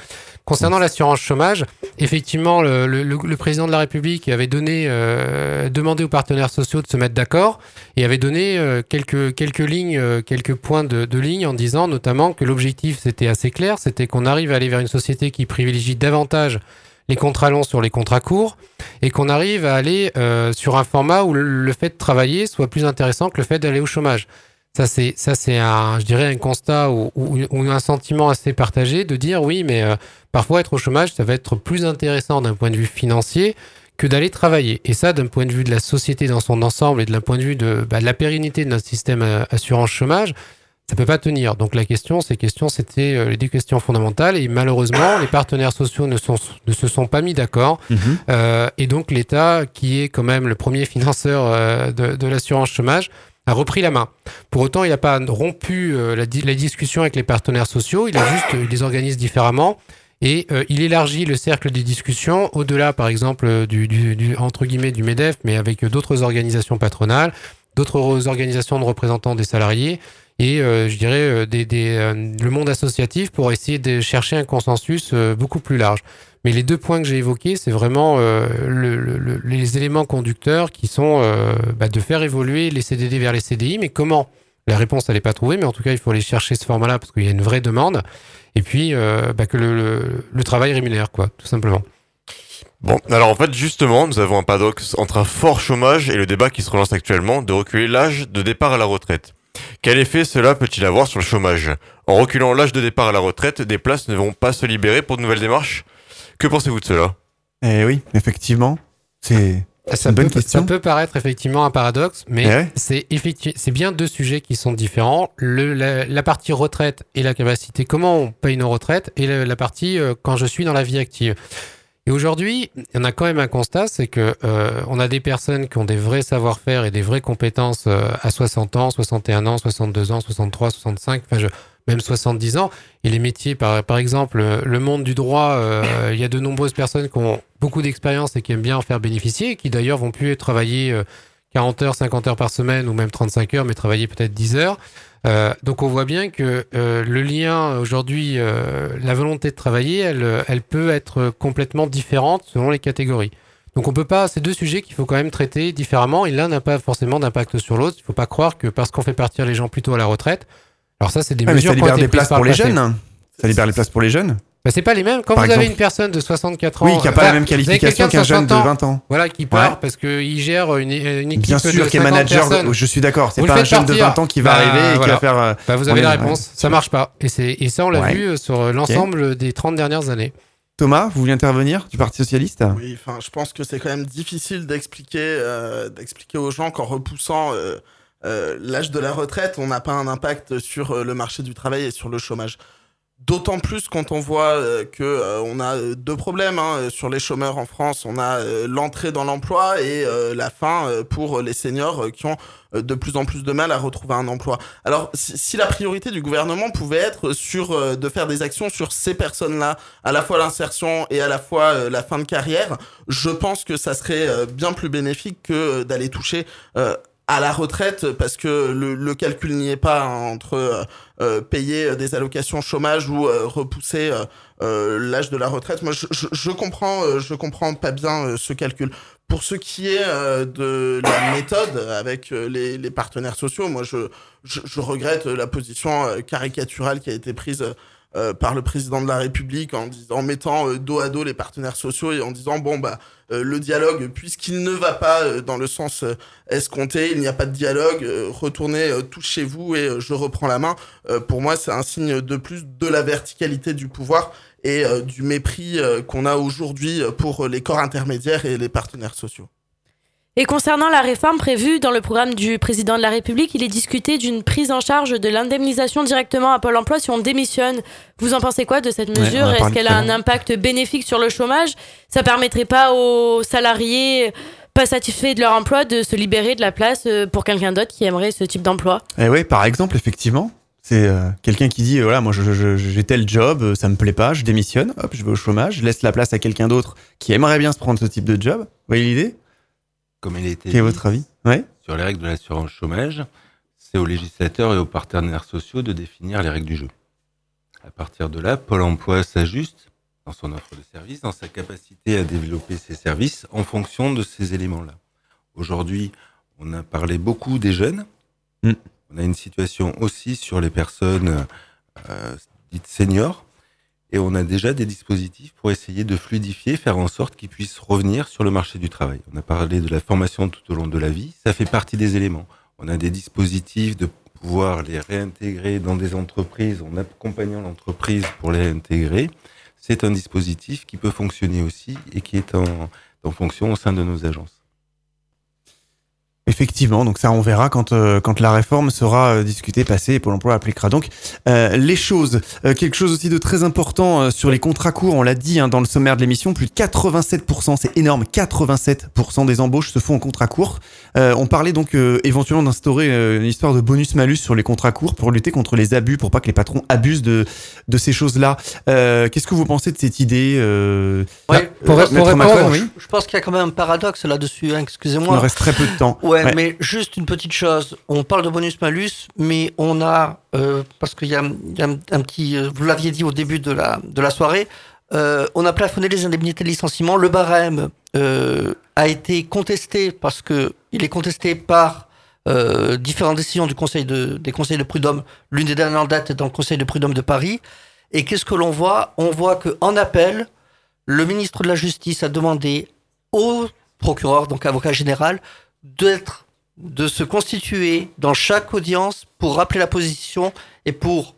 Concernant l'assurance chômage, effectivement, le, président de la République avait donné, euh, demandé aux partenaires sociaux de se mettre d'accord et avait donné euh, quelques, quelques lignes, quelques points de, de ligne en disant notamment que l'objectif, c'était assez clair, c'était qu'on arrive à aller vers une société qui privilégie davantage les contrats longs sur les contrats courts et qu'on arrive à aller euh, sur un format où le, fait de travailler soit plus intéressant que le fait d'aller au chômage. Ça c'est ça c'est un je dirais un constat ou, un sentiment assez partagé de dire oui mais euh, parfois être au chômage ça va être plus intéressant d'un point de vue financier que d'aller travailler et ça d'un point de vue de la société dans son ensemble et la point de vue de, bah, de la pérennité de notre système euh, assurance chômage ça peut pas tenir. Donc la question, ces questions, c'était euh, les deux questions fondamentales. Et malheureusement, les partenaires sociaux ne, sont, ne se sont pas mis d'accord. Mhm. Euh, et donc l'État, qui est quand même le premier financeur euh, de, de l'assurance chômage, a repris la main. Pour autant, il n'a pas rompu euh, la, di- la discussion avec les partenaires sociaux. Il a juste, il les organise différemment. Et il élargit le cercle des discussions au-delà, par exemple, du, du, du- entre guillemets du Medef, mais avec d'autres organisations patronales, d'autres organisations de représentants des salariés et euh, je dirais euh, des, des, euh, le monde associatif pour essayer de chercher un consensus euh, beaucoup plus large. Mais les deux points que j'ai évoqués, c'est vraiment euh, le- le- le- les éléments conducteurs qui sont euh, bah, de faire évoluer les CDD vers les CDI. Mais comment? La réponse, elle n'est pas trouvée, mais en tout cas, il faut aller chercher ce format-là parce qu'il y a une vraie demande. Et puis, bah, que le, le- le travail rémunère, quoi, tout simplement. Bon, alors en fait, justement, nous avons un paradoxe entre un fort chômage et le débat qui se relance actuellement de reculer l'âge de départ à la retraite. Quel effet cela peut-il avoir sur le chômage? En reculant l'âge de départ à la retraite, des places ne vont pas se libérer pour de nouvelles démarches? Que pensez-vous de cela? Eh oui, effectivement. C'est Ça une bonne peut, question. ça peut paraître effectivement un paradoxe, mais Eh ouais. c'est c'est bien deux sujets qui sont différents. Le, la, la partie retraite et la capacité, comment on paye nos retraites, et le- la partie euh, quand je suis dans la vie active. Et aujourd'hui, on a quand même un constat, c'est que euh, on a des personnes qui ont des vrais savoir-faire et des vraies compétences euh, à 60 ans, 61 ans, 62 ans, 63, 65, enfin je, même 70 ans. Et les métiers, par, par exemple, euh, le monde du droit, euh, il y a de nombreuses personnes qui ont beaucoup d'expérience et qui aiment bien en faire bénéficier, qui d'ailleurs vont plus travailler euh, 40 heures, 50 heures par semaine ou même 35 heures, mais travailler peut-être 10 heures. Euh, donc on voit bien que euh, le lien aujourd'hui, euh, la volonté de travailler, elle, elle peut être complètement différente selon les catégories. Donc on peut pas, c'est deux sujets qu'il faut quand même traiter différemment et l'un n'a pas forcément d'impact sur l'autre. Il faut pas croire que parce qu'on fait partir les gens plutôt à la retraite, alors ça c'est des mais mesures ça qui ont libère des places pour le les jeunes. Ça libère les places pour les jeunes. Bah, c'est pas les mêmes. Quand Par vous avez une personne de 64 ans, Oui, qui n'a pas enfin, la même qualification qu'un jeune de 60 ans, 20 ans. Voilà, qui part Ouais. parce qu'il gère une, une équipe Bien sûr, qui est 50 manager. personnes. Je suis d'accord. C'est pas un jeune de partir. 20 ans qui va Bah, arriver et qui va faire. euh, Bah, vous on avez la ouais. réponse. Ça marche pas. Et, c'est, et ça, on l'a Ouais. vu euh, sur l'ensemble des 30 dernières années. Thomas, vous voulez intervenir du Parti Socialiste? Oui, enfin, je pense que c'est quand même difficile d'expliquer, euh, d'expliquer aux gens qu'en repoussant euh, euh, l'âge de la retraite, on n'a pas un impact sur euh, le marché du travail et sur le chômage. D'autant plus quand on voit euh, que euh, on a euh, deux problèmes hein, sur les chômeurs en France. On a euh, l'entrée dans l'emploi et euh, la fin euh, pour les seniors euh, qui ont euh, de plus en plus de mal à retrouver un emploi. Alors, si, si la priorité du gouvernement pouvait être sur euh, de faire des actions sur ces personnes-là, à la fois l'insertion et à la fois euh, la fin de carrière, je pense que ça serait euh, bien plus bénéfique que euh, d'aller toucher euh, à la retraite parce que le, le calcul n'y est pas entre euh, euh, payer des allocations chômage ou euh, repousser euh, euh, l'âge de la retraite. Moi, je, je, je comprends, euh, je comprends pas bien ce calcul. Pour ce qui est de la méthode avec les, les partenaires sociaux, moi, je, je, je regrette la position caricaturale qui a été prise euh, par le président de la République en, disant, mettant euh, dos à dos les partenaires sociaux et en disant bon bah euh, le dialogue puisqu'il ne va pas euh, dans le sens escompté, il n'y a pas de dialogue, retournez tous chez vous et je reprends la main. Pour moi, c'est un signe de plus de la verticalité du pouvoir et du mépris qu'on a aujourd'hui pour les corps intermédiaires et les partenaires sociaux. Et concernant la réforme prévue dans le programme du président de la République, il est discuté d'une prise en charge de l'indemnisation directement à Pôle emploi si on démissionne. Vous en pensez quoi de cette mesure? Est-ce qu'elle a un impact bénéfique sur le chômage? Ça permettrait pas aux salariés pas satisfaits de leur emploi de se libérer de la place euh, pour quelqu'un d'autre qui aimerait ce type d'emploi? Et oui, par exemple, effectivement, c'est euh, quelqu'un qui dit euh, voilà, moi j'ai tel job, ça me plaît pas, je démissionne, hop, je vais au chômage, je laisse la place à quelqu'un d'autre qui aimerait bien se prendre ce type de job. Vous voyez l'idée? Comme il a été Quel est votre avis Ouais. sur les règles de l'assurance chômage, c'est aux législateurs et aux partenaires sociaux de définir les règles du jeu. À partir de là, Pôle emploi s'ajuste dans son offre de services, dans sa capacité à développer ses services en fonction de ces éléments-là. Aujourd'hui, on a parlé beaucoup des jeunes. Mm. On a une situation aussi sur les personnes euh, dites seniors. Et on a déjà des dispositifs pour essayer de fluidifier, faire en sorte qu'ils puissent revenir sur le marché du travail. On a parlé de la formation tout au long de la vie, ça fait partie des éléments. On a des dispositifs de pouvoir les réintégrer dans des entreprises en accompagnant l'entreprise pour les réintégrer. C'est un dispositif qui peut fonctionner aussi et qui est en, en fonction au sein de nos agences. Effectivement, donc ça on verra quand euh, quand la réforme sera euh, discutée, passée et Pôle Emploi appliquera donc euh, les choses. Euh, quelque chose aussi de très important euh, sur les contrats courts, on l'a dit hein, dans le sommaire de l'émission, plus de 87%, c'est énorme, 87% des embauches se font en contrat court. Euh, on parlait donc euh, éventuellement d'instaurer euh, une histoire de bonus-malus sur les contrats courts pour lutter contre les abus, pour pas que les patrons abusent de de ces choses-là. Euh, Qu'est-ce que vous pensez de cette idée euh, Ouais, pour- pour Macron, répondre, oui Je, je pense qu'il y a quand même un paradoxe là-dessus, hein, Il excusez-moi. reste très peu de temps. Ouais, Ouais. mais juste une petite chose. On parle de bonus-malus, mais on a, euh, parce qu'il y a, il y a un, un petit, euh, vous l'aviez dit au début de la, de la soirée, euh, on a plafonné les indemnités de licenciement. Le barème euh, a été contesté parce que il est contesté par euh, différentes décisions du conseil de, des conseils de prud'homme. L'une des dernières dates est dans le conseil de prud'homme de Paris. Et qu'est-ce que l'on voit? On voit que en appel, le ministre de la Justice a demandé au procureur, donc avocat général, d'être, de se constituer dans chaque audience pour rappeler la position et pour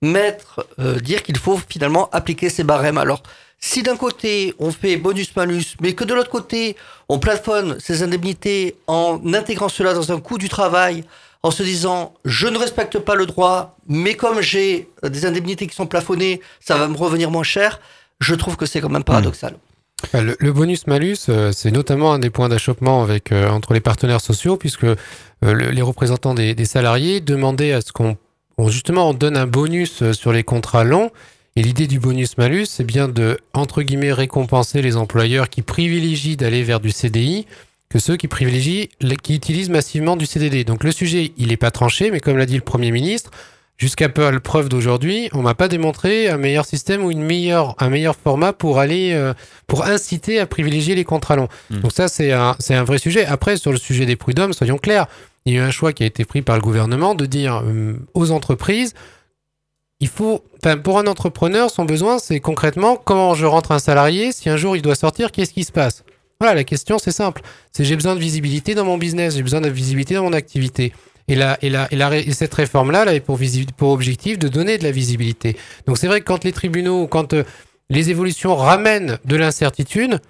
mettre, euh, dire qu'il faut finalement appliquer ces barèmes. Alors, si d'un côté on fait bonus-malus, mais que de l'autre côté on plafonne ces indemnités en intégrant cela dans un coût du travail, en se disant je ne respecte pas le droit, mais comme j'ai des indemnités qui sont plafonnées, ça va me revenir moins cher, je trouve que c'est quand même paradoxal. Enfin, Le, le bonus-malus, euh, c'est notamment un des points d'achoppement avec, euh, entre les partenaires sociaux, puisque euh, le- les représentants des, salariés demandaient à ce qu'on on- justement on donne un bonus euh, sur les contrats longs. Et l'idée du bonus-malus, c'est bien de, entre guillemets, récompenser les employeurs qui privilégient d'aller vers du CDI que ceux qui privilégient, qui utilisent massivement du CDD. Donc le sujet, il n'est pas tranché, mais comme l'a dit le Premier ministre, jusqu'à peu à la preuve d'aujourd'hui, on m'a pas démontré un meilleur système ou une meilleure, un meilleur format pour aller, euh, pour inciter à privilégier les contrats longs. Mm. Donc ça, c'est un, c'est un vrai sujet. Après, sur le sujet des prud'hommes, soyons clairs, il y a eu un choix qui a été pris par le gouvernement de dire euh, aux entreprises, il faut, enfin, pour un entrepreneur, son besoin, c'est concrètement comment je rentre un salarié, si un jour il doit sortir, qu'est-ce qui se passe? Voilà, la question, c'est simple. C'est j'ai besoin de visibilité dans mon business, j'ai besoin de visibilité dans mon activité. Et, là, et, là, et, la, et cette réforme-là, pour, visi- pour objectif de donner de la visibilité. Donc c'est vrai que quand les tribunaux, quand euh, les évolutions ramènent de l'incertitude,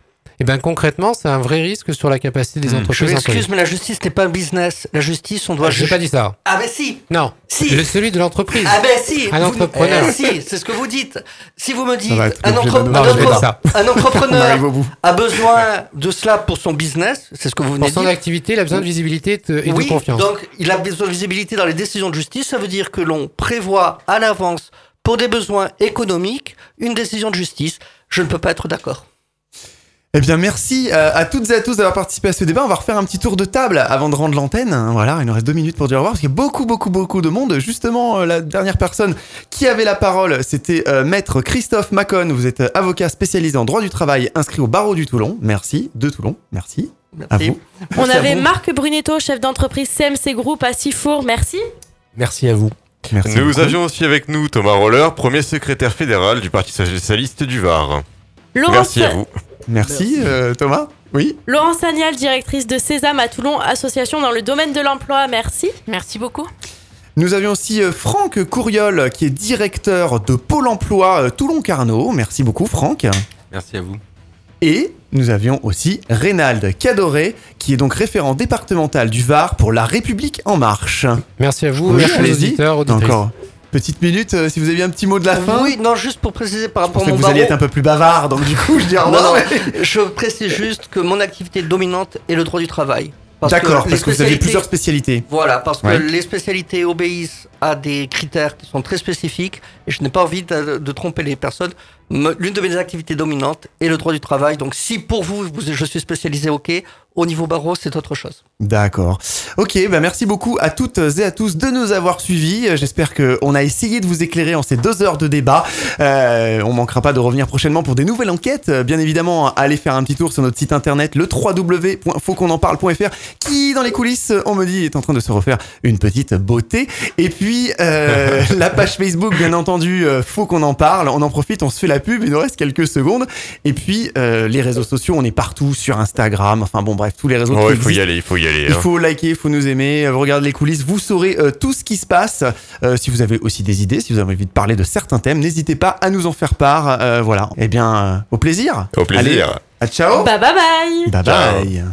Et bien concrètement, c'est un vrai risque sur la capacité des Hmm. Je entreprises. à employer. m'excuse, mais la justice n'est pas un business. La justice, on doit Ah, J'ai juger. pas dit ça. Ah ben si Non. Si. Le celui de l'entreprise. Ah ben si Un Vous- entrepreneur. Eh, Si, c'est ce que vous dites. Si vous me dites, va être un, entre- un Non, j'ai pas dit entre- ça. un entrepreneur a besoin de cela pour son business, c'est ce que vous venez Pour de son dire. activité, il a besoin de visibilité et de, et de oui, confiance. donc il a besoin de visibilité dans les décisions de justice. Ça veut dire que l'on prévoit à l'avance, pour des besoins économiques, une décision de justice. Je ne peux pas être d'accord. Eh bien, merci euh, à toutes et à tous d'avoir participé à ce débat. On va refaire un petit tour de table avant de rendre l'antenne. hein. Voilà, il nous reste deux minutes pour dire au revoir parce qu'il y a beaucoup, beaucoup, beaucoup de monde. Justement, euh, la dernière personne qui avait la parole, c'était euh, Maître Christophe Macon. Vous êtes avocat spécialisé en droit du travail, inscrit au barreau du Toulon. Merci, de Toulon. Merci. À Merci. vous. On Merci à avait vous. Marc Brunetto, chef d'entreprise CMC Group à Sifour. Merci. Merci à vous. Merci. Nous beaucoup. avions aussi avec nous Thomas Roller, premier secrétaire fédéral du Parti socialiste du Var. Laurence, Merci à vous. Merci, euh, Thomas. Oui. Laurence Sagnal, directrice de Sésame à Toulon, association dans le domaine de l'emploi. Merci. Merci beaucoup. Nous avions aussi euh, Franck Courriol, qui est directeur de Pôle emploi euh, Toulon-Carnot. Merci beaucoup, Franck. Merci à vous. Et nous avions aussi Reynald Cadoré, qui est donc référent départemental du Var pour La République En Marche. Merci à vous, Oui, merci aux auditeurs, auditrices. Encore petite minute, euh, si vous aviez un petit mot de la fin. Oui, non, juste pour préciser par Je rapport à que mon vous alliez barreau. être un peu plus bavard, donc du coup, je dis Non, non, mais- je précise juste que mon activité dominante est le droit du travail. Que D'accord, parce que vous spécialités- plusieurs spécialités. Voilà, parce que les spécialités obéissent à des critères qui sont très spécifiques et je n'ai pas envie de, de tromper les personnes. L'une de mes activités dominantes est le droit du travail. Donc, si pour vous, vous- je suis spécialisé, ok. Au niveau barreau, c'est autre chose. D'accord. Ok, bah merci beaucoup à toutes et à tous de nous avoir suivis. Euh, J'espère qu'on a essayé de vous éclairer en ces deux heures de débat. Euh, on manquera pas de revenir prochainement pour des nouvelles enquêtes. Euh, Bien évidemment, allez faire un petit tour sur notre site internet, le www.fautquonenparle.fr, qui dans les coulisses, on me dit, est en train de se refaire une petite beauté. Et puis euh, la page Facebook, bien entendu, faut qu'on en parle. On en profite, on se fait la pub. Il nous reste quelques secondes. Et puis euh, les réseaux sociaux, on est partout sur Instagram. Enfin bon, bref, tous les réseaux. Oh, il faut y aller, il faut y aller. Il hein. faut liker, il faut nous aimer, euh, regarder les coulisses, vous saurez euh, tout ce qui se passe. Euh, si vous avez aussi des idées, si vous avez envie de parler de certains thèmes, n'hésitez pas à nous en faire part. Euh, voilà. Eh bien, euh, au plaisir. Au plaisir. Allez, à ciao. Bah bye bye. bye Ciao. bye.